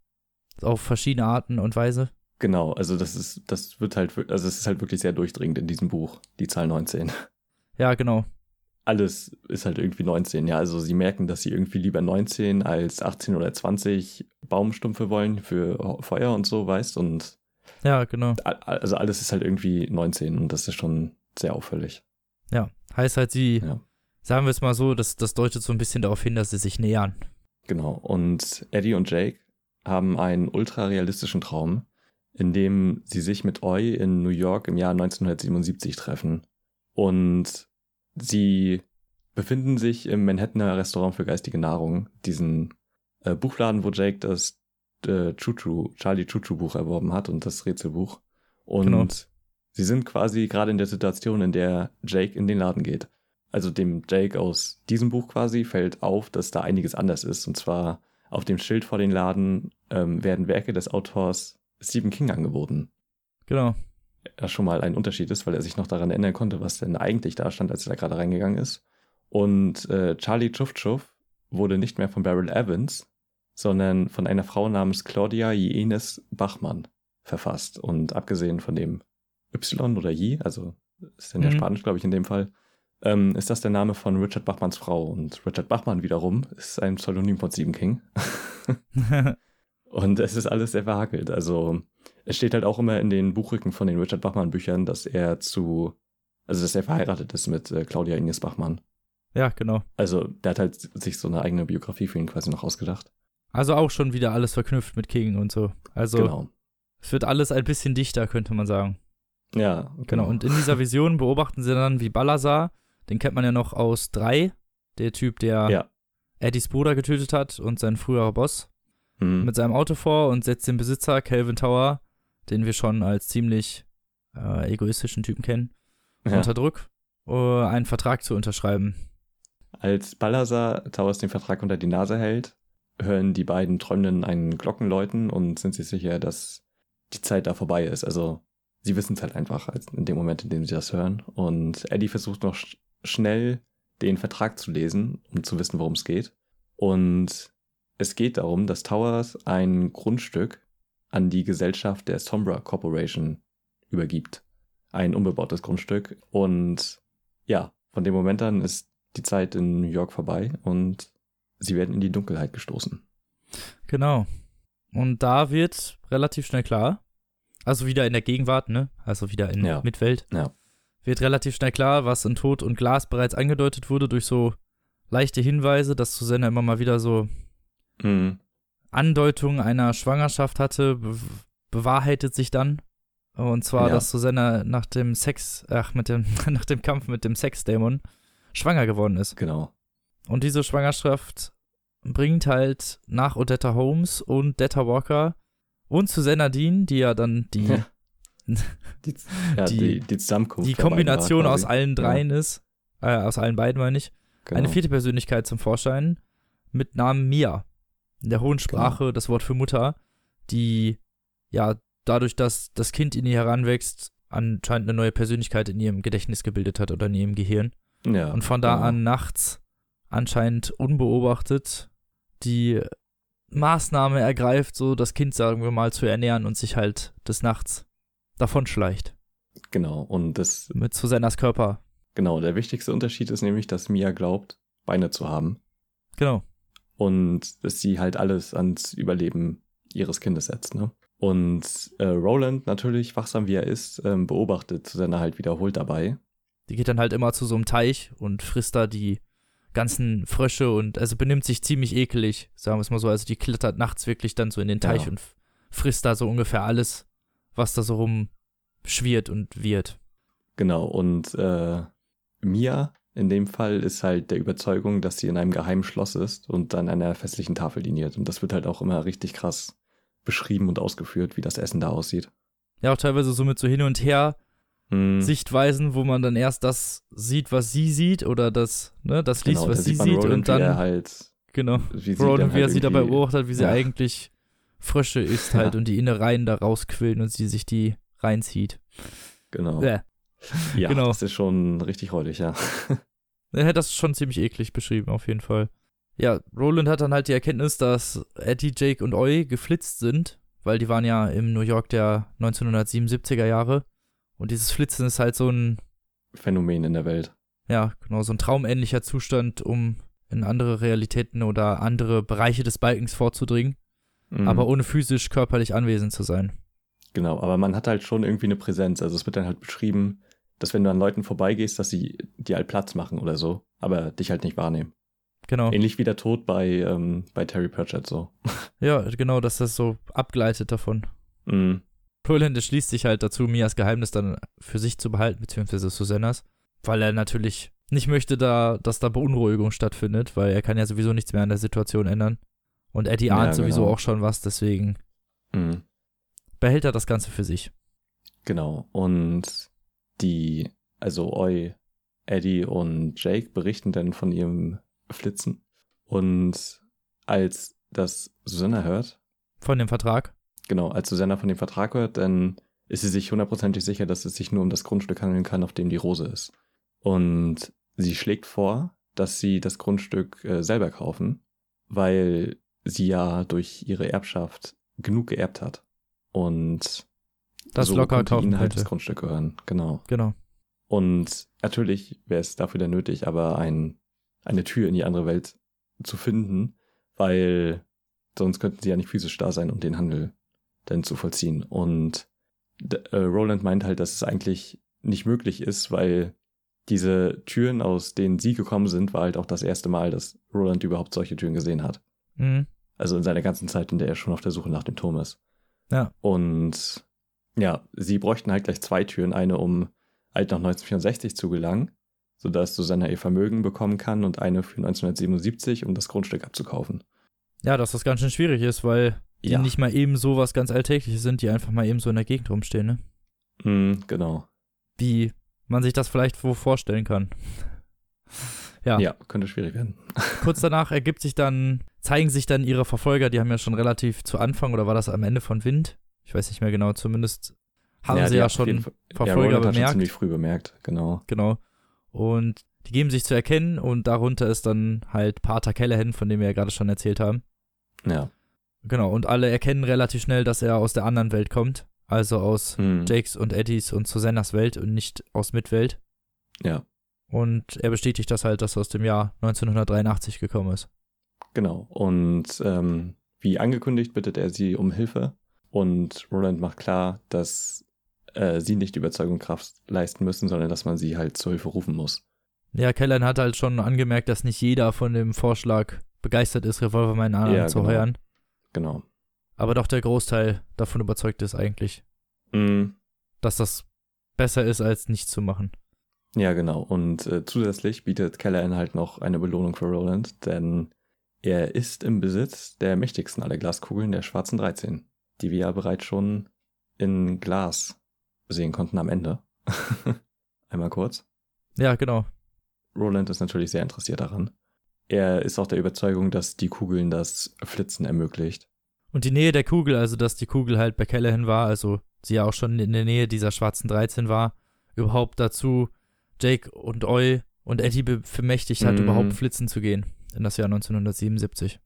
auf verschiedene Arten und Weise. Genau, also das ist, das wird halt, also es ist halt wirklich sehr durchdringend in diesem Buch, die Zahl 19. Ja, genau. Alles ist halt irgendwie 19, ja. Also sie merken, dass sie irgendwie lieber 19 als 18 oder 20 Baumstumpfe wollen für Feuer und so, weißt und Ja, genau. also alles ist halt irgendwie 19 und das ist schon sehr auffällig. Ja. Heißt halt, sie, Ja. sagen wir es mal so, das, das deutet so ein bisschen darauf hin, dass sie sich nähern. Genau. Und Eddie und Jake haben einen ultra realistischen Traum, in dem sie sich mit Oi in New York im Jahr 1977 treffen. Und sie befinden sich im Manhattaner Restaurant für geistige Nahrung, diesen äh, Buchladen, wo Jake das äh, Chuchu, Charlie Chuchu Buch erworben hat und das Rätselbuch. Und Genau. sie sind quasi gerade in der Situation, in der Jake in den Laden geht. Also dem Jake aus diesem Buch quasi fällt auf, dass da einiges anders ist. Und zwar auf dem Schild vor den Laden ähm, werden Werke des Autors Stephen King angeboten. Genau. Ja, schon mal ein Unterschied ist, weil er sich noch daran erinnern konnte, was denn eigentlich da stand, als er da gerade reingegangen ist. Und äh, Charlie Chuff wurde nicht mehr von Beryl Evans, sondern von einer Frau namens Claudia Jenes Bachmann verfasst. Und abgesehen von dem Y oder J, also ist dann ja Mhm. Spanisch, glaube ich, in dem Fall, ähm, ist das der Name von Richard Bachmanns Frau. Und Richard Bachmann wiederum ist ein Pseudonym von Stephen King. Und es ist alles sehr verhackelt. Also es steht halt auch immer in den Buchrücken von den Richard Bachmann Büchern, dass er zu, also dass er verheiratet ist mit äh, Claudia Ines Bachmann. ja, genau. Also der hat halt sich so eine eigene Biografie für ihn quasi noch ausgedacht. Also auch schon wieder alles verknüpft mit King und so. Also genau. es wird alles ein bisschen dichter, könnte man sagen. Ja, Genau. Und in dieser Vision beobachten sie dann, wie Balazar, den kennt man ja noch aus 3, der Typ, der Ja. Eddies Bruder getötet hat und sein früherer Boss, Mhm. mit seinem Auto vor und setzt den Besitzer, Calvin Tower, den wir schon als ziemlich äh, egoistischen Typen kennen, ja. unter Druck, äh, einen Vertrag zu unterschreiben. Als Balazar Towers den Vertrag unter die Nase hält, hören die beiden Träumenden einen Glockenläuten und sind sich sicher, dass die Zeit da vorbei ist. Also sie wissen es halt einfach in dem Moment, in dem sie das hören. Und Eddie versucht noch sch schnell den Vertrag zu lesen, um zu wissen, worum es geht. Und es geht darum, dass Towers ein Grundstück an die Gesellschaft der Sombra Corporation übergibt. Ein unbebautes Grundstück. Und ja, von dem Moment an ist die Zeit in New York vorbei und sie werden in die Dunkelheit gestoßen. Genau. Und da wird relativ schnell klar, also wieder in der Gegenwart, ne? Also wieder in Ja. Mitwelt. Ja. Wird relativ schnell klar, was in Tod und Glas bereits angedeutet wurde durch so leichte Hinweise, dass Susanna immer mal wieder so Mhm. Andeutung einer Schwangerschaft hatte, be bewahrheitet sich dann. Und zwar, Ja. dass Susanna nach dem Sex, ach, mit dem, nach dem Kampf mit dem Sexdämon schwanger geworden ist. Genau. Und diese Schwangerschaft bringt halt nach Odetta Holmes und Detta Walker und Susanna Dean, die ja dann die, Ja. Die, ja, Die- die, Zusammenkunft. die Kombination aus allen dreien ist, äh, aus allen beiden meine ich, Genau. eine vierte Persönlichkeit zum Vorschein mit Namen Mia. In der hohen Sprache Genau. das Wort für Mutter, die ja dadurch, dass das Kind in ihr heranwächst, anscheinend eine neue Persönlichkeit in ihrem Gedächtnis gebildet hat oder in ihrem Gehirn. ja, Und von da genau. an nachts anscheinend unbeobachtet die Maßnahme ergreift, so das Kind, sagen wir mal, zu ernähren und sich halt des Nachts davonschleicht Genau. Und das, mit Susannas Körper. Genau, der wichtigste Unterschied ist nämlich, dass Mia glaubt, Beine zu haben. Genau. Und dass sie halt alles ans Überleben ihres Kindes setzt, ne? Und äh, Roland, natürlich, wachsam wie er ist, ähm, beobachtet Susanna halt wiederholt dabei. Die geht dann halt immer zu so einem Teich und frisst da die ganzen Frösche und also benimmt sich ziemlich ekelig, sagen wir es mal so. Also die klettert nachts wirklich dann so in den Teich Ja. und frisst da so ungefähr alles, was da so rumschwirrt und wird. Genau, und äh, Mia in dem Fall ist halt der Überzeugung, dass sie in einem geheimen Schloss ist und an einer festlichen Tafel diniert. Und das wird halt auch immer richtig krass beschrieben und ausgeführt, wie das Essen da aussieht. Ja, auch teilweise so mit so hin und her Mhm. Sichtweisen, wo man dann erst das sieht, was sie sieht oder das, ne, das liest, Genau, was sie sieht Roland, und dann, halt, genau, wie Roland, wie er halt sie dabei beobachtet, wie sie ja. eigentlich Frösche isst halt Ja. und die Innereien da rausquillen und sie sich die reinzieht. Genau. Bäh. Ja, genau. das ist schon richtig räudig, ja. Er hat das schon ziemlich eklig beschrieben, auf jeden Fall. Ja, Roland hat dann halt die Erkenntnis, dass Eddie, Jake und Oi geflitzt sind, weil die waren ja im New York der 1977er Jahre. Und dieses Flitzen ist halt so ein, Phänomen in der Welt. ja, genau, so ein traumähnlicher Zustand, um in andere Realitäten oder andere Bereiche des Balkens vorzudringen, Mhm. aber ohne physisch körperlich anwesend zu sein. Genau, aber man hat halt schon irgendwie eine Präsenz. Also es wird dann halt beschrieben, dass wenn du an Leuten vorbeigehst, dass sie dir halt Platz machen oder so, aber dich halt nicht wahrnehmen. Genau. Ähnlich wie der Tod bei, ähm, bei Terry Pratchett so. Ja, genau, dass das so abgleitet davon. Mhm. Roland entschließt sich halt dazu, Mias Geheimnis dann für sich zu behalten, beziehungsweise Susannas, weil er natürlich nicht möchte, da, dass da Beunruhigung stattfindet, weil er kann ja sowieso nichts mehr an der Situation ändern. Und Eddie Ja, ahnt sowieso genau. auch schon was, deswegen Mhm. behält er das Ganze für sich. Genau. Und die, also Oi, Eddie und Jake berichten dann von ihrem Flitzen. Und als das Susanna hört, Von dem Vertrag. genau, als Susanna von dem Vertrag hört, dann ist sie sich hundertprozentig sicher, dass es sich nur um das Grundstück handeln kann, auf dem die Rose ist. Und sie schlägt vor, dass sie das Grundstück äh, selber kaufen, weil sie ja durch ihre Erbschaft genug geerbt hat. Und Das so locker kaufen ihnen halt das Grundstück gehören. Genau. Genau. Und natürlich wäre es dafür dann nötig, aber ein, eine Tür in die andere Welt zu finden, weil sonst könnten sie ja nicht physisch da sein, um den Handel dann zu vollziehen. Und äh, Roland meint halt, dass es eigentlich nicht möglich ist, weil diese Türen, aus denen sie gekommen sind, war halt auch das erste Mal, dass Roland überhaupt solche Türen gesehen hat. Mhm. Also in seiner ganzen Zeit, in der er schon auf der Suche nach dem Turm ist. Ja. Und ja, sie bräuchten halt gleich zwei Türen. Eine, um halt nach 1964 zu gelangen, sodass Susanna ihr Vermögen bekommen kann und eine für 1977, um das Grundstück abzukaufen. Ja, dass das ganz schön schwierig ist, weil die Ja. nicht mal eben so was ganz Alltägliches sind, die einfach mal eben so in der Gegend rumstehen, ne? Mm, genau. Wie man sich das vielleicht wo vorstellen kann. Ja. Ja. könnte schwierig werden. Kurz danach ergibt sich dann, zeigen sich dann ihre Verfolger, die haben ja schon relativ zu Anfang, oder war das am Ende von Wind? Ich weiß nicht mehr genau, zumindest haben sie ja auf jeden schon, Verfolger ja, bemerkt. schon ziemlich früh bemerkt, genau. genau. Und die geben sich zu erkennen und darunter ist dann halt Pater Callahan, von dem wir ja gerade schon erzählt haben. Ja. Genau, und alle erkennen relativ schnell, dass er aus der anderen Welt kommt. Also aus Hm. Jakes und Eddies und Susannas Welt und nicht aus Mitwelt. Ja, Und er bestätigt das halt, dass er aus dem Jahr 1983 gekommen ist. genau. Und ähm, wie angekündigt bittet er sie um Hilfe und Roland macht klar, dass äh, sie nicht die Überzeugungskraft leisten müssen, sondern dass man sie halt zur Hilfe rufen muss. Ja, Callahan hat halt schon angemerkt, dass nicht jeder von dem Vorschlag begeistert ist, Revolverman Ja, anzuheuern. genau. Genau. Aber doch der Großteil davon überzeugt ist eigentlich, Mm, dass das besser ist, als nichts zu machen. Ja, genau. Und äh, zusätzlich bietet Callahan halt noch eine Belohnung für Roland, denn er ist im Besitz der mächtigsten aller Glaskugeln, der schwarzen 13, die wir ja bereits schon in Glas sehen konnten am Ende. Einmal kurz. Ja, genau. Roland ist natürlich sehr interessiert daran. Er ist auch der Überzeugung, dass die Kugeln das Flitzen ermöglicht. Und die Nähe der Kugel, also dass die Kugel halt bei Callahan war, also sie ja auch schon in der Nähe dieser schwarzen 13 war, überhaupt dazu Jake und Oi und Eddie bemächtigt hat, Mhm. überhaupt flitzen zu gehen in das Jahr 1977.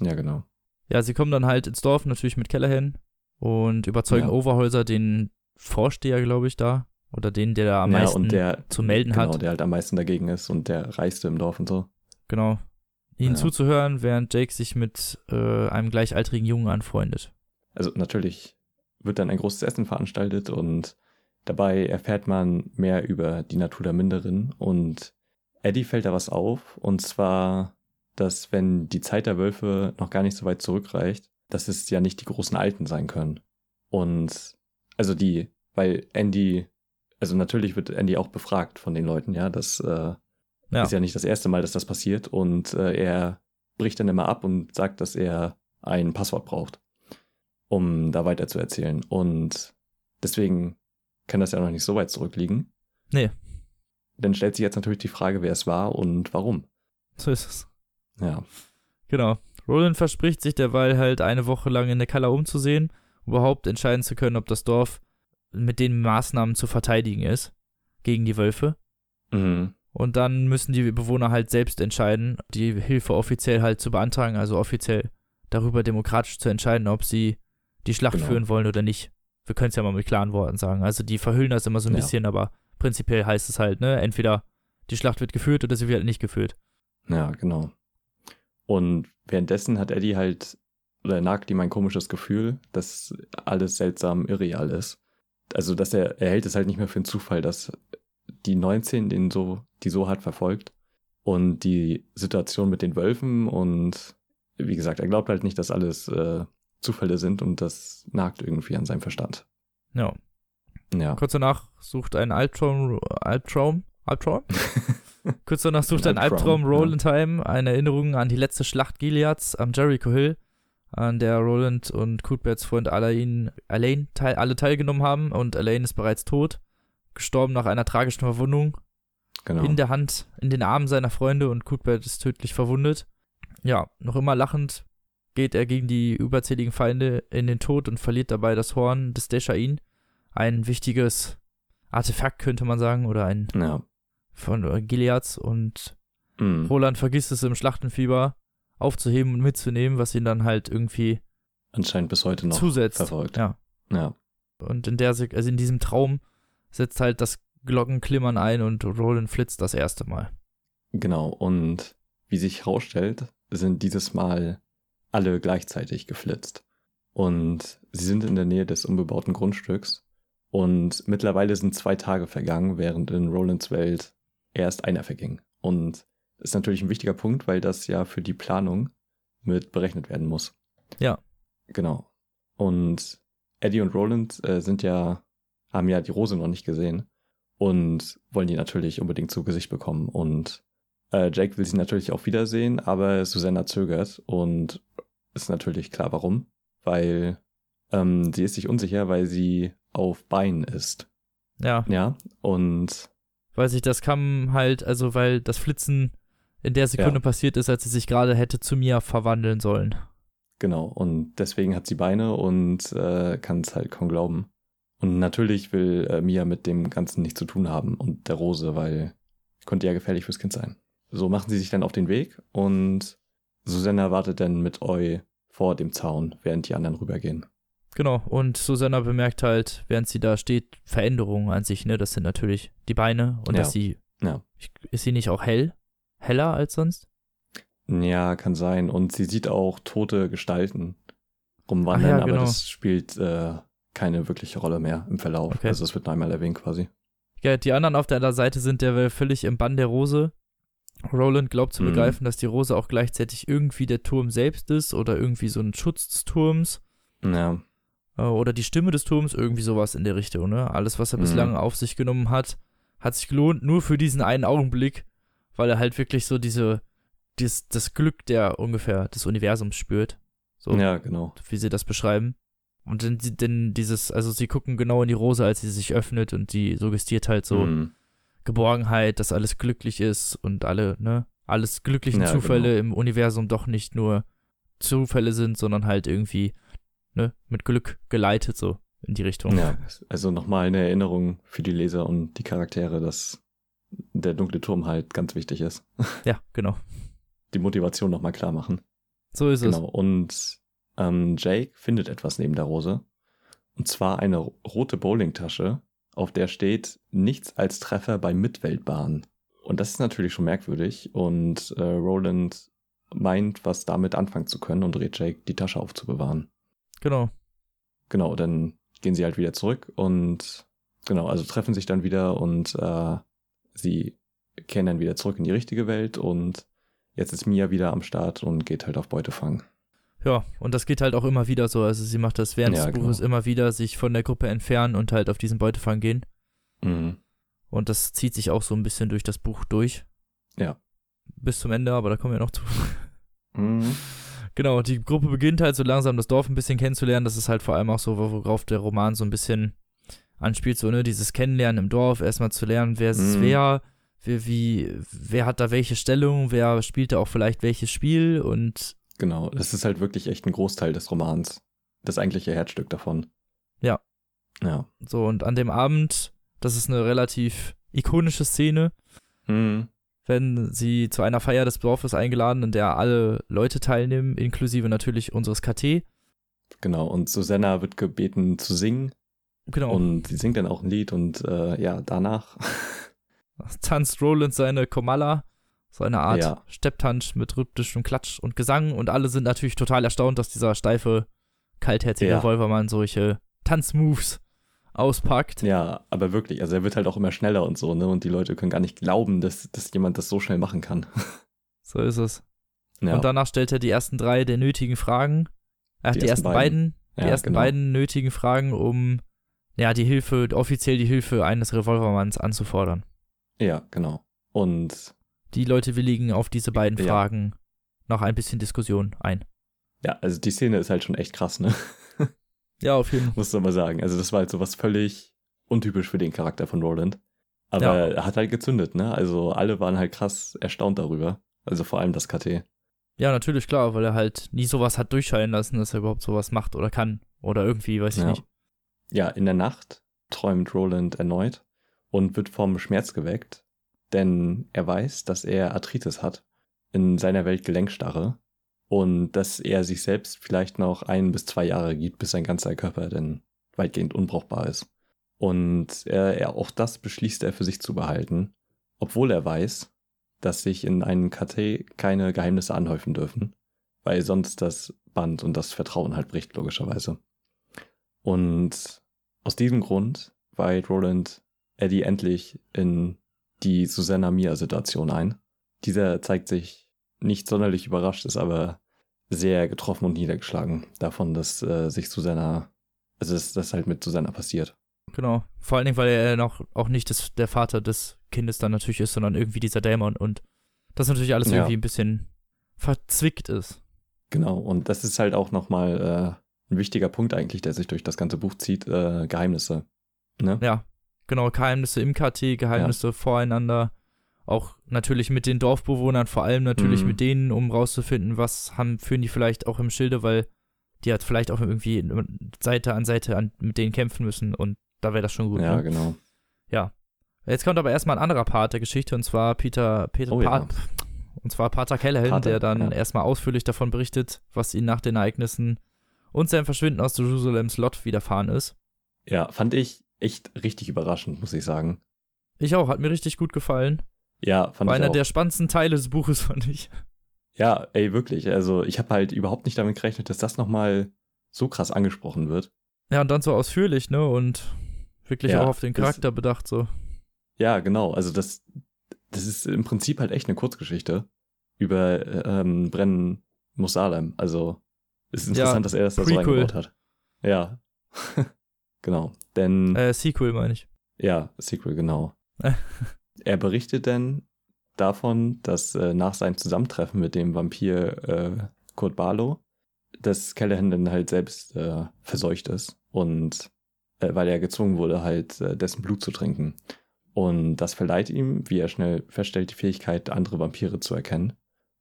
Ja, genau. Ja, sie kommen dann halt ins Dorf, natürlich mit Callahan und überzeugen Ja. Overholzer, den Vorsteher, glaube ich, da, Oder den, der da am ja, meisten und der, zu melden genau, hat. der halt am meisten dagegen ist und der reichste im Dorf und so. Genau. Ihnen Ja. zuzuhören, während Jake sich mit äh, einem gleichaltrigen Jungen anfreundet. Also natürlich wird dann ein großes Essen veranstaltet und dabei erfährt man mehr über die Natur der Minderin und Eddie fällt da was auf und zwar, dass wenn die Zeit der Wölfe noch gar nicht so weit zurückreicht, dass es ja nicht die großen Alten sein können. Und also die, weil Andy, also natürlich wird Andy auch befragt von den Leuten, ja, das äh, Ja. ist ja nicht das erste Mal, dass das passiert und äh, er bricht dann immer ab und sagt, dass er ein Passwort braucht, um da weiter zu erzählen. Und deswegen kann das ja noch nicht so weit zurückliegen. Nee. Dann stellt sich jetzt natürlich die Frage, wer es war und warum. So ist es. Ja, Genau. Roland verspricht sich derweil halt eine Woche lang in der Kalla umzusehen, um überhaupt entscheiden zu können, ob das Dorf mit den Maßnahmen zu verteidigen ist gegen die Wölfe. mhm. Und dann müssen die Bewohner halt selbst entscheiden, die Hilfe offiziell halt zu beantragen, also offiziell darüber demokratisch zu entscheiden, ob sie die Schlacht Genau. führen wollen oder nicht. Wir können es ja mal mit klaren Worten sagen. Also die verhüllen das immer so ein Ja. bisschen, aber prinzipiell heißt es halt, ne, entweder die Schlacht wird geführt oder sie wird halt nicht geführt. ja, genau. Und währenddessen hat Eddie halt, oder nagt ihm ein komisches Gefühl, dass alles seltsam irreal ist. Also, dass er, er hält es halt nicht mehr für einen Zufall, dass die 19 den so, die so hart verfolgt und die Situation mit den Wölfen und wie gesagt, er glaubt halt nicht, dass alles äh, Zufälle sind und das nagt irgendwie an seinem Verstand. Ja. Ja. Kurz danach sucht ein Albtraum, Albtraum, Albtraum? Kurz danach sucht ein Albtraum, Roland heim eine Erinnerung an die letzte Schlacht Gileads am Jericho Hill, an der Roland und Cuthberts Freund Alain, Alain teil, alle teilgenommen haben und Alain ist bereits tot, gestorben nach einer tragischen Verwundung Genau. in der Hand, in den Armen seiner Freunde und Cuthbert ist tödlich verwundet. Ja, noch immer lachend geht er gegen die überzähligen Feinde in den Tod und verliert dabei das Horn des Deshain. Ein wichtiges Artefakt, könnte man sagen, oder ein ja. Von äh, Gileads und Mhm. Roland vergisst es im Schlachtenfieber aufzuheben und mitzunehmen, was ihn dann halt irgendwie Anscheinend bis heute noch zusetzt. verfolgt. Ja. Ja. Und in der, also in diesem Traum setzt halt das Glockenklimmern ein und Roland flitzt das erste Mal. Genau, und wie sich herausstellt, sind dieses Mal alle gleichzeitig geflitzt. Und sie sind in der Nähe des unbebauten Grundstücks. Und mittlerweile sind zwei Tage vergangen, während in Rolands Welt erst einer verging. Und das ist natürlich ein wichtiger Punkt, weil das ja für die Planung mit berechnet werden muss. Ja. Genau. Und Eddie und Roland äh, sind ja, haben ja die Rose noch nicht gesehen und wollen die natürlich unbedingt zu Gesicht bekommen. Und äh, Jake will sie natürlich auch wiedersehen, aber Susanna zögert und ist natürlich klar warum. Weil ähm, sie ist sich unsicher, weil sie auf Beinen ist. Ja, Ja. Und weil sich das kam halt, also weil das Flitzen in der Sekunde Ja. passiert ist, als sie sich gerade hätte zu mir verwandeln sollen. Genau, und deswegen hat sie Beine und äh, kann es halt kaum glauben. Und natürlich will äh, Mia mit dem Ganzen nichts zu tun haben und der Rose, weil könnte ja gefährlich fürs Kind sein. So machen sie sich dann auf den Weg und Susanna wartet dann mit Eu vor dem Zaun, während die anderen rübergehen. Genau, und Susanna bemerkt halt, während sie da steht, Veränderungen an sich, ne? Das sind natürlich die Beine und Ja. dass sie. Ja. Ist sie nicht auch hell? Heller als sonst? Ja, kann sein. Und sie sieht auch tote Gestalten rumwandern, ja, aber genau. das spielt äh, keine wirkliche Rolle mehr im Verlauf. Okay. Also es wird nur einmal erwähnt quasi. Ja, die anderen auf der anderen Seite sind der völlig im Bann der Rose. Roland glaubt zu Mhm. begreifen, dass die Rose auch gleichzeitig irgendwie der Turm selbst ist oder irgendwie so ein Schutz des Turms Ja, oder die Stimme des Turms, irgendwie sowas in der Richtung, ne? Alles, was er Mhm. bislang auf sich genommen hat, hat sich gelohnt, nur für diesen einen Augenblick, weil er halt wirklich so diese, dies, das Glück der ungefähr des Universums spürt. So, ja, genau. wie sie das beschreiben. Und dann, denn dieses, also sie gucken genau in die Rose, als sie sich öffnet und die suggestiert halt so, Mhm. Geborgenheit, dass alles glücklich ist und alle, ne, alles glücklichen Ja, Zufälle genau. im Universum doch nicht nur Zufälle sind, sondern halt irgendwie, ne, mit Glück geleitet so in die Richtung. Ja, also nochmal eine Erinnerung für die Leser und die Charaktere, dass der dunkle Turm halt ganz wichtig ist. Ja, genau. Die Motivation nochmal klar machen. So ist Genau. Und ähm, Jake findet etwas neben der Rose. Und zwar eine rote Bowlingtasche auf der steht nichts als Treffer bei Mitweltbahn. Und das ist natürlich schon merkwürdig. Und äh, Roland meint, was damit anfangen zu können und rät Jake, die Tasche aufzubewahren. Genau. Genau, dann gehen sie halt wieder zurück und genau, also treffen sich dann wieder und äh, sie kehren dann wieder zurück in die richtige Welt und jetzt ist Mia wieder am Start und geht halt auf Beutefang. Ja, und das geht halt auch immer wieder so. Also sie macht das während Ja, des Buches genau. immer wieder, sich von der Gruppe entfernen und halt auf diesen Beutefang gehen. Mhm. Und das zieht sich auch so ein bisschen durch das Buch durch. Ja. Bis zum Ende, aber da kommen wir noch zu. Mhm. Genau, die Gruppe beginnt halt so langsam das Dorf ein bisschen kennenzulernen. Das ist halt vor allem auch so, worauf der Roman so ein bisschen anspielt, so, ne, dieses Kennenlernen im Dorf, erstmal zu lernen, wer ist Mhm. wer, wer, wie, wer hat da welche Stellung, wer spielt da auch vielleicht welches Spiel und Genau, das ist halt wirklich echt ein Großteil des Romans. Das eigentliche Herzstück davon. Ja. Ja. so. Und an dem Abend, das ist eine relativ ikonische Szene, Mhm. Wenn sie zu einer Feier des Dorfes eingeladen, in der alle Leute teilnehmen, inklusive natürlich unseres KT. Genau, und Susanna wird gebeten zu singen Genau. und sie singt dann auch ein Lied und äh, ja, danach. tanzt Roland seine Komala, so eine Art Ja. Stepptanz mit rhythmischem Klatsch und Gesang und alle sind natürlich total erstaunt, dass dieser steife, kaltherzige Ja. Wolvermann solche Tanzmoves auspackt. ja, aber wirklich, also er wird halt auch immer schneller und so, ne? Und die Leute können gar nicht glauben, dass, dass jemand das so schnell machen kann. So ist es. Ja, Und danach stellt er die ersten drei der nötigen Fragen. Er hat die, ersten beiden, die ja, ersten genau. beiden nötigen Fragen, um ja die Hilfe, offiziell die Hilfe eines Revolvermanns anzufordern. Ja, genau. Und Die Leute willigen auf diese beiden Ja. Fragen nach ein bisschen Diskussion ein. ja, also die Szene ist halt schon echt krass, ne? Ja, auf jeden Fall. Muss man mal sagen. Also das war halt so was völlig untypisch für den Charakter von Roland. Aber Ja. er hat halt gezündet, ne? Also alle waren halt krass erstaunt darüber. Also vor allem das KT. Ja, natürlich, klar, weil er halt nie sowas hat durchscheinen lassen, dass er überhaupt sowas macht oder kann. Oder irgendwie, weiß ich Ja. nicht. Ja, in der Nacht träumt Roland erneut und wird vom Schmerz geweckt, denn er weiß, dass er Arthritis hat, in seiner Welt Gelenkstarre und dass er sich selbst vielleicht noch ein bis zwei Jahre gibt, bis sein ganzer Körper denn weitgehend unbrauchbar ist. Und er, er, auch das beschließt er für sich zu behalten, obwohl er weiß, dass sich in einem KT keine Geheimnisse anhäufen dürfen, weil sonst das Band und das Vertrauen halt bricht, logischerweise. Und aus diesem Grund weiht Roland Eddie endlich in die Susanna Mia-Situation ein. Dieser zeigt sich nicht sonderlich überrascht, ist aber sehr getroffen und niedergeschlagen davon, dass äh, sich Susanna, also dass das halt mit Susanna passiert. Genau. Vor allen Dingen, weil er noch auch nicht das, der Vater des Kindes dann natürlich ist, sondern irgendwie dieser Dämon und das natürlich alles Ja. irgendwie ein bisschen verzwickt ist. Genau, und das ist halt auch nochmal äh, ein wichtiger Punkt eigentlich, der sich durch das ganze Buch zieht, äh, Geheimnisse. Ne? Ja, genau. Geheimnisse im KT, Geheimnisse voreinander. Auch natürlich mit den Dorfbewohnern, vor allem natürlich Mhm. mit denen, um rauszufinden, was haben, führen die vielleicht auch im Schilde, weil die hat vielleicht auch irgendwie Seite an Seite an, mit denen kämpfen müssen und da wäre das schon gut. Ja, ne? genau. Jetzt kommt aber erstmal ein anderer Part der Geschichte und zwar Peter, Peter Oh ja. Pa- und zwar Pater Callahan, Pater, der dann ja. erstmal ausführlich davon berichtet, was ihm nach den Ereignissen und seinem Verschwinden aus Jerusalems Lot widerfahren ist. Ja, fand ich echt richtig überraschend, muss ich sagen. Ich auch, hat mir richtig gut gefallen. Ja, fand War ich einer auch. der spannendsten Teile des Buches, fand ich. Ja, ey, wirklich. Also ich habe halt überhaupt nicht damit gerechnet, dass das nochmal so krass angesprochen wird. Ja, und dann so ausführlich, ne? Und wirklich Ja, auch auf den das- Charakter bedacht, so. Ja, genau. Also das, das ist im Prinzip halt echt eine Kurzgeschichte über ähm, Brennen Musalem. Also es ist Ja, interessant, dass er das da so Prequel. reingebaut hat. Ja. genau. Denn, Äh, Sequel, meine ich. ja, Sequel, genau. Er berichtet dann davon, dass äh, nach seinem Zusammentreffen mit dem Vampir äh, Kurt Barlow, dass Callahan dann halt selbst äh, verseucht ist und äh, weil er gezwungen wurde, halt äh, dessen Blut zu trinken. Und das verleiht ihm, wie er schnell feststellt, die Fähigkeit, andere Vampire zu erkennen.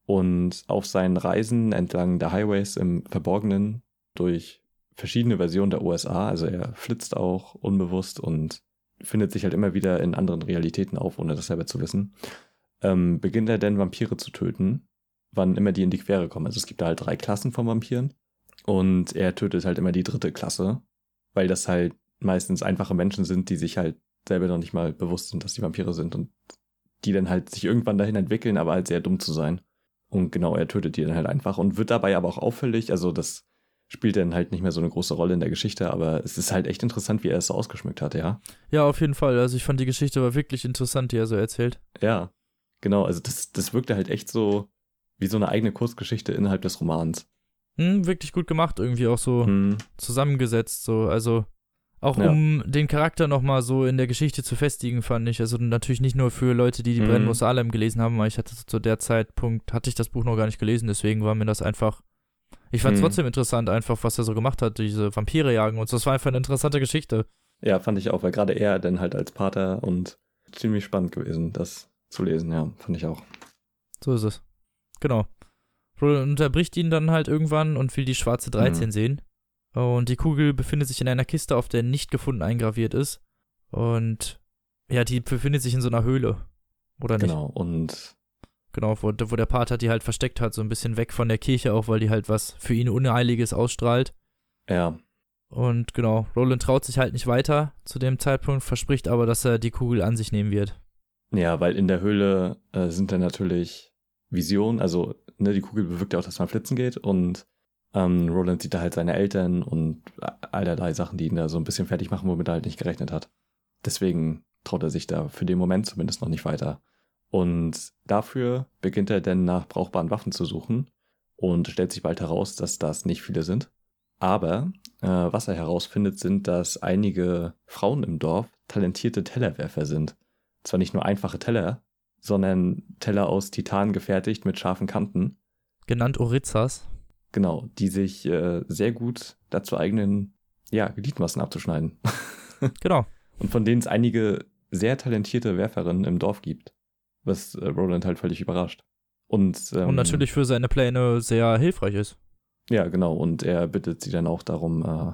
Und auf seinen Reisen entlang der Highways im Verborgenen durch verschiedene Versionen der USA, also er flitzt auch unbewusst und findet sich halt immer wieder in anderen Realitäten auf, ohne das selber zu wissen, ähm, beginnt er dann Vampire zu töten, wann immer die in die Quere kommen. Also es gibt da halt drei Klassen von Vampiren und er tötet halt immer die dritte Klasse, weil das halt meistens einfache Menschen sind, die sich halt selber noch nicht mal bewusst sind, dass die Vampire sind und die dann halt sich irgendwann dahin entwickeln, aber halt sehr dumm zu sein. Und genau, er tötet die dann halt einfach und wird dabei aber auch auffällig. Also das spielt dann halt nicht mehr so eine große Rolle in der Geschichte, aber es ist halt echt interessant, wie er es so ausgeschmückt hat, ja. Ja, auf jeden Fall. Also ich fand die Geschichte war wirklich interessant, die er so erzählt. Ja, genau. Also das, das wirkte halt echt so wie so eine eigene Kurzgeschichte innerhalb des Romans. Hm, wirklich gut gemacht, irgendwie auch so Hm, zusammengesetzt, so. Also auch Ja. um den Charakter nochmal so in der Geschichte zu festigen, fand ich. Also natürlich nicht nur für Leute, die die Mhm. Brennmus Salem gelesen haben, weil ich hatte zu der Zeitpunkt, hatte ich das Buch noch gar nicht gelesen, deswegen war mir das einfach. Ich fand es Mhm. trotzdem interessant, einfach, was er so gemacht hat, diese Vampire jagen und so. Das war einfach eine interessante Geschichte. Ja, fand ich auch, weil gerade er dann halt als Pater und ziemlich spannend gewesen, das zu lesen, ja, fand ich auch. So ist es. Genau. Roland unterbricht ihn dann halt irgendwann und will die schwarze 13 Mhm. sehen. Und die Kugel befindet sich in einer Kiste, auf der nicht gefunden eingraviert ist. Und ja, die befindet sich in so einer Höhle. Oder nicht? Genau, und Genau, wo, wo der Pater die halt versteckt hat, so ein bisschen weg von der Kirche auch, weil die halt was für ihn Unheiliges ausstrahlt. ja, Und genau, Roland traut sich halt nicht weiter zu dem Zeitpunkt, verspricht aber, dass er die Kugel an sich nehmen wird. ja, weil in der Höhle äh, sind dann natürlich Visionen, also ne, die Kugel bewirkt ja auch, dass man flitzen geht und ähm, Roland sieht da halt seine Eltern und allerlei Sachen, die ihn da so ein bisschen fertig machen, womit er halt nicht gerechnet hat. Deswegen traut er sich da für den Moment zumindest noch nicht weiter. Und dafür beginnt er dann nach brauchbaren Waffen zu suchen und stellt sich bald heraus, dass das nicht viele sind. Aber äh, was er herausfindet, sind, dass einige Frauen im Dorf talentierte Tellerwerfer sind. Zwar nicht nur einfache Teller, sondern Teller aus Titan gefertigt mit scharfen Kanten. Genannt Orizzas. Genau, die sich äh, sehr gut dazu eignen, ja, Gliedmassen abzuschneiden. Genau. Und von denen es einige sehr talentierte Werferinnen im Dorf gibt. Was äh, Roland halt völlig überrascht. Und, ähm, Und natürlich für seine Pläne sehr hilfreich ist. Ja, genau. Und er bittet sie dann auch darum, äh,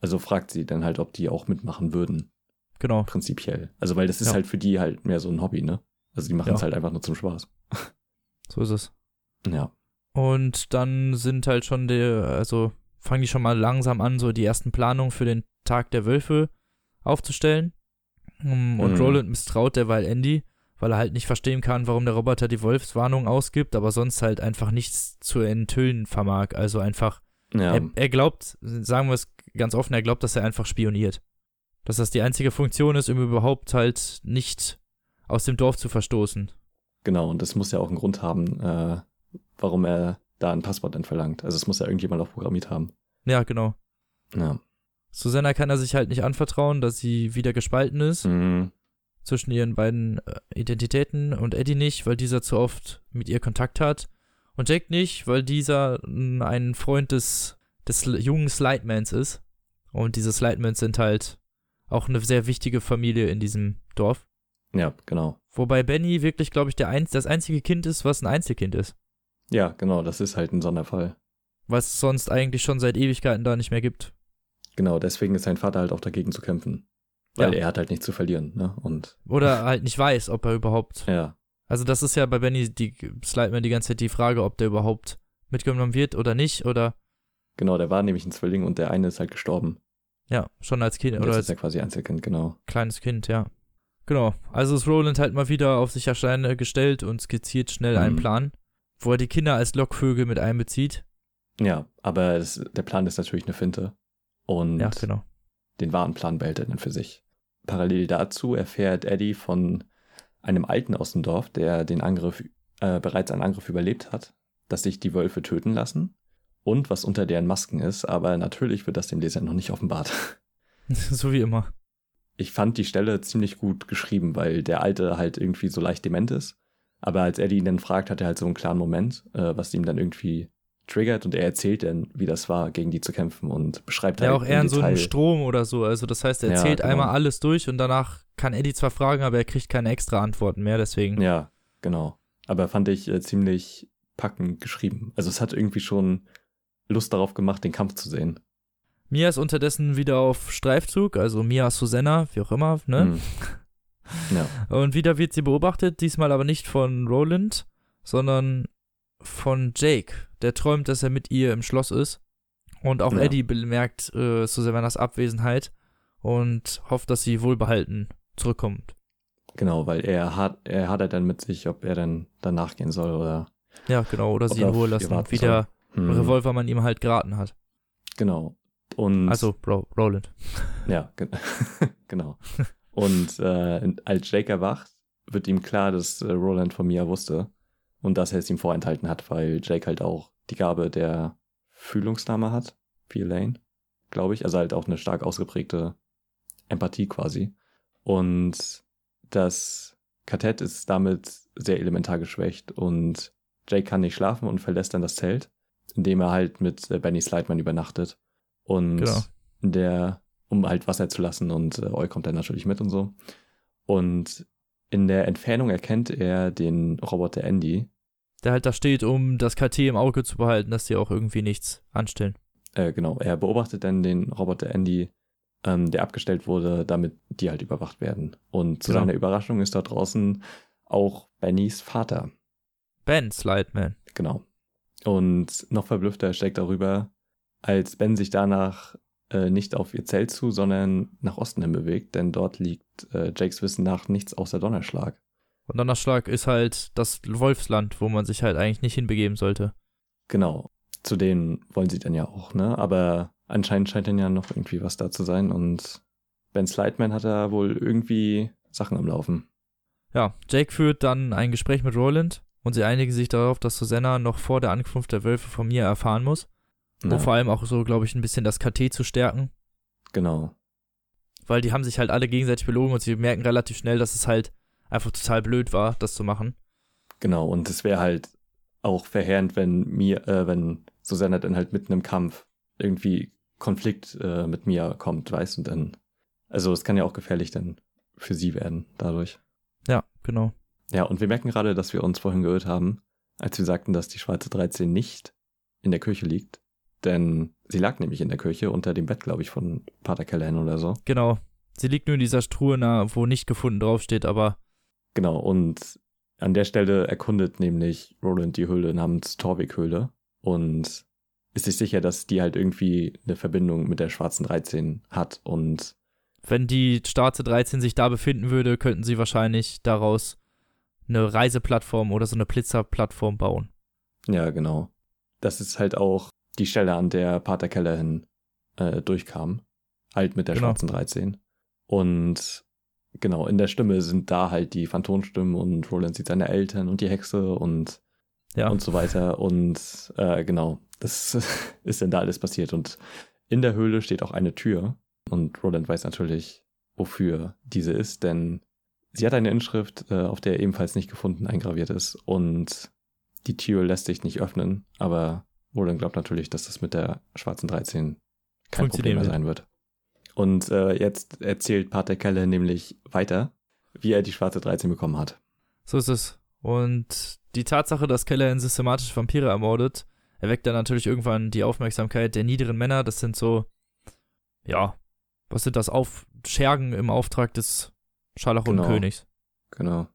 also fragt sie dann halt, ob die auch mitmachen würden, Genau. prinzipiell. Also, weil das ist Ja. halt für die halt mehr so ein Hobby, ne? Also, die machen Ja. es halt einfach nur zum Spaß. So ist es. Ja. Und dann sind halt schon die, also fangen die schon mal langsam an, so die ersten Planungen für den Tag der Wölfe aufzustellen. Um, Und Mhm. Roland misstraut derweil Andy, weil er halt nicht verstehen kann, warum der Roboter die Wolfswarnung ausgibt, aber sonst halt einfach nichts zu enthüllen vermag. Also einfach, Ja. er, er glaubt, sagen wir es ganz offen, er glaubt, dass er einfach spioniert. Dass das die einzige Funktion ist, um überhaupt halt nicht aus dem Dorf zu verstoßen. Genau. Und das muss ja auch einen Grund haben, äh, warum er da ein Passwort dann verlangt. Also, es muss ja irgendjemand auch programmiert haben. Ja, genau. Ja. Susanna kann er sich halt nicht anvertrauen, dass sie wieder gespalten ist Mhm. Zwischen ihren beiden äh, Identitäten und Eddie nicht, weil dieser zu oft mit ihr Kontakt hat. Und Jack nicht, weil dieser mh, ein Freund des, des jungen Slightmans ist. Und diese Slightmans sind halt auch eine sehr wichtige Familie in diesem Dorf. Ja, genau. Wobei Benny wirklich, glaube ich, der einz das einzige Kind ist, was ein Einzelkind ist. Ja, genau. Das ist halt ein Sonderfall. Was es sonst eigentlich schon seit Ewigkeiten da nicht mehr gibt. Genau. Deswegen ist sein Vater halt auch dagegen zu kämpfen. Weil Ja. er hat halt nichts zu verlieren, ne? Und, Oder halt nicht weiß, ob er überhaupt ja. Also das ist ja bei Benny die Slideman die ganze Zeit die Frage, ob der überhaupt mitgenommen wird oder nicht oder Genau, der war nämlich ein Zwilling und der eine ist halt gestorben. ja, schon als Kind Und oder das als ist ja quasi Einzelkind, genau. kleines Kind, ja. Genau. Also ist Roland halt mal wieder auf sich Steine gestellt und skizziert schnell einen Mhm. Plan, wo er die Kinder als Lockvögel mit einbezieht. Ja, aber das, der Plan ist natürlich eine Finte. Und Ja, genau. den wahren Plan behält er dann für sich. Parallel dazu erfährt Eddie von einem Alten aus dem Dorf, der den Angriff, äh, bereits einen Angriff überlebt hat, dass sich die Wölfe töten lassen und was unter deren Masken ist, aber natürlich wird das dem Leser noch nicht offenbart. so wie immer. Ich fand die Stelle ziemlich gut geschrieben, weil der Alte halt irgendwie so leicht dement ist. Aber als Eddie ihn dann fragt, hat er halt so einen klaren Moment, äh, was ihm dann irgendwie triggert und er erzählt dann, wie das war, gegen die zu kämpfen und beschreibt Ja, halt auch eher in so einem Strom oder so. Also das heißt, er Ja, erzählt genau. einmal alles durch und danach kann Eddie zwar fragen, aber er kriegt keine extra Antworten mehr, deswegen. Ja, genau. Aber fand ich äh, ziemlich packend geschrieben. Also es hat irgendwie schon Lust darauf gemacht, den Kampf zu sehen. Mia ist unterdessen wieder auf Streifzug, also Mia Susanna, wie auch immer, ne? Hm. Ja, Und wieder wird sie beobachtet, diesmal aber nicht von Roland, sondern von Jake, der träumt, dass er mit ihr im Schloss ist. Und auch Ja. Eddie bemerkt äh, Susannas Abwesenheit und hofft, dass sie wohlbehalten zurückkommt. Genau, weil er hat, er hat er dann mit sich, ob er dann danach gehen soll oder. Ja, genau, oder sie in Ruhe lassen, wie der Hm, Revolver man ihm halt geraten hat. Genau. Und Also, Ro Roland. Ja, gen genau. Und äh, als Jake erwacht, wird ihm klar, dass äh, Roland von Mia wusste und dass er es ihm vorenthalten hat, weil Jake halt auch die Gabe der Fühlungsnahme hat, wie Elaine, glaube ich. Also halt auch eine stark ausgeprägte Empathie quasi. Und das Quartett ist damit sehr elementar geschwächt und Jake kann nicht schlafen und verlässt dann das Zelt, indem er halt mit Benny Slideman übernachtet. Und Genau. der, um halt Wasser zu lassen und äh, Eu kommt dann natürlich mit und so. Und in der Entfernung erkennt er den Roboter Andy. Der halt da steht, um das KT im Auge zu behalten, dass die auch irgendwie nichts anstellen. Äh, genau, er beobachtet dann den Roboter Andy, ähm, der abgestellt wurde, damit die halt überwacht werden. Und zu Genau. seiner Überraschung ist dort draußen auch Bennys Vater. Ben Slideman. Genau. Und noch verblüffter steckt darüber, als Ben sich danach äh, nicht auf ihr Zelt zu, sondern nach Osten hin bewegt, denn dort liegt äh, Jakes Wissen nach nichts außer Donnerschlag. Und Donnerschlag ist halt das Wolfsland, wo man sich halt eigentlich nicht hinbegeben sollte. Genau. Zu denen wollen sie dann ja auch, ne? Aber anscheinend scheint dann ja noch irgendwie was da zu sein und Ben Slideman hat da wohl irgendwie Sachen am Laufen. Ja, Jake führt dann ein Gespräch mit Roland und sie einigen sich darauf, dass Susanna noch vor der Ankunft der Wölfe von mir erfahren muss. Ja, Um vor allem auch so, glaube ich, ein bisschen das KT zu stärken. genau. Weil die haben sich halt alle gegenseitig belogen und sie merken relativ schnell, dass es halt einfach total blöd war, das zu machen. Genau. Und es wäre halt auch verheerend, wenn mir, äh, wenn Susanna dann halt mitten im Kampf irgendwie Konflikt äh, mit Mia kommt, weißt du, und dann. Also es kann ja auch gefährlich dann für sie werden dadurch. Ja, genau. Ja, und wir merken gerade, dass wir uns vorhin geirrt haben, als wir sagten, dass die schwarze 13 nicht in der Kirche liegt. Denn sie lag nämlich in der Kirche unter dem Bett, glaube ich, von Pater Callahan oder so. Genau. Sie liegt nur in dieser Truhe, na, wo nicht gefunden draufsteht, aber Genau, und an der Stelle erkundet nämlich Roland die Höhle namens Torvik-Höhle und ist sich sicher, dass die halt irgendwie eine Verbindung mit der schwarzen 13 hat. Und wenn die Starze 13 sich da befinden würde, könnten sie wahrscheinlich daraus eine Reiseplattform oder so eine Blitzerplattform bauen. ja, genau. Das ist halt auch die Stelle, an der Pater Callahan äh, durchkam. Halt mit der Genau. schwarzen 13. Und genau, in der Stimme sind da halt die Phantomstimmen und Roland sieht seine Eltern und die Hexe und Ja. und so weiter. Und äh, genau, das ist dann da alles passiert. Und in der Höhle steht auch eine Tür. Und Roland weiß natürlich, wofür diese ist, denn sie hat eine Inschrift, äh, auf der ebenfalls nicht gefunden eingraviert ist. Und die Tür lässt sich nicht öffnen, aber Roland glaubt natürlich, dass das mit der schwarzen 13 kein Problem mehr sein wird. Und äh, jetzt erzählt Pater Kelle nämlich weiter, wie er die schwarze 13 bekommen hat. So ist es. Und die Tatsache, dass Callahan systematisch Vampire ermordet, erweckt dann natürlich irgendwann die Aufmerksamkeit der niederen Männer. Das sind so, ja, was sind das? Auf Schergen im Auftrag des Scharlachroten-Königs. Genau.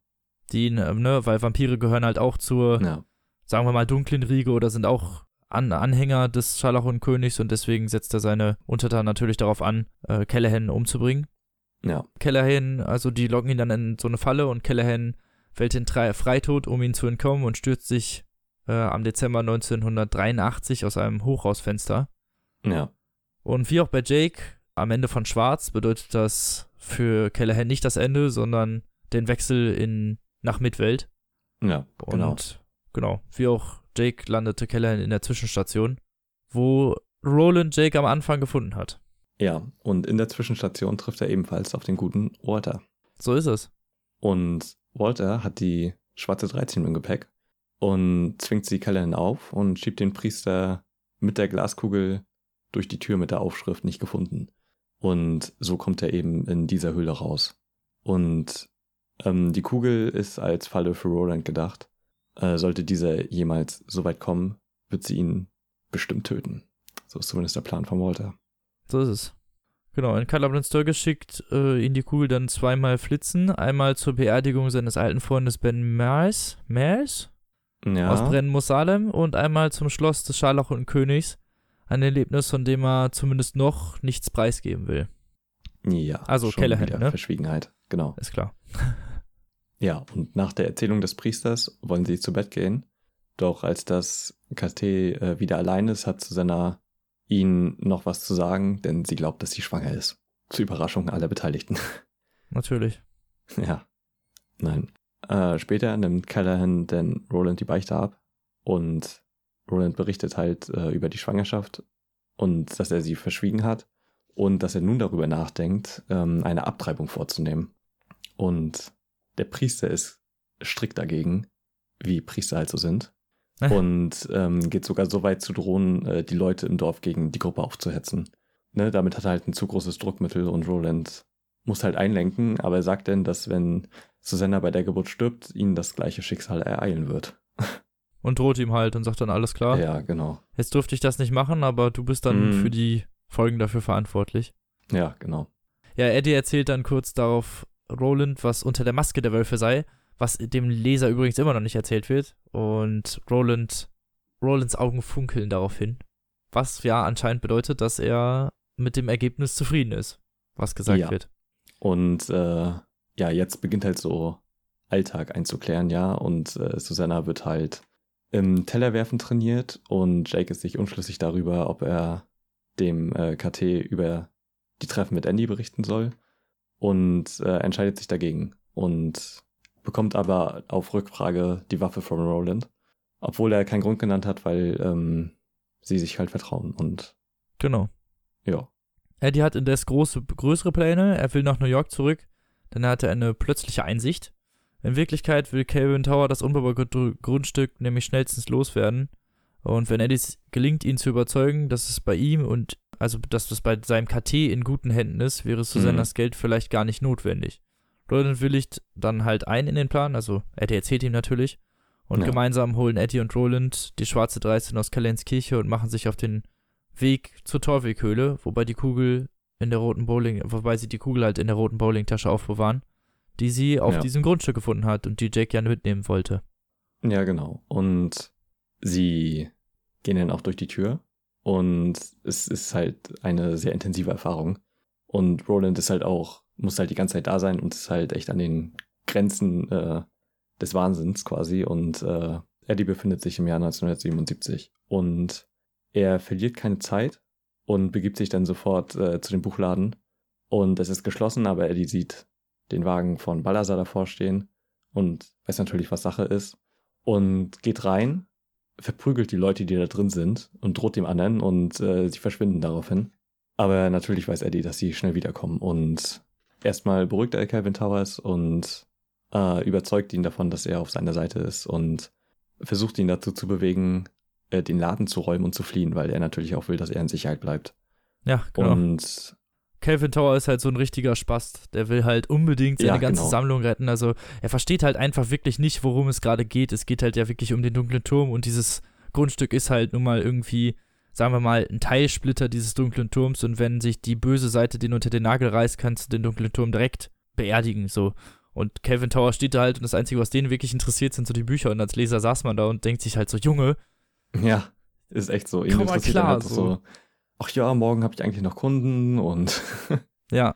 Die, ne, weil Vampire gehören halt auch zur, Ja. sagen wir mal, dunklen Riege oder sind auch An Anhänger des Scharlachroten-Königs und deswegen setzt er seine Untertanen natürlich darauf an, äh, Callahan umzubringen. Ja. Callahan, also die locken ihn dann in so eine Falle und Callahan fällt in Freitod, um ihn zu entkommen und stürzt sich äh, am Dezember 1983 aus einem Hochhausfenster. Ja. Und wie auch bei Jake, am Ende von Schwarz bedeutet das für Callahan nicht das Ende, sondern den Wechsel in nach Midwelt. Ja. Und Genau. genau, wie auch Jake landete Callahan in der Zwischenstation, wo Roland Jake am Anfang gefunden hat. Ja. Und in der Zwischenstation trifft er ebenfalls auf den guten Walter. So ist es. Und Walter hat die schwarze 13 im Gepäck und zwingt sie Callahan auf und schiebt den Priester mit der Glaskugel durch die Tür mit der Aufschrift nicht gefunden. Und so kommt er eben in dieser Höhle raus. Und ähm, die Kugel ist als Falle für Roland gedacht. Äh, sollte dieser jemals so weit kommen, wird sie ihn bestimmt töten. So ist zumindest der Plan von Walter. So ist es. Genau, in Calabrins Sturgis schickt äh, ihn die Kugel dann zweimal flitzen. Einmal zur Beerdigung seines alten Freundes Ben Mars, Mars Ja. aus Brennen Salem und einmal zum Schloss des Scharlachroten Königs. Ein Erlebnis, von dem er zumindest noch nichts preisgeben will. Ja, Also Callahan, ne? Verschwiegenheit. genau. Ist klar. Ja, und nach der Erzählung des Priesters wollen sie zu Bett gehen. Doch als das KT äh, wieder allein ist, hat Susanna ihnen noch was zu sagen, denn sie glaubt, dass sie schwanger ist. Zur Überraschung aller Beteiligten. Natürlich. ja. Nein. Äh, später nimmt Callahan denn Roland die Beichte ab und Roland berichtet halt äh, über die Schwangerschaft und dass er sie verschwiegen hat und dass er nun darüber nachdenkt, ähm, eine Abtreibung vorzunehmen. Und der Priester ist strikt dagegen, wie Priester halt so sind. und ähm, geht sogar so weit zu drohen, äh, die Leute im Dorf gegen die Gruppe aufzuhetzen. Ne, damit hat er halt ein zu großes Druckmittel und Roland muss halt einlenken, aber er sagt denn, dass wenn Susanna bei der Geburt stirbt, ihn das gleiche Schicksal ereilen wird. Und droht ihm halt und sagt dann alles klar. Ja, genau. Jetzt durfte ich das nicht machen, aber du bist dann Mhm. für die Folgen dafür verantwortlich. Ja, genau. Ja, Eddie erzählt dann kurz darauf Roland, was unter der Maske der Wölfe sei, was dem Leser übrigens immer noch nicht erzählt wird. Und Roland, Rolands Augen funkeln daraufhin. Was ja anscheinend bedeutet, dass er mit dem Ergebnis zufrieden ist, was gesagt Ja. wird. Und äh, ja, jetzt beginnt halt so Alltag einzuklären, ja. Und äh, Susanna wird halt im Tellerwerfen trainiert und Jake ist sich unschlüssig darüber, ob er dem äh, KT über die Treffen mit Andy berichten soll und äh, entscheidet sich dagegen und bekommt aber auf Rückfrage die Waffe von Roland, obwohl er keinen Grund genannt hat, weil ähm, sie sich halt vertrauen und Genau. ja. Eddie hat indes große, größere Pläne. Er will nach New York zurück, denn er hatte eine plötzliche Einsicht. In Wirklichkeit will Calvin Tower das unbebaute Grundstück nämlich schnellstens loswerden. Und wenn Eddie es gelingt, ihn zu überzeugen, dass es bei ihm und also dass das bei seinem KT in guten Händen ist, wäre Susannas Geld vielleicht gar nicht notwendig. Roland willigt dann halt ein in den Plan, also Eddie erzählt ihm natürlich. Und Ja. gemeinsam holen Eddie und Roland die schwarze 13 aus Callens Kirche und machen sich auf den Weg zur Torweghöhle, wobei die Kugel in der roten Bowling, wobei sie die Kugel halt in der roten Bowlingtasche aufbewahren, die sie auf Ja. diesem Grundstück gefunden hat und die Jake ja mitnehmen wollte. Ja, genau. Und sie gehen dann auch durch die Tür und es ist halt eine sehr intensive Erfahrung. Und Roland ist halt auch, muss halt die ganze Zeit da sein und ist halt echt an den Grenzen äh, des Wahnsinns quasi. Und äh, Eddie befindet sich im Jahr 1977 und er verliert keine Zeit und begibt sich dann sofort äh, zu dem Buchladen. Und es ist geschlossen, aber Eddie sieht den Wagen von Balazar davor stehen und weiß natürlich, was Sache ist und geht rein, verprügelt die Leute, die da drin sind und droht dem anderen und äh, sie verschwinden daraufhin. Aber natürlich weiß Eddie, dass sie schnell wiederkommen und erstmal beruhigt er Calvin Towers und äh, überzeugt ihn davon, dass er auf seiner Seite ist und versucht ihn dazu zu bewegen, äh, den Laden zu räumen und zu fliehen, weil er natürlich auch will, dass er in Sicherheit bleibt. Ja, genau. Und Calvin Tower ist halt so ein richtiger Spast. Der will halt unbedingt seine Ja, ganze genau. Sammlung retten. Also er versteht halt einfach wirklich nicht, worum es gerade geht. Es geht halt ja wirklich um den dunklen Turm und dieses Grundstück ist halt nun mal irgendwie, sagen wir mal, ein Teilsplitter dieses dunklen Turms und wenn sich die böse Seite den unter den Nagel reißt, kannst du den dunklen Turm direkt beerdigen, so. Und Calvin Tower steht da halt und das Einzige, was denen wirklich interessiert, sind so die Bücher. Und als Leser saß man da und denkt sich halt so, Junge, Ja, ist echt so. Komm mal klar, halt so. so. Ach ja, morgen habe ich eigentlich noch Kunden und ja,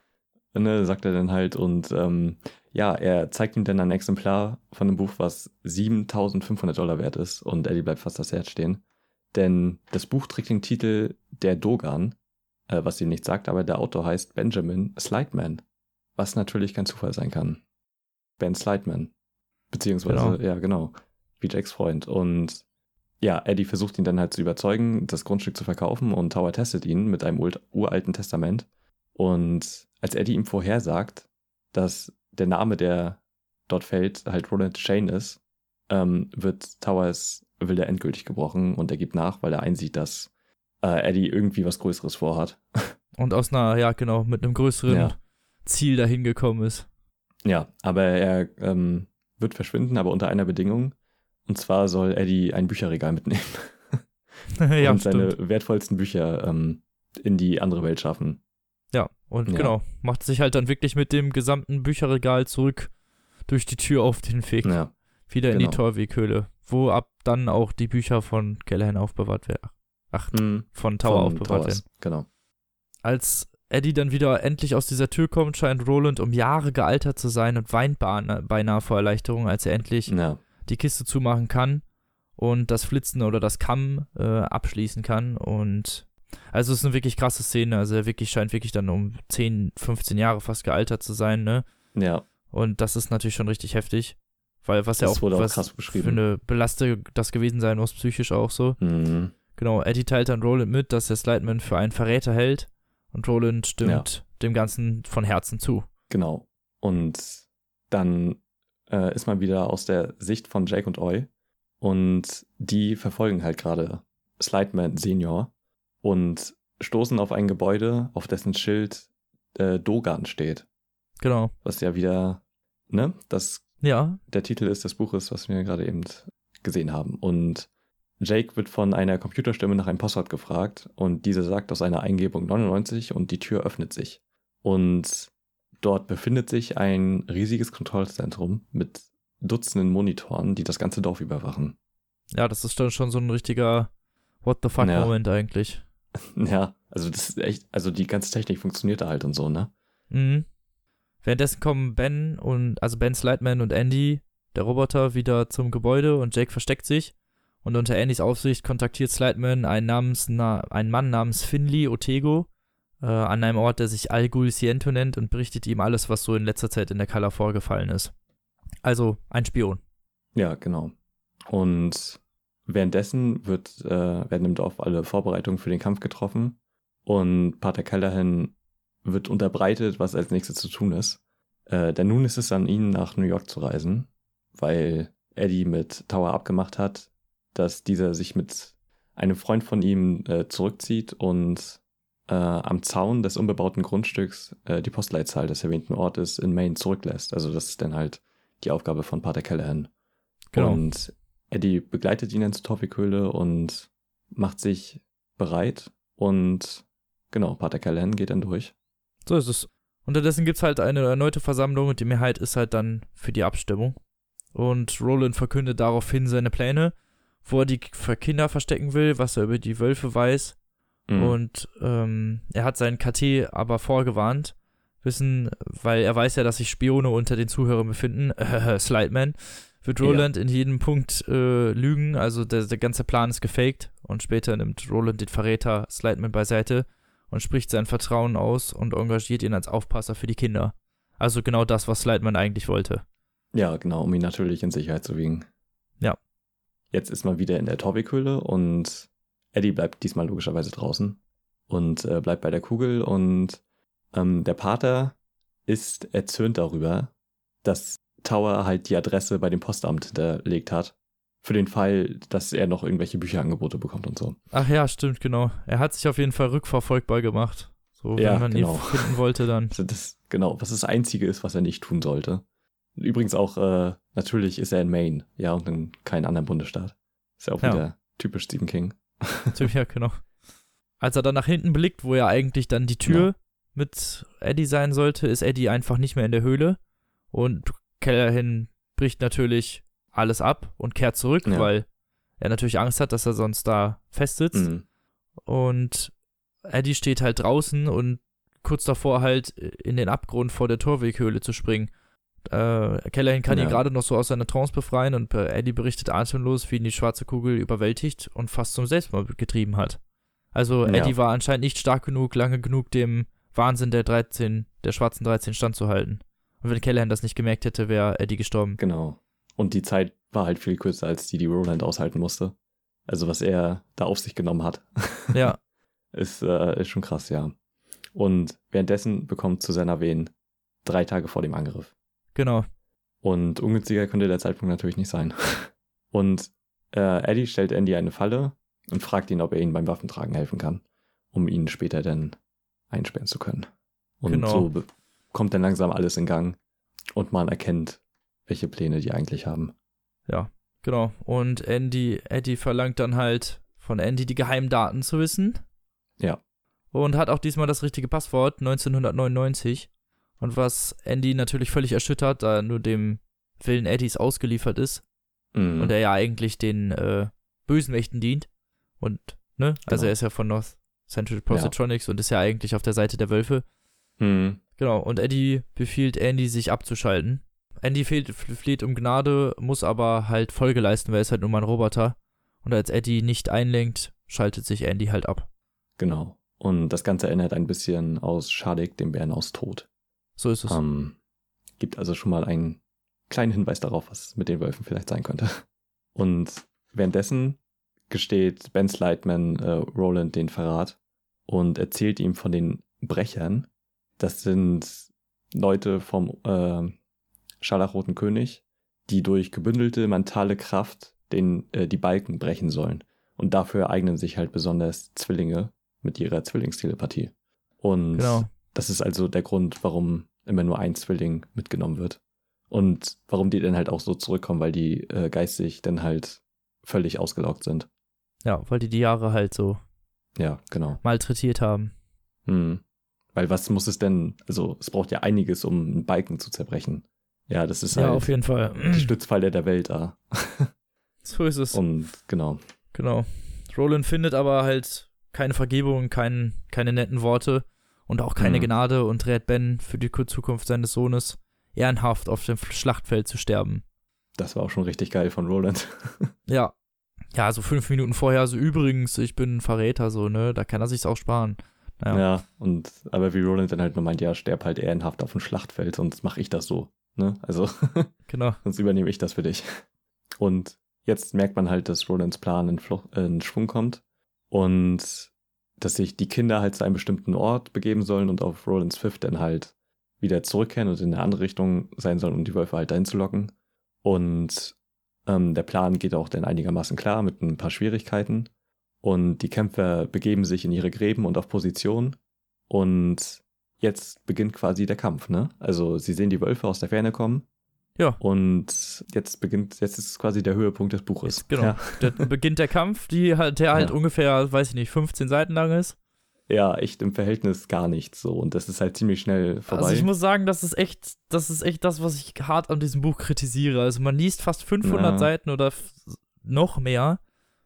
ne, sagt er dann halt und ähm, ja, er zeigt ihm dann ein Exemplar von einem Buch, was 7500 Dollar wert ist und Eddie bleibt fast das Herz stehen. Denn das Buch trägt den Titel Der Dogan, äh, was ihm nicht sagt, aber der Autor heißt Benjamin Slideman, was natürlich kein Zufall sein kann. Ben Slideman. Beziehungsweise, Genau. ja, genau, wie Jacks Freund. Und ja, Eddie versucht ihn dann halt zu überzeugen, das Grundstück zu verkaufen und Tower testet ihn mit einem ur- uralten Testament. Und als Eddie ihm vorhersagt, dass der Name, der dort fällt, halt Roland Shane ist, ähm, wird Towers Wille endgültig gebrochen und er gibt nach, weil er einsieht, dass äh, Eddie irgendwie was Größeres vorhat. und aus einer, ja, genau, mit einem größeren Ja. Ziel dahin gekommen ist. Ja, aber er ähm, wird verschwinden, aber unter einer Bedingung. Und zwar soll Eddie ein Bücherregal mitnehmen ja, und stimmt. seine wertvollsten Bücher ähm, in die andere Welt schaffen. Ja, und Ja. genau, macht sich halt dann wirklich mit dem gesamten Bücherregal zurück durch die Tür auf den Weg. Ja, Wieder in die genau. Torweghöhle, wo ab dann auch die Bücher von Callahan aufbewahrt werden. Ach, Mhm. von Tower Von aufbewahrt Towers, werden. Genau. Als Eddie dann wieder endlich aus dieser Tür kommt, scheint Roland um Jahre gealtert zu sein und weint beinahe vor Erleichterung, als er endlich Ja. Die Kiste zumachen kann und das Flitzen oder das Kamm äh, abschließen kann. Und also es ist eine wirklich krasse Szene. Also er wirklich scheint wirklich dann um 10, 15 Jahre fast gealtert zu sein, ne? Ja. Und das ist natürlich schon richtig heftig. Weil was ja Das auch, wurde auch was krass für beschrieben. eine Belastung das gewesen sein muss, psychisch auch so. Mhm. Genau, Eddie teilt dann Roland mit, dass er Slideman für einen Verräter hält und Roland stimmt dem Ganzen von Herzen zu. Genau. Und dann äh, ist man wieder aus der Sicht von Jake und Oi. Und die verfolgen halt gerade Slideman Senior und stoßen auf ein Gebäude, auf dessen Schild äh, Dogan steht. Genau. Was ja wieder, ne, das Ja, der Titel ist des Buches, was wir gerade eben gesehen haben. Und Jake wird von einer Computerstimme nach einem Passwort gefragt und diese sagt aus einer Eingebung 99 und die Tür öffnet sich. Und dort befindet sich ein riesiges Kontrollzentrum mit Dutzenden Monitoren, die das ganze Dorf überwachen. ja, das ist dann schon so ein richtiger What the fuck Ja. Moment eigentlich. Ja, also das ist echt, also die ganze Technik funktioniert da halt und so, ne? Mhm. Währenddessen kommen Ben und, also Ben Slideman und Andy, der Roboter, wieder zum Gebäude und Jake versteckt sich. Und unter Andys Aufsicht kontaktiert Slideman einen, namens, na, einen Mann namens Finley Otego äh, an einem Ort, der sich Al Ghul Siento nennt und berichtet ihm alles, was so in letzter Zeit in der Color vorgefallen ist. Also ein Spion. Ja, genau. Und währenddessen wird, äh, werden im Dorf alle Vorbereitungen für den Kampf getroffen und Pater Callahan wird unterbreitet, was als nächstes zu tun ist. Äh, denn nun ist es an ihnen, nach New York zu reisen, weil Eddie mit Tower abgemacht hat, dass dieser sich mit einem Freund von ihm äh, zurückzieht und äh, am Zaun des unbebauten Grundstücks äh, die Postleitzahl des erwähnten Ortes in Maine zurücklässt. Also das ist dann halt die Aufgabe von Pater Callahan. Genau. Und Eddie begleitet ihn ins Toffikhöhle und macht sich bereit. Und genau, Pater Callahan geht dann durch. So ist es. Unterdessen gibt es halt eine erneute Versammlung und die Mehrheit ist halt dann für die Abstimmung. Und Roland verkündet daraufhin seine Pläne, wo er die Kinder verstecken will, was er über die Wölfe weiß. Mhm. Und ähm, er hat seinen KT aber vorgewarnt. Wissen, weil er weiß ja, dass sich Spione unter den Zuhörern befinden. Äh, Slideman. Wird Ja. Roland in jedem Punkt äh, lügen. Also der, der ganze Plan ist gefaked. Und später nimmt Roland den Verräter Slideman beiseite und spricht sein Vertrauen aus und engagiert ihn als Aufpasser für die Kinder. Also genau das, was Slideman eigentlich wollte. ja, genau, um ihn natürlich in Sicherheit zu wiegen. Ja. Jetzt ist man wieder in der Toffikhöhle und Eddie bleibt diesmal logischerweise draußen und äh, bleibt bei der Kugel und ähm, der Pater ist erzürnt darüber, dass Tower halt die Adresse bei dem Postamt hinterlegt hat. Für den Fall, dass er noch irgendwelche Bücherangebote bekommt und so. Ach ja, stimmt, genau. Er hat sich auf jeden Fall rückverfolgbar gemacht. So, Ja, wenn man genau. ihn finden wollte, dann. Also das, genau, was das Einzige ist, was er nicht tun sollte. Übrigens auch, äh, natürlich ist er in Maine, ja, und in keinem anderen Bundesstaat. Ist ja auch Ja. wieder typisch Stephen King. ja, genau. Als er dann nach hinten blickt, wo ja eigentlich dann die Tür Ja. mit Eddie sein sollte, ist Eddie einfach nicht mehr in der Höhle. Und Callahan bricht natürlich alles ab und kehrt zurück, Ja. weil er natürlich Angst hat, dass er sonst da festsitzt. Mhm. Und Eddie steht halt draußen und kurz davor halt in den Abgrund vor der Torweghöhle zu springen. Äh, Callahan kann ihn Ja. gerade noch so aus seiner Trance befreien und äh, Eddie berichtet atemlos, wie ihn die schwarze Kugel überwältigt und fast zum Selbstmord getrieben hat. Also Ja. Eddie war anscheinend nicht stark genug, lange genug dem Wahnsinn der 13, der schwarzen 13 standzuhalten. Und wenn Callahan das nicht gemerkt hätte, wäre Eddie gestorben. Genau. Und die Zeit war halt viel kürzer, als die, die Roland aushalten musste. Also was er da auf sich genommen hat, ja, ist, äh, ist schon krass, ja. Und währenddessen bekommt Susanna Wehen drei Tage vor dem Angriff. Genau. Und ungünstiger könnte der Zeitpunkt natürlich nicht sein. Und äh, Eddie stellt Andy eine Falle und fragt ihn, ob er ihm beim Waffentragen helfen kann, um ihn später dann einsperren zu können. Und Genau. so kommt dann langsam alles in Gang und man erkennt, welche Pläne die eigentlich haben. Genau. Und Andy, Eddie verlangt dann halt von Andy die geheimen Daten zu wissen. Ja. Und hat auch diesmal das richtige Passwort, 1999. Und was Andy natürlich völlig erschüttert, da er nur dem Willen Eddies ausgeliefert ist. Mhm. Und er ja eigentlich den äh, bösen Mächten dient. Und, ne? Also Genau. er ist ja von North Central Positronics und ist ja eigentlich auf der Seite der Wölfe. Hm. Genau, und Eddie befiehlt Andy, sich abzuschalten. Andy fleht, flieht um Gnade, muss aber halt Folge leisten, weil er ist halt nur mal ein Roboter. Und als Eddie nicht einlenkt, schaltet sich Andy halt ab. Genau. Und das Ganze erinnert ein bisschen aus Schadik, dem Bären aus Tod. So ist es. Ähm, gibt also schon mal einen kleinen Hinweis darauf, was mit den Wölfen vielleicht sein könnte. Und währenddessen gesteht Ben Slightman äh, Roland den Verrat und erzählt ihm von den Brechern. Das sind Leute vom äh, Scharlachroten König, die durch gebündelte mentale Kraft den, äh, die Balken brechen sollen. Und dafür eignen sich halt besonders Zwillinge mit ihrer Zwillingstelepathie. Und genau. das ist also der Grund, warum immer nur ein Zwilling mitgenommen wird. Und warum die dann halt auch so zurückkommen, weil die äh, geistig dann halt völlig ausgelaugt sind. Ja, weil die die Jahre halt so Ja, genau. malträtiert haben. Hm. Weil was muss es denn, also es braucht ja einiges, um einen Balken zu zerbrechen. Ja, das ist Ja, halt auf jeden Fall. die Stützpfeiler der Welt da. So ist es. Und genau. Genau. Roland findet aber halt keine Vergebung, kein, keine netten Worte und auch keine Mhm. Gnade und rät Ben für die Zukunft seines Sohnes ehrenhaft auf dem Schlachtfeld zu sterben. Das war auch schon richtig geil von Roland. Ja. Ja, so fünf Minuten vorher, so übrigens, ich bin ein Verräter, so, ne? Da kann er sich's auch sparen. Ja. Ja. und aber wie Roland dann halt nur meint, ja, sterb halt ehrenhaft auf dem Schlachtfeld, sonst mache ich das so. Ne? Also, Genau. sonst übernehme ich das für dich. Und jetzt merkt man halt, dass Rolands Plan in, Fluch, äh, in Schwung kommt und dass sich die Kinder halt zu einem bestimmten Ort begeben sollen und auf Rolands Pfiff dann halt wieder zurückkehren und in eine andere Richtung sein sollen, um die Wölfe halt dahin zu locken. Und ähm, der Plan geht auch dann einigermaßen klar mit ein paar Schwierigkeiten. Und die Kämpfer begeben sich in ihre Gräben und auf Position. Und jetzt beginnt quasi der Kampf, ne? Also sie sehen die Wölfe aus der Ferne kommen. Ja. Und jetzt beginnt, jetzt ist quasi der Höhepunkt des Buches. Jetzt, genau. Ja, Da beginnt der Kampf, die halt, der halt Ja. ungefähr, weiß ich nicht, 15 Seiten lang ist. ja, echt im Verhältnis gar nichts so. Und das ist halt ziemlich schnell vorbei. Also ich muss sagen, das ist echt, das ist echt das, was ich hart an diesem Buch kritisiere. Also man liest fast 500 Ja. Seiten oder noch mehr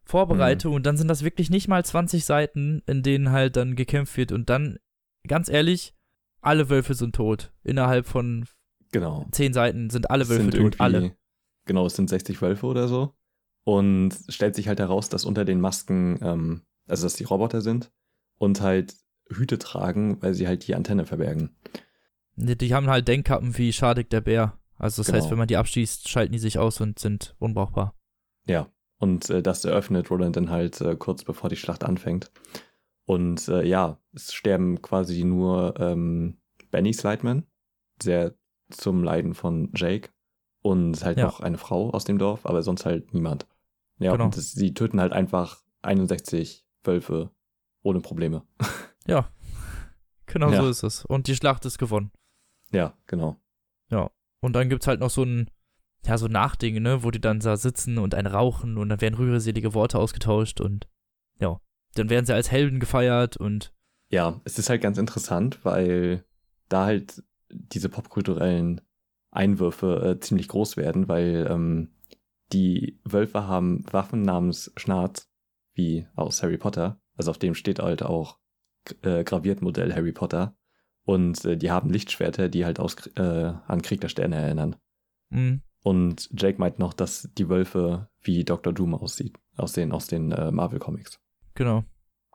Vorbereitung und dann sind das wirklich nicht mal 20 Seiten, in denen halt dann gekämpft wird und dann, ganz ehrlich, alle Wölfe sind tot. Innerhalb von genau. 10 Seiten sind alle Wölfe sind tot. Alle. Genau, es sind 60 Wölfe oder so. Und stellt sich halt heraus, dass unter den Masken, ähm, also dass die Roboter sind und halt Hüte tragen, weil sie halt die Antenne verbergen. Die, die haben halt Denkkappen wie Schadik der Bär. Also das heißt, Genau. wenn man die abschießt, schalten die sich aus und sind unbrauchbar. Ja. Und äh, das eröffnet Roland dann halt äh, kurz bevor die Schlacht anfängt. Und äh, ja, es sterben quasi nur ähm, Benny Slideman, sehr zum Leiden von Jake. Und halt Ja. noch eine Frau aus dem Dorf, aber sonst halt niemand. Ja, Genau. und das, sie töten halt einfach 61 Wölfe ohne Probleme. Ja. Genau Ja. so ist es. Und die Schlacht ist gewonnen. Ja, genau. Und dann gibt's halt noch so ein, ja, so Nachdinge, ne, wo die dann da sitzen und ein rauchen und dann werden rührselige Worte ausgetauscht und ja, dann werden sie als Helden gefeiert und Ja, es ist halt ganz interessant, weil da halt diese popkulturellen Einwürfe äh, ziemlich groß werden, weil ähm, die Wölfe haben Waffen namens Schnarz, wie aus Harry Potter. Also auf dem steht halt auch äh, graviert Modell Harry Potter. Und äh, die haben Lichtschwerter, die halt aus, äh, an Krieg der Sterne erinnern. mh, Und Jake meint noch, dass die Wölfe wie Dr. Doom aussieht, aussehen aus den äh, Marvel-Comics. genau.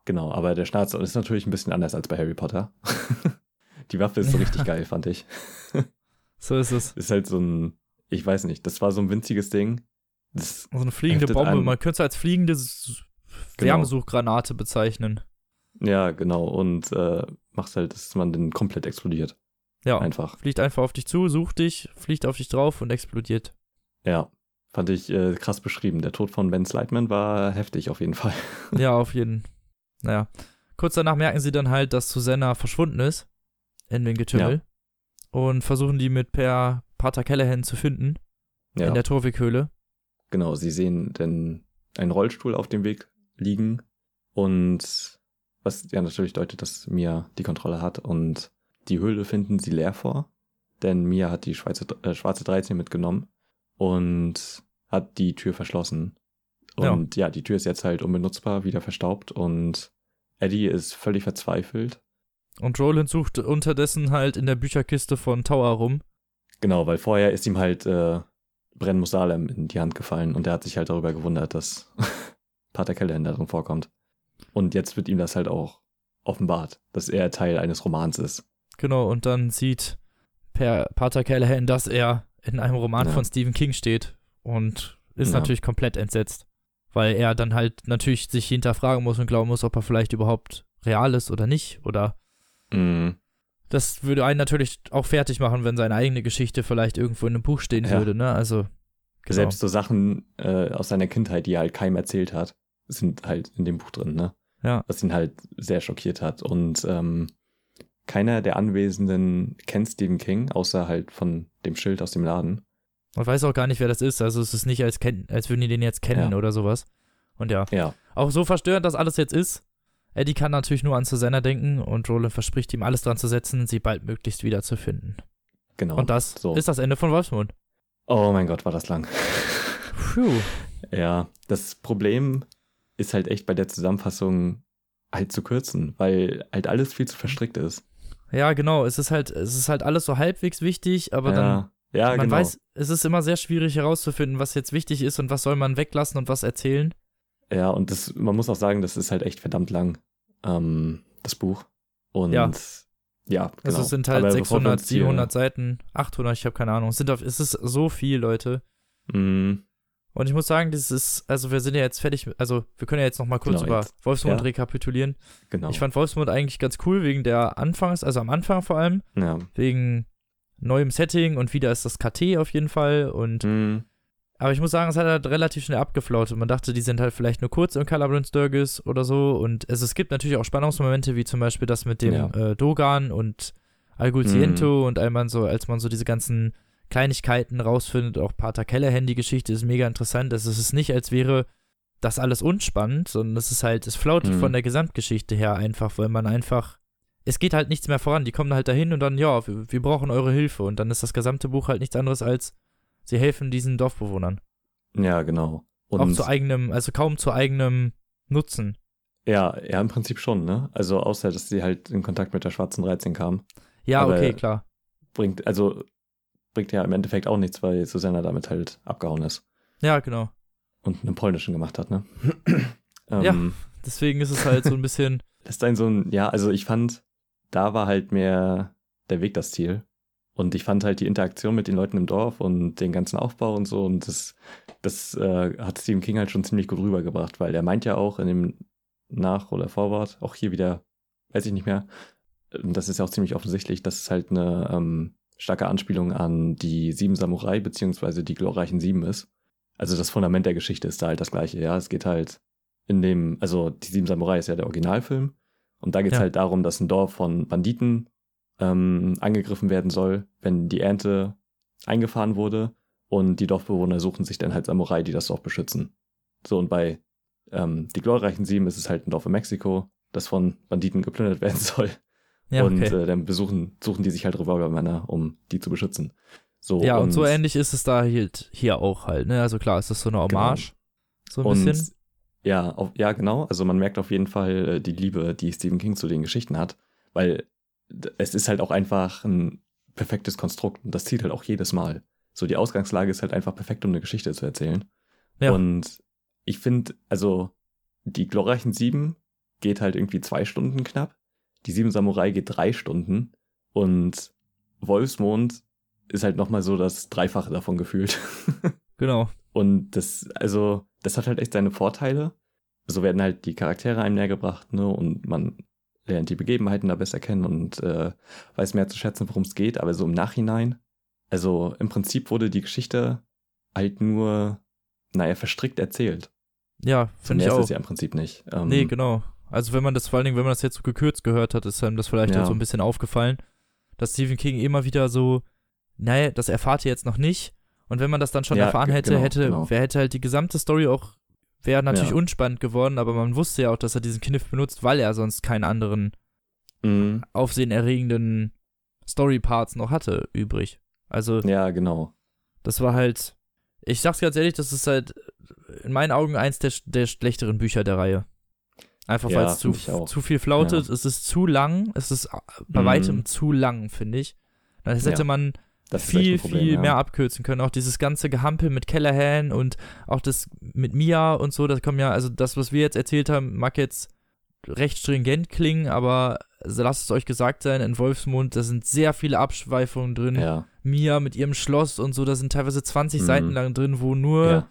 Genau, aber der Schnarz ist natürlich ein bisschen anders als bei Harry Potter. Die Waffe ist so richtig geil, fand ich. So ist es. Ist halt so ein, ich weiß nicht, das war so ein winziges Ding. Das, So eine fliegende Bombe. an. Man könnte es als fliegende Genau. Wärmesuchgranate bezeichnen. ja, genau, und äh, macht halt, dass man dann komplett explodiert. Ja. Einfach. Fliegt einfach auf dich zu, sucht dich, fliegt auf dich drauf und explodiert. Ja, fand ich äh, krass beschrieben. Der Tod von Ben Slightman war heftig auf jeden Fall. Ja, auf jeden. Naja. Kurz danach merken sie dann halt, dass Susanna verschwunden ist in den Getümmel und versuchen die mit per Pater Callahan zu finden Ja, in der Torwighöhle. genau, sie sehen dann einen Rollstuhl auf dem Weg liegen und was ja natürlich deutet, dass Mia die Kontrolle hat und die Höhle finden sie leer vor, denn Mia hat die Schweizer, äh, schwarze 13 mitgenommen und hat die Tür verschlossen. Und ja. die Tür ist jetzt halt unbenutzbar, wieder verstaubt und Eddie ist völlig verzweifelt. Und Roland sucht unterdessen halt in der Bücherkiste von Tower rum. Genau, weil vorher ist ihm halt äh, Bren Musalem in die Hand gefallen und er hat sich halt darüber gewundert, dass Pater Callahan darin vorkommt. Und jetzt wird ihm das halt auch offenbart, dass er Teil eines Romans ist. Genau, und dann sieht per Pater Callahan, dass er in einem Roman Ja. von Stephen King steht und ist Ja. natürlich komplett entsetzt. Weil er dann halt natürlich sich hinterfragen muss und glauben muss, ob er vielleicht überhaupt real ist oder nicht. Oder Mhm. das würde einen natürlich auch fertig machen, wenn seine eigene Geschichte vielleicht irgendwo in einem Buch stehen Ja. würde, ne? Also. Genau. Selbst so Sachen äh, aus seiner Kindheit, die er halt keinem erzählt hat, sind halt in dem Buch drin, ne? Ja. Was ihn halt sehr schockiert hat. Und ähm, keiner der Anwesenden kennt Stephen King, außer halt von dem Schild aus dem Laden. Man weiß auch gar nicht, wer das ist. Also es ist nicht, als, als würden die den jetzt kennen Ja. oder sowas. Und ja, Ja, auch so verstörend das alles jetzt ist. Eddie kann natürlich nur an Susanna denken und Roland verspricht ihm alles dran zu setzen, sie baldmöglichst wiederzufinden. genau. Und das so. ist das Ende von Wolfsmund. Oh mein Gott, war das lang. Puh. Ja, das Problem ist halt echt bei der Zusammenfassung halt zu kürzen, weil halt alles viel zu verstrickt ist. Ja, genau. Es ist halt, es ist halt alles so halbwegs wichtig, aber dann, ja, ja man genau. weiß, es ist immer sehr schwierig herauszufinden, was jetzt wichtig ist und was soll man weglassen und was erzählen. Ja, und das, man muss auch sagen, das ist halt echt verdammt lang, ähm, das Buch. Und Ja. ja, genau. Also es sind halt Aber bevor wir 600, uns hier- 700 Seiten, 800, ich habe keine Ahnung. Es sind auf, es ist so viel, Leute. Mm, Und ich muss sagen, das ist, also wir sind ja jetzt fertig, also wir können ja jetzt noch mal kurz Genau, über jetzt. Wolfsmund Ja. rekapitulieren. genau. Ich fand Wolfsmund eigentlich ganz cool wegen der Anfangs, also am Anfang vor allem, ja. wegen neuem Setting und wieder ist das KT auf jeden Fall und Mm, aber ich muss sagen, es hat halt relativ schnell abgeflaut und man dachte, die sind halt vielleicht nur kurz im Calabrant Sturgis oder so und es, es gibt natürlich auch Spannungsmomente, wie zum Beispiel das mit dem Ja. äh, Dogan und Alguziento und einmal so, als man so diese ganzen Kleinigkeiten rausfindet, auch Pater Callahan, die Geschichte ist mega interessant. Also es ist nicht, als wäre das alles unspannend, sondern es ist halt, es flaut Mhm. von der Gesamtgeschichte her einfach, weil man einfach, es geht halt nichts mehr voran. Die kommen halt dahin und dann, ja, wir, wir brauchen eure Hilfe und dann ist das gesamte Buch halt nichts anderes als, sie helfen diesen Dorfbewohnern. ja, genau. Und auch zu eigenem, also kaum zu eigenem Nutzen. ja, ja, im Prinzip schon, ne? Also außer, dass sie halt in Kontakt mit der schwarzen 13 kam. Ja, Aber- okay, klar. Bringt, also bringt ja im Endeffekt auch nichts, weil Susanna damit halt abgehauen ist Ja, genau. und einen polnischen gemacht hat, ne? Ja. ähm, Deswegen ist es halt so ein bisschen, Das ist ein so ein, ja, also ich fand, da war halt mehr der Weg das Ziel. Und ich fand halt die Interaktion mit den Leuten im Dorf und den ganzen Aufbau und so. Und das, das äh, hat Stephen King halt schon ziemlich gut rübergebracht, weil er meint ja auch in dem Nach- oder Vorwort, auch hier wieder, weiß ich nicht mehr, ähm, das ist ja auch ziemlich offensichtlich, dass es halt eine ähm, starke Anspielung an die Sieben Samurai beziehungsweise die glorreichen Sieben ist. Also das Fundament der Geschichte ist da halt das gleiche, ja. Es geht halt in dem, also die Sieben Samurai ist ja der Originalfilm. Und da geht es Ja. halt darum, dass ein Dorf von Banditen ähm, angegriffen werden soll, wenn die Ernte eingefahren wurde. Und die Dorfbewohner suchen sich dann halt Samurai, die das Dorf beschützen. So, und bei ähm, die glorreichen Sieben ist es halt ein Dorf in Mexiko, das von Banditen geplündert werden soll. ja, und okay. äh, dann besuchen, suchen die sich halt Revolvermänner, um die zu beschützen. So, ja, und, so ähnlich ist es da halt hier auch halt, ne? Also klar, ist so eine Hommage. So ein und bisschen. ja, auf, ja, genau. Also man merkt auf jeden Fall äh, die Liebe, die Stephen King zu den Geschichten hat, weil es ist halt auch einfach ein perfektes Konstrukt und das zieht halt auch jedes Mal. So die Ausgangslage ist halt einfach perfekt, um eine Geschichte zu erzählen. Ja. Und ich finde, also die glorreichen Sieben geht halt irgendwie zwei Stunden knapp. Die Sieben Samurai geht drei Stunden und Wolfsmond ist halt nochmal so das Dreifache davon gefühlt. Genau. Und das, also, das hat halt echt seine Vorteile. So werden halt die Charaktere einem näher gebracht, ne? Und man lernt die Begebenheiten da besser kennen und äh, weiß mehr zu schätzen, worum es geht. Aber so im Nachhinein, also im Prinzip wurde die Geschichte halt nur, naja, verstrickt erzählt. Ja, finde ich ist auch. es ja im Prinzip nicht. Ähm, Nee, genau. Also wenn man das vor allen Dingen, wenn man das jetzt so gekürzt gehört hat, ist einem das vielleicht Ja. auch so ein bisschen aufgefallen, dass Stephen King immer wieder so, naja, das erfahrt ihr jetzt noch nicht. Und wenn man das dann schon Ja, erfahren hätte, genau, hätte, genau. wer hätte halt die gesamte Story auch, wäre natürlich Ja. unspannend geworden, aber man wusste ja auch, dass er diesen Kniff benutzt, weil er sonst keinen anderen Mhm. aufsehenerregenden Story-Parts noch hatte übrig. Also Ja, genau. das war halt, ich sag's ganz ehrlich, das ist halt in meinen Augen eins der, der schlechteren Bücher der Reihe. Einfach Ja, weil es zu, zu viel flautet. Es ist zu lang. Es ist bei Mhm. weitem zu lang, finde ich. Das hätte Ja, man Das viel, Problem, viel ja. mehr abkürzen können. Auch dieses ganze Gehampel mit Callahan und auch das mit Mia und so, das kommen ja, also das, was wir jetzt erzählt haben, mag jetzt recht stringent klingen, aber lasst es euch gesagt sein, in Wolfsmund, da sind sehr viele Abschweifungen drin. Ja, Mia mit ihrem Schloss und so, da sind teilweise 20 Mhm. Seiten lang drin, wo nur ja.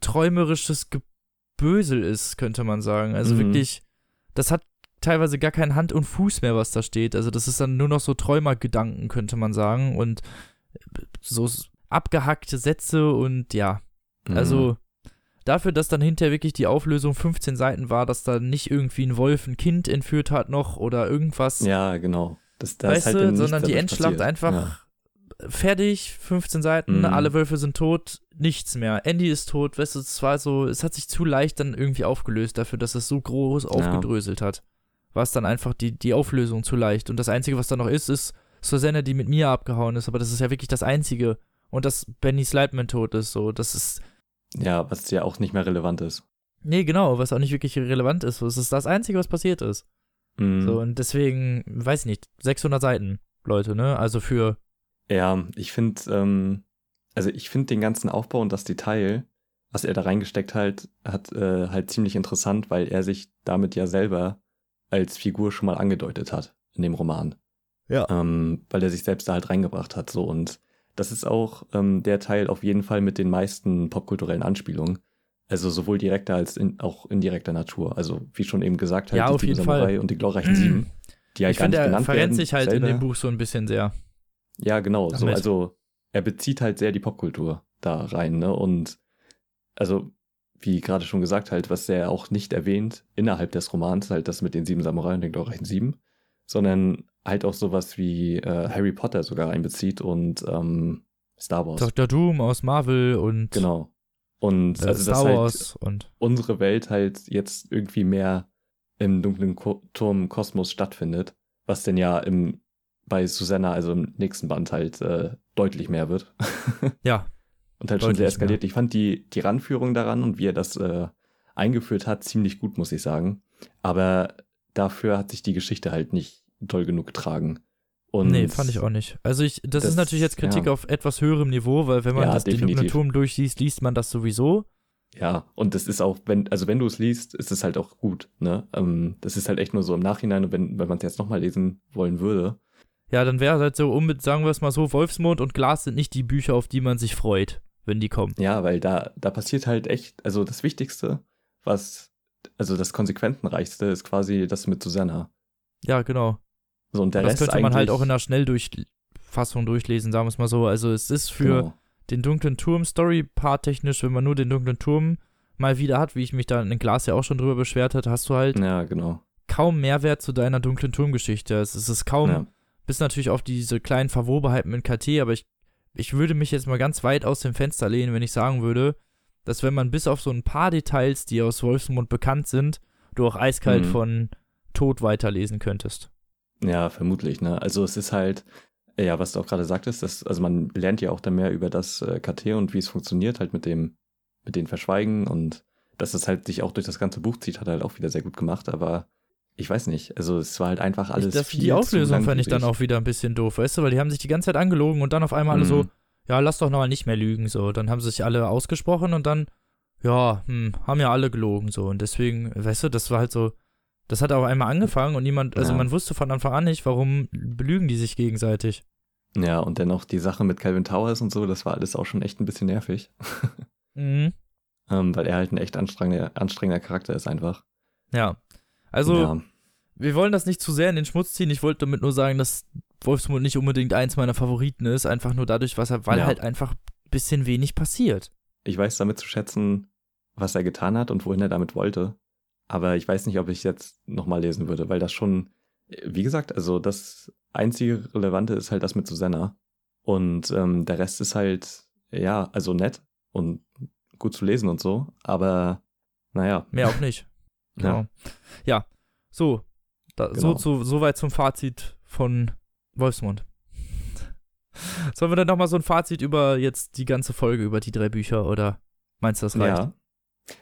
träumerisches Gebösel ist, könnte man sagen. Also Mhm. wirklich, das hat teilweise gar keinen Hand und Fuß mehr, was da steht. Also das ist dann nur noch so Träumergedanken, könnte man sagen. Und so s- abgehackte Sätze und ja, Mhm. also dafür, dass dann hinterher wirklich die Auflösung 15 Seiten war, dass da nicht irgendwie ein Wolf ein Kind entführt hat noch oder irgendwas. Ja, genau. Das, da weißt halt du, sondern die Endschlacht passiert. einfach Ja. fertig, 15 Seiten, Mhm. alle Wölfe sind tot, nichts mehr. Andy ist tot, weißt du, es war so, es hat sich zu leicht dann irgendwie aufgelöst dafür, dass es so groß aufgedröselt hat. War es dann einfach die, die Auflösung zu leicht. Und das Einzige, was da noch ist, ist Susanna, die mit Mia abgehauen ist, aber das ist ja wirklich das Einzige. Und dass Benny Slideman tot ist, so, das ist, Ja, was ja auch nicht mehr relevant ist. nee, genau, was auch nicht wirklich relevant ist. Es ist das Einzige, was passiert ist. Mhm. So, und deswegen, weiß ich nicht, 600 Seiten, Leute, ne? Also für, Ja, ich finde, ähm, also ich finde den ganzen Aufbau und das Detail, was er da reingesteckt halt, hat äh, halt ziemlich interessant, weil er sich damit ja selber als Figur schon mal angedeutet hat in dem Roman. Ja. Ähm, weil er sich selbst da halt reingebracht hat. So und das ist auch ähm, der Teil auf jeden Fall mit den meisten popkulturellen Anspielungen. Also sowohl direkter als in, auch indirekter Natur. Also wie schon eben gesagt, halt Ja, die auf jeden Samurai Fall. und die glorreichen Sieben, die halt ich gar finde, nicht er genannt verrennt werden. sich halt selber. in dem Buch so ein bisschen sehr. Ja, genau. So, also er bezieht halt sehr die Popkultur da rein, ne? Und also, wie gerade schon gesagt, halt, was er auch nicht erwähnt innerhalb des Romans, halt das mit den sieben Samurai und den glorreichen sieben, sondern halt auch sowas wie äh, Harry Potter sogar einbezieht und ähm, Star Wars. Dr. Doom aus Marvel und Genau. Und äh, also Star halt Wars und unsere Welt halt jetzt irgendwie mehr im dunklen Ko Turm Kosmos stattfindet, was denn ja im bei Susanna, also im nächsten Band halt äh, deutlich mehr wird. ja, Und halt schon sehr eskaliert. Ich fand die, die Ranführung daran und wie er das äh, eingeführt hat, ziemlich gut, muss ich sagen. Aber dafür hat sich die Geschichte halt nicht doll genug getragen. Und nee, fand ich auch nicht. Also ich, das, das- ist natürlich jetzt Kritik ja. auf etwas höherem Niveau, weil wenn man Ja, das den definitiv. Turm durchliest, liest man das sowieso. Ja, und das ist auch, wenn, also wenn du es liest, ist es halt auch gut, ne? Ähm, das ist halt echt nur so im Nachhinein und wenn, wenn man es jetzt nochmal lesen wollen würde. Ja, dann wäre halt so, um, sagen wir es mal so, Wolfsmond und Glas sind nicht die Bücher, auf die man sich freut, wenn die kommen. Ja, weil da, da passiert halt echt, also das Wichtigste, was, also das Konsequentenreichste ist quasi das mit Susanna. Ja, genau. So, und der das Rest könnte man halt auch in einer Schnelldurchfassung durchlesen, sagen wir es mal so. Also es ist für Genau. den dunklen Turm Story-Part technisch, wenn man nur den dunklen Turm mal wieder hat, wie ich mich da in Glas ja auch schon drüber beschwert hat, hast du halt Ja, genau. kaum Mehrwert zu deiner dunklen Turmgeschichte. Es ist kaum, Ja. Bis natürlich auf diese kleinen Verwobenheiten mit KT, aber ich, ich würde mich jetzt mal ganz weit aus dem Fenster lehnen, wenn ich sagen würde, dass wenn man bis auf so ein paar Details, die aus Wolfsmund bekannt sind, du auch eiskalt Mhm. von Tod weiterlesen könntest. Ja, vermutlich, ne? Also es ist halt, ja, was du auch gerade sagtest, dass, also man lernt ja auch dann mehr über das äh, KT und wie es funktioniert, halt mit dem, mit den Verschweigen und dass es halt sich auch durch das ganze Buch zieht, hat er halt auch wieder sehr gut gemacht, aber ich weiß nicht, also es war halt einfach alles ich, das, viel die Auflösung fand ich dann auch wieder ein bisschen doof, weißt du, weil die haben sich die ganze Zeit angelogen und dann auf einmal alle so, Mhm. ja, lass doch nochmal nicht mehr lügen, so. Dann haben sie sich alle ausgesprochen und dann, ja, hm, haben ja alle gelogen, so. Und deswegen, weißt du, das war halt so, das hat auf einmal angefangen und niemand, also Ja. man wusste von Anfang an nicht, warum belügen die sich gegenseitig. Ja, und dann auch die Sache mit Calvin Towers und so, das war alles auch schon echt ein bisschen nervig, Mhm. ähm, weil er halt ein echt anstrengender, anstrengender Charakter ist einfach. Ja. Also, ja. wir wollen das nicht zu sehr in den Schmutz ziehen. Ich wollte damit nur sagen, dass Wolfsmund nicht unbedingt eins meiner Favoriten ist, einfach nur dadurch, was er, weil Ja. halt einfach ein bisschen wenig passiert. ich weiß damit zu schätzen, was er getan hat und wohin er damit wollte. Aber ich weiß nicht, ob ich jetzt nochmal lesen würde, weil das schon, wie gesagt, also das einzige Relevante ist halt das mit Susanna. Und ähm, der Rest ist halt, ja, also nett und gut zu lesen und so. Aber naja, Mehr auch nicht. Genau. ja, Ja, so. Da, Genau. so, zu, so weit zum Fazit von Wolfsmund. Sollen wir dann nochmal so ein Fazit über jetzt die ganze Folge, über die drei Bücher oder meinst du, das reicht? ja.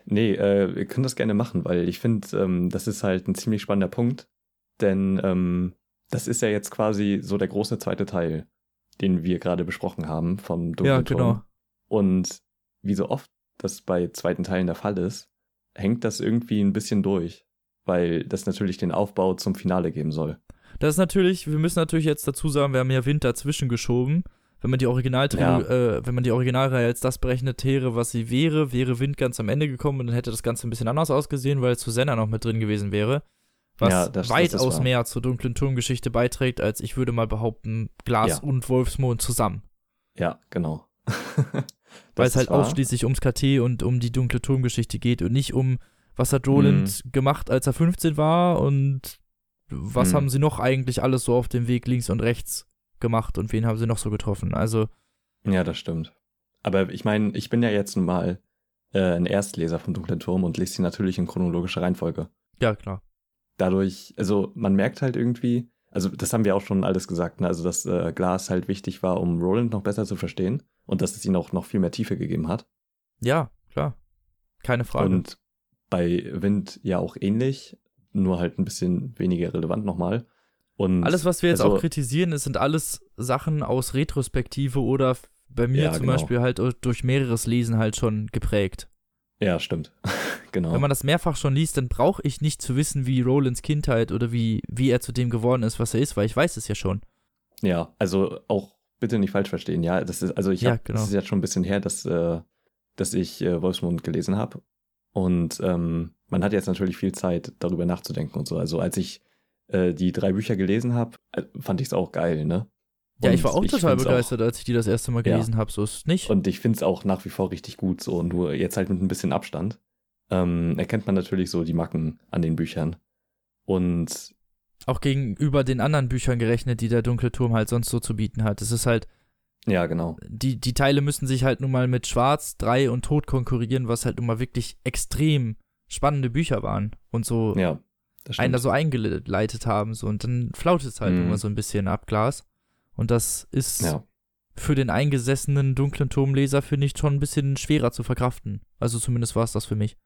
Nee, äh, wir können das gerne machen, weil ich finde, ähm, das ist halt ein ziemlich spannender Punkt. Denn ähm, das ist ja jetzt quasi so der große zweite Teil, den wir gerade besprochen haben vom Dunklen Ja, genau. Und wie so oft das bei zweiten Teilen der Fall ist, hängt das irgendwie ein bisschen durch, weil das natürlich den Aufbau zum Finale geben soll. Das ist natürlich, wir müssen natürlich jetzt dazu sagen, wir haben ja Wind dazwischen geschoben. Wenn man die Original Ja. äh, wenn man die Originalreihe als das berechnet wäre, was sie wäre, wäre Wind ganz am Ende gekommen und dann hätte das Ganze ein bisschen anders ausgesehen, weil Susanna noch mit drin gewesen wäre. Was Ja, das- das weitaus wahr. mehr zur dunklen Turmgeschichte beiträgt, als ich würde mal behaupten, Glas Ja. und Wolfsmond zusammen. Ja, genau. Weil es halt wahr. ausschließlich ums KT und um die dunkle Turmgeschichte geht und nicht um, was hat Roland gemacht, als er 15 war und was Mhm. haben sie noch eigentlich alles so auf dem Weg links und rechts gemacht und wen haben sie noch so getroffen. Also, Ja, das stimmt. Aber ich meine, ich bin ja jetzt nun mal äh, ein Erstleser vom Dunklen Turm und lese sie natürlich in chronologischer Reihenfolge. ja, klar. Dadurch, also man merkt halt irgendwie, also das haben wir auch schon alles gesagt, ne? also dass äh, Glas halt wichtig war, um Roland noch besser zu verstehen und dass es ihn auch noch viel mehr Tiefe gegeben hat. Ja, klar. Keine Frage. Und bei Wind ja auch ähnlich, nur halt ein bisschen weniger relevant nochmal. Und alles, was wir jetzt also- auch kritisieren, sind alles Sachen aus Retrospektive oder bei mir Ja, zum genau. Beispiel halt durch mehreres Lesen halt schon geprägt. Ja, stimmt. genau. Wenn man das mehrfach schon liest, dann brauche ich nicht zu wissen, wie Rolands Kindheit oder wie, wie er zu dem geworden ist, was er ist, weil ich weiß es ja schon. Ja, also auch bitte nicht falsch verstehen. Ja, das ist, also ich Ja, hab, genau. das ist jetzt schon ein bisschen her, dass, äh, dass ich äh, Wolfsmund gelesen habe. Und ähm, man hat jetzt natürlich viel Zeit, darüber nachzudenken und so. Also als ich äh, die drei Bücher gelesen habe, äh, fand ich es auch geil, ne? Ja, Und ich war auch total find's begeistert, als ich die das erste Mal Ja. gelesen habe. So ist es nicht. Und ich finde es auch nach wie vor richtig gut, so nur jetzt halt mit ein bisschen Abstand. Ähm, erkennt man natürlich so die Macken an den Büchern. Und auch gegenüber den anderen Büchern gerechnet, die der Dunkle Turm halt sonst so zu bieten hat. Es ist halt, ja, genau. die, die Teile müssen sich halt nun mal mit Schwarz, Drei und Tod konkurrieren, was halt nun mal wirklich extrem spannende Bücher waren und so Ja, einen da so eingeleitet haben. So, und dann flaut es halt Mhm. immer so ein bisschen ab Glas. Und das ist Ja, für den eingesessenen dunklen Turmleser, finde ich, schon ein bisschen schwerer zu verkraften. Also zumindest war es das für mich.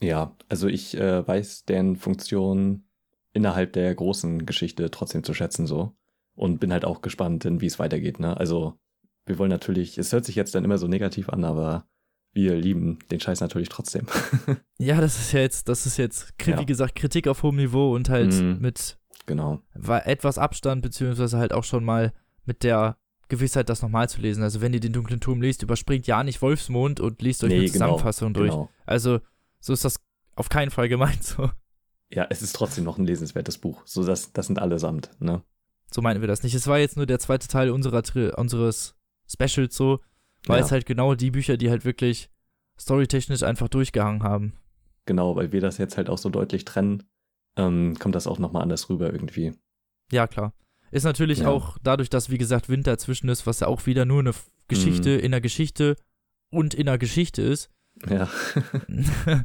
Ja, also ich äh, weiß deren Funktion innerhalb der großen Geschichte trotzdem zu schätzen so. Und bin halt auch gespannt, wie es weitergeht, ne? Also, wir wollen natürlich, es hört sich jetzt dann immer so negativ an, aber wir lieben den Scheiß natürlich trotzdem. Ja, das ist ja jetzt, das ist jetzt, kri- Ja. wie gesagt, Kritik auf hohem Niveau und halt Mhm. mit genau. war etwas Abstand, beziehungsweise halt auch schon mal mit der Gewissheit, das nochmal zu lesen. Also wenn ihr den dunklen Turm lest, überspringt ja nicht Wolfsmond und liest euch Nee, eine genau, Zusammenfassung durch. Genau. Also so ist das auf keinen Fall gemeint. So, Ja, es ist trotzdem noch ein lesenswertes Buch. So, das, das sind allesamt, ne? so meinen wir das nicht. Es war jetzt nur der zweite Teil unserer, unseres Specials so, weil Ja. es halt genau die Bücher, die halt wirklich storytechnisch einfach durchgehangen haben. Genau, weil wir das jetzt halt auch so deutlich trennen, ähm, kommt das auch nochmal anders rüber irgendwie. Ja, klar. Ist natürlich Ja. auch dadurch, dass, wie gesagt, Winter dazwischen ist, was ja auch wieder nur eine Geschichte Mhm. in der Geschichte und in der Geschichte ist, Ja.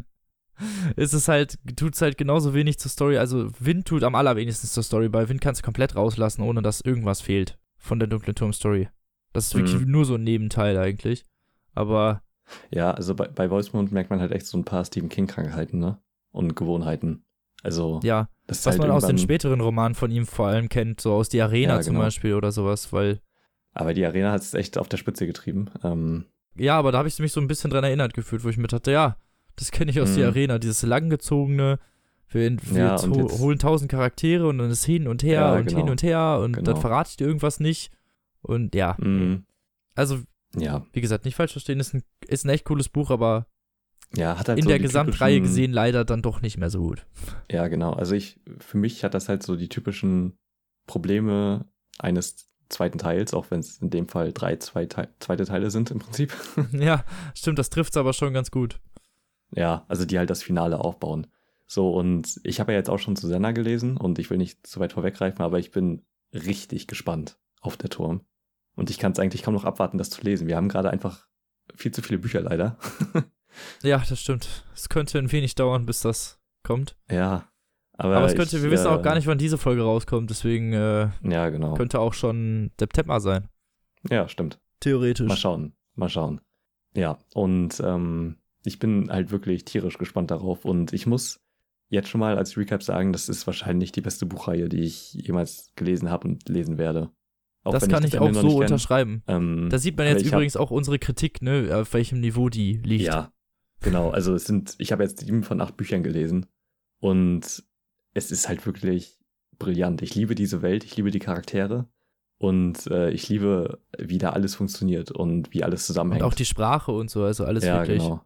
ist es halt, tut es halt genauso wenig zur Story. Also Wind tut am allerwenigsten zur Story. Bei Wind kannst du komplett rauslassen, ohne dass irgendwas fehlt von der dunklen Turm-Story. Das ist wirklich Mhm. nur so ein Nebenteil eigentlich. Aber ja, also bei, bei Wolfsmund merkt man halt echt so ein paar Stephen King-Krankheiten, ne? Und Gewohnheiten. Also, ja, das was halt man aus den späteren Romanen von ihm vor allem kennt, so aus Die Arena Ja, zum genau. Beispiel oder sowas, weil, Aber die Arena hat es echt auf der Spitze getrieben. Ähm, ja, aber da habe ich mich so ein bisschen dran erinnert gefühlt, wo ich mir dachte, ja, das kenne ich aus Mhm. Die Arena, dieses langgezogene, wir, wir Ja, holen tausend Charaktere und dann ist hin und her Ja, und genau. hin und her und dann Genau. verrate ich dir irgendwas nicht. Und ja, mh, also ja, wie gesagt, nicht falsch verstehen, ist ein, ist ein echt cooles Buch, aber ja, hat halt in so der Gesamtreihe gesehen leider dann doch nicht mehr so gut. Ja, genau. Also ich, für mich hat das halt so die typischen Probleme eines zweiten Teils, auch wenn es in dem Fall drei zwei Te zweite Teile sind im Prinzip. ja, stimmt, das trifft's aber schon ganz gut. Ja, also die halt das Finale aufbauen. So, und ich habe ja jetzt auch schon Susanna gelesen und ich will nicht zu weit vorweggreifen, aber ich bin richtig gespannt auf der Turm. Und ich kann es eigentlich kaum noch abwarten, das zu lesen. Wir haben gerade einfach viel zu viele Bücher leider. Ja, das stimmt. Es könnte ein wenig dauern, bis das kommt. ja. Aber, Aber es könnte, ich, wir wissen auch äh, gar nicht, wann diese Folge rauskommt, deswegen äh, Ja, genau. könnte auch schon September sein. Ja, stimmt. Theoretisch. Mal schauen, mal schauen. Ja, und ähm, ich bin halt wirklich tierisch gespannt darauf und ich muss jetzt schon mal als Recap sagen, das ist wahrscheinlich die beste Buchreihe, die ich jemals gelesen habe und lesen werde. Auch das kann ich, ich auch so unterschreiben. Ähm, da sieht man jetzt übrigens hab, auch unsere Kritik, ne, auf welchem Niveau die liegt. Ja, genau. Also es sind, ich habe jetzt sieben von acht Büchern gelesen und es ist halt wirklich brillant. Ich liebe diese Welt, ich liebe die Charaktere und äh, ich liebe, wie da alles funktioniert und wie alles zusammenhängt. Und auch die Sprache und so, also alles ja, wirklich. Genau.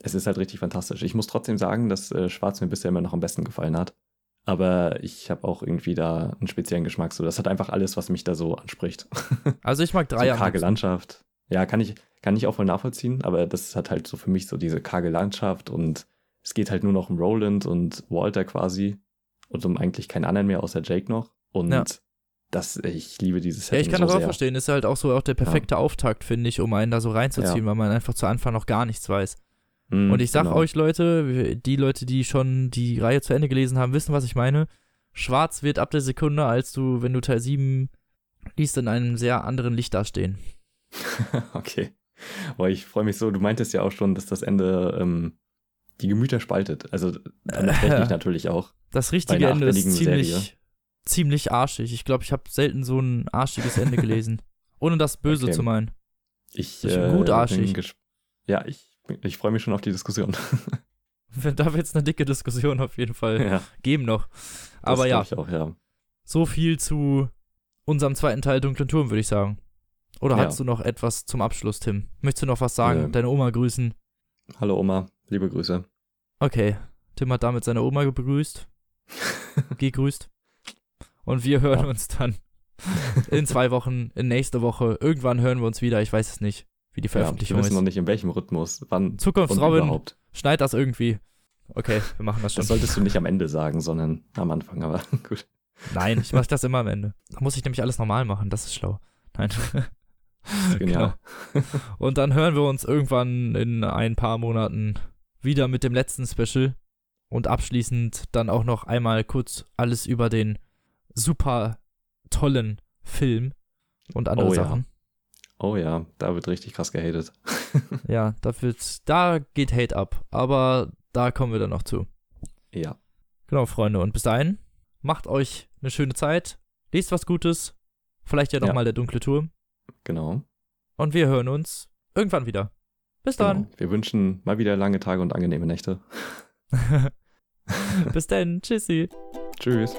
Es ist halt richtig fantastisch. Ich muss trotzdem sagen, dass äh, Schwarz mir bisher immer noch am besten gefallen hat. Aber ich habe auch irgendwie da einen speziellen Geschmack. So, das hat einfach alles, was mich da so anspricht. Also ich mag drei. So karge Landschaft. Ja, kann ich, kann ich auch voll nachvollziehen, aber das hat halt so für mich so diese karge Landschaft und es geht halt nur noch um Roland und Walter quasi und um eigentlich keinen anderen mehr außer Jake noch. Und ja. das, ich liebe dieses Setting Ja, ich kann so das auch sehr. verstehen. Ist halt auch so auch der perfekte ja. Auftakt, finde ich, um einen da so reinzuziehen, ja. weil man einfach zu Anfang noch gar nichts weiß. Mm, und ich sag genau. euch, Leute, die Leute, die schon die Reihe zu Ende gelesen haben, wissen, was ich meine. Schwarz wird ab der Sekunde, als du, wenn du Teil 7 liest, in einem sehr anderen Licht dastehen. okay. Aber ich freue mich so, du meintest ja auch schon, dass das Ende ähm, die Gemüter spaltet. Also damit rechne ich natürlich auch. Das richtige Ende ist ziemlich, ziemlich arschig. Ich glaube, ich habe selten so ein arschiges Ende gelesen. Ohne das Böse okay. zu meinen. Ich, ich äh, gut arschig. Ja, ich, ich freue mich schon auf die Diskussion. da wird es eine dicke Diskussion auf jeden Fall ja. geben noch. Aber ja, auch, ja, so viel zu unserem zweiten Teil Dunklen Turm, würde ich sagen. Oder ja. hast du noch etwas zum Abschluss, Tim? Möchtest du noch was sagen? Äh, Deine Oma grüßen? Hallo Oma, liebe Grüße. Okay, Tim hat damit seine Oma begrüßt. gegrüßt. Und wir hören ja. uns dann in zwei Wochen, in nächste Woche. Irgendwann hören wir uns wieder. Ich weiß es nicht, wie die Veröffentlichung ja, wir wissen ist. noch nicht, in welchem Rhythmus, wann. Zukunftsrobin, überhaupt. schneid das irgendwie. Okay, wir machen das schon. Das solltest du nicht am Ende sagen, sondern am Anfang, aber gut. Nein, ich mache das immer am Ende. Da muss ich nämlich alles normal machen, das ist schlau. Nein. Genial. Genau. Und dann hören wir uns irgendwann in ein paar Monaten wieder mit dem letzten Special und abschließend dann auch noch einmal kurz alles über den super tollen Film und andere oh, Sachen. Ja. Oh ja, da wird richtig krass gehatet. ja, da wird, da geht Hate ab, aber da kommen wir dann noch zu. Ja. Genau, Freunde, und bis dahin, macht euch eine schöne Zeit, lest was Gutes, vielleicht ja nochmal ja. der dunkle Turm. Genau. Und wir hören uns irgendwann wieder. Bis dann. Genau. Wir wünschen mal wieder lange Tage und angenehme Nächte. Bis dann. Tschüssi. Tschüss.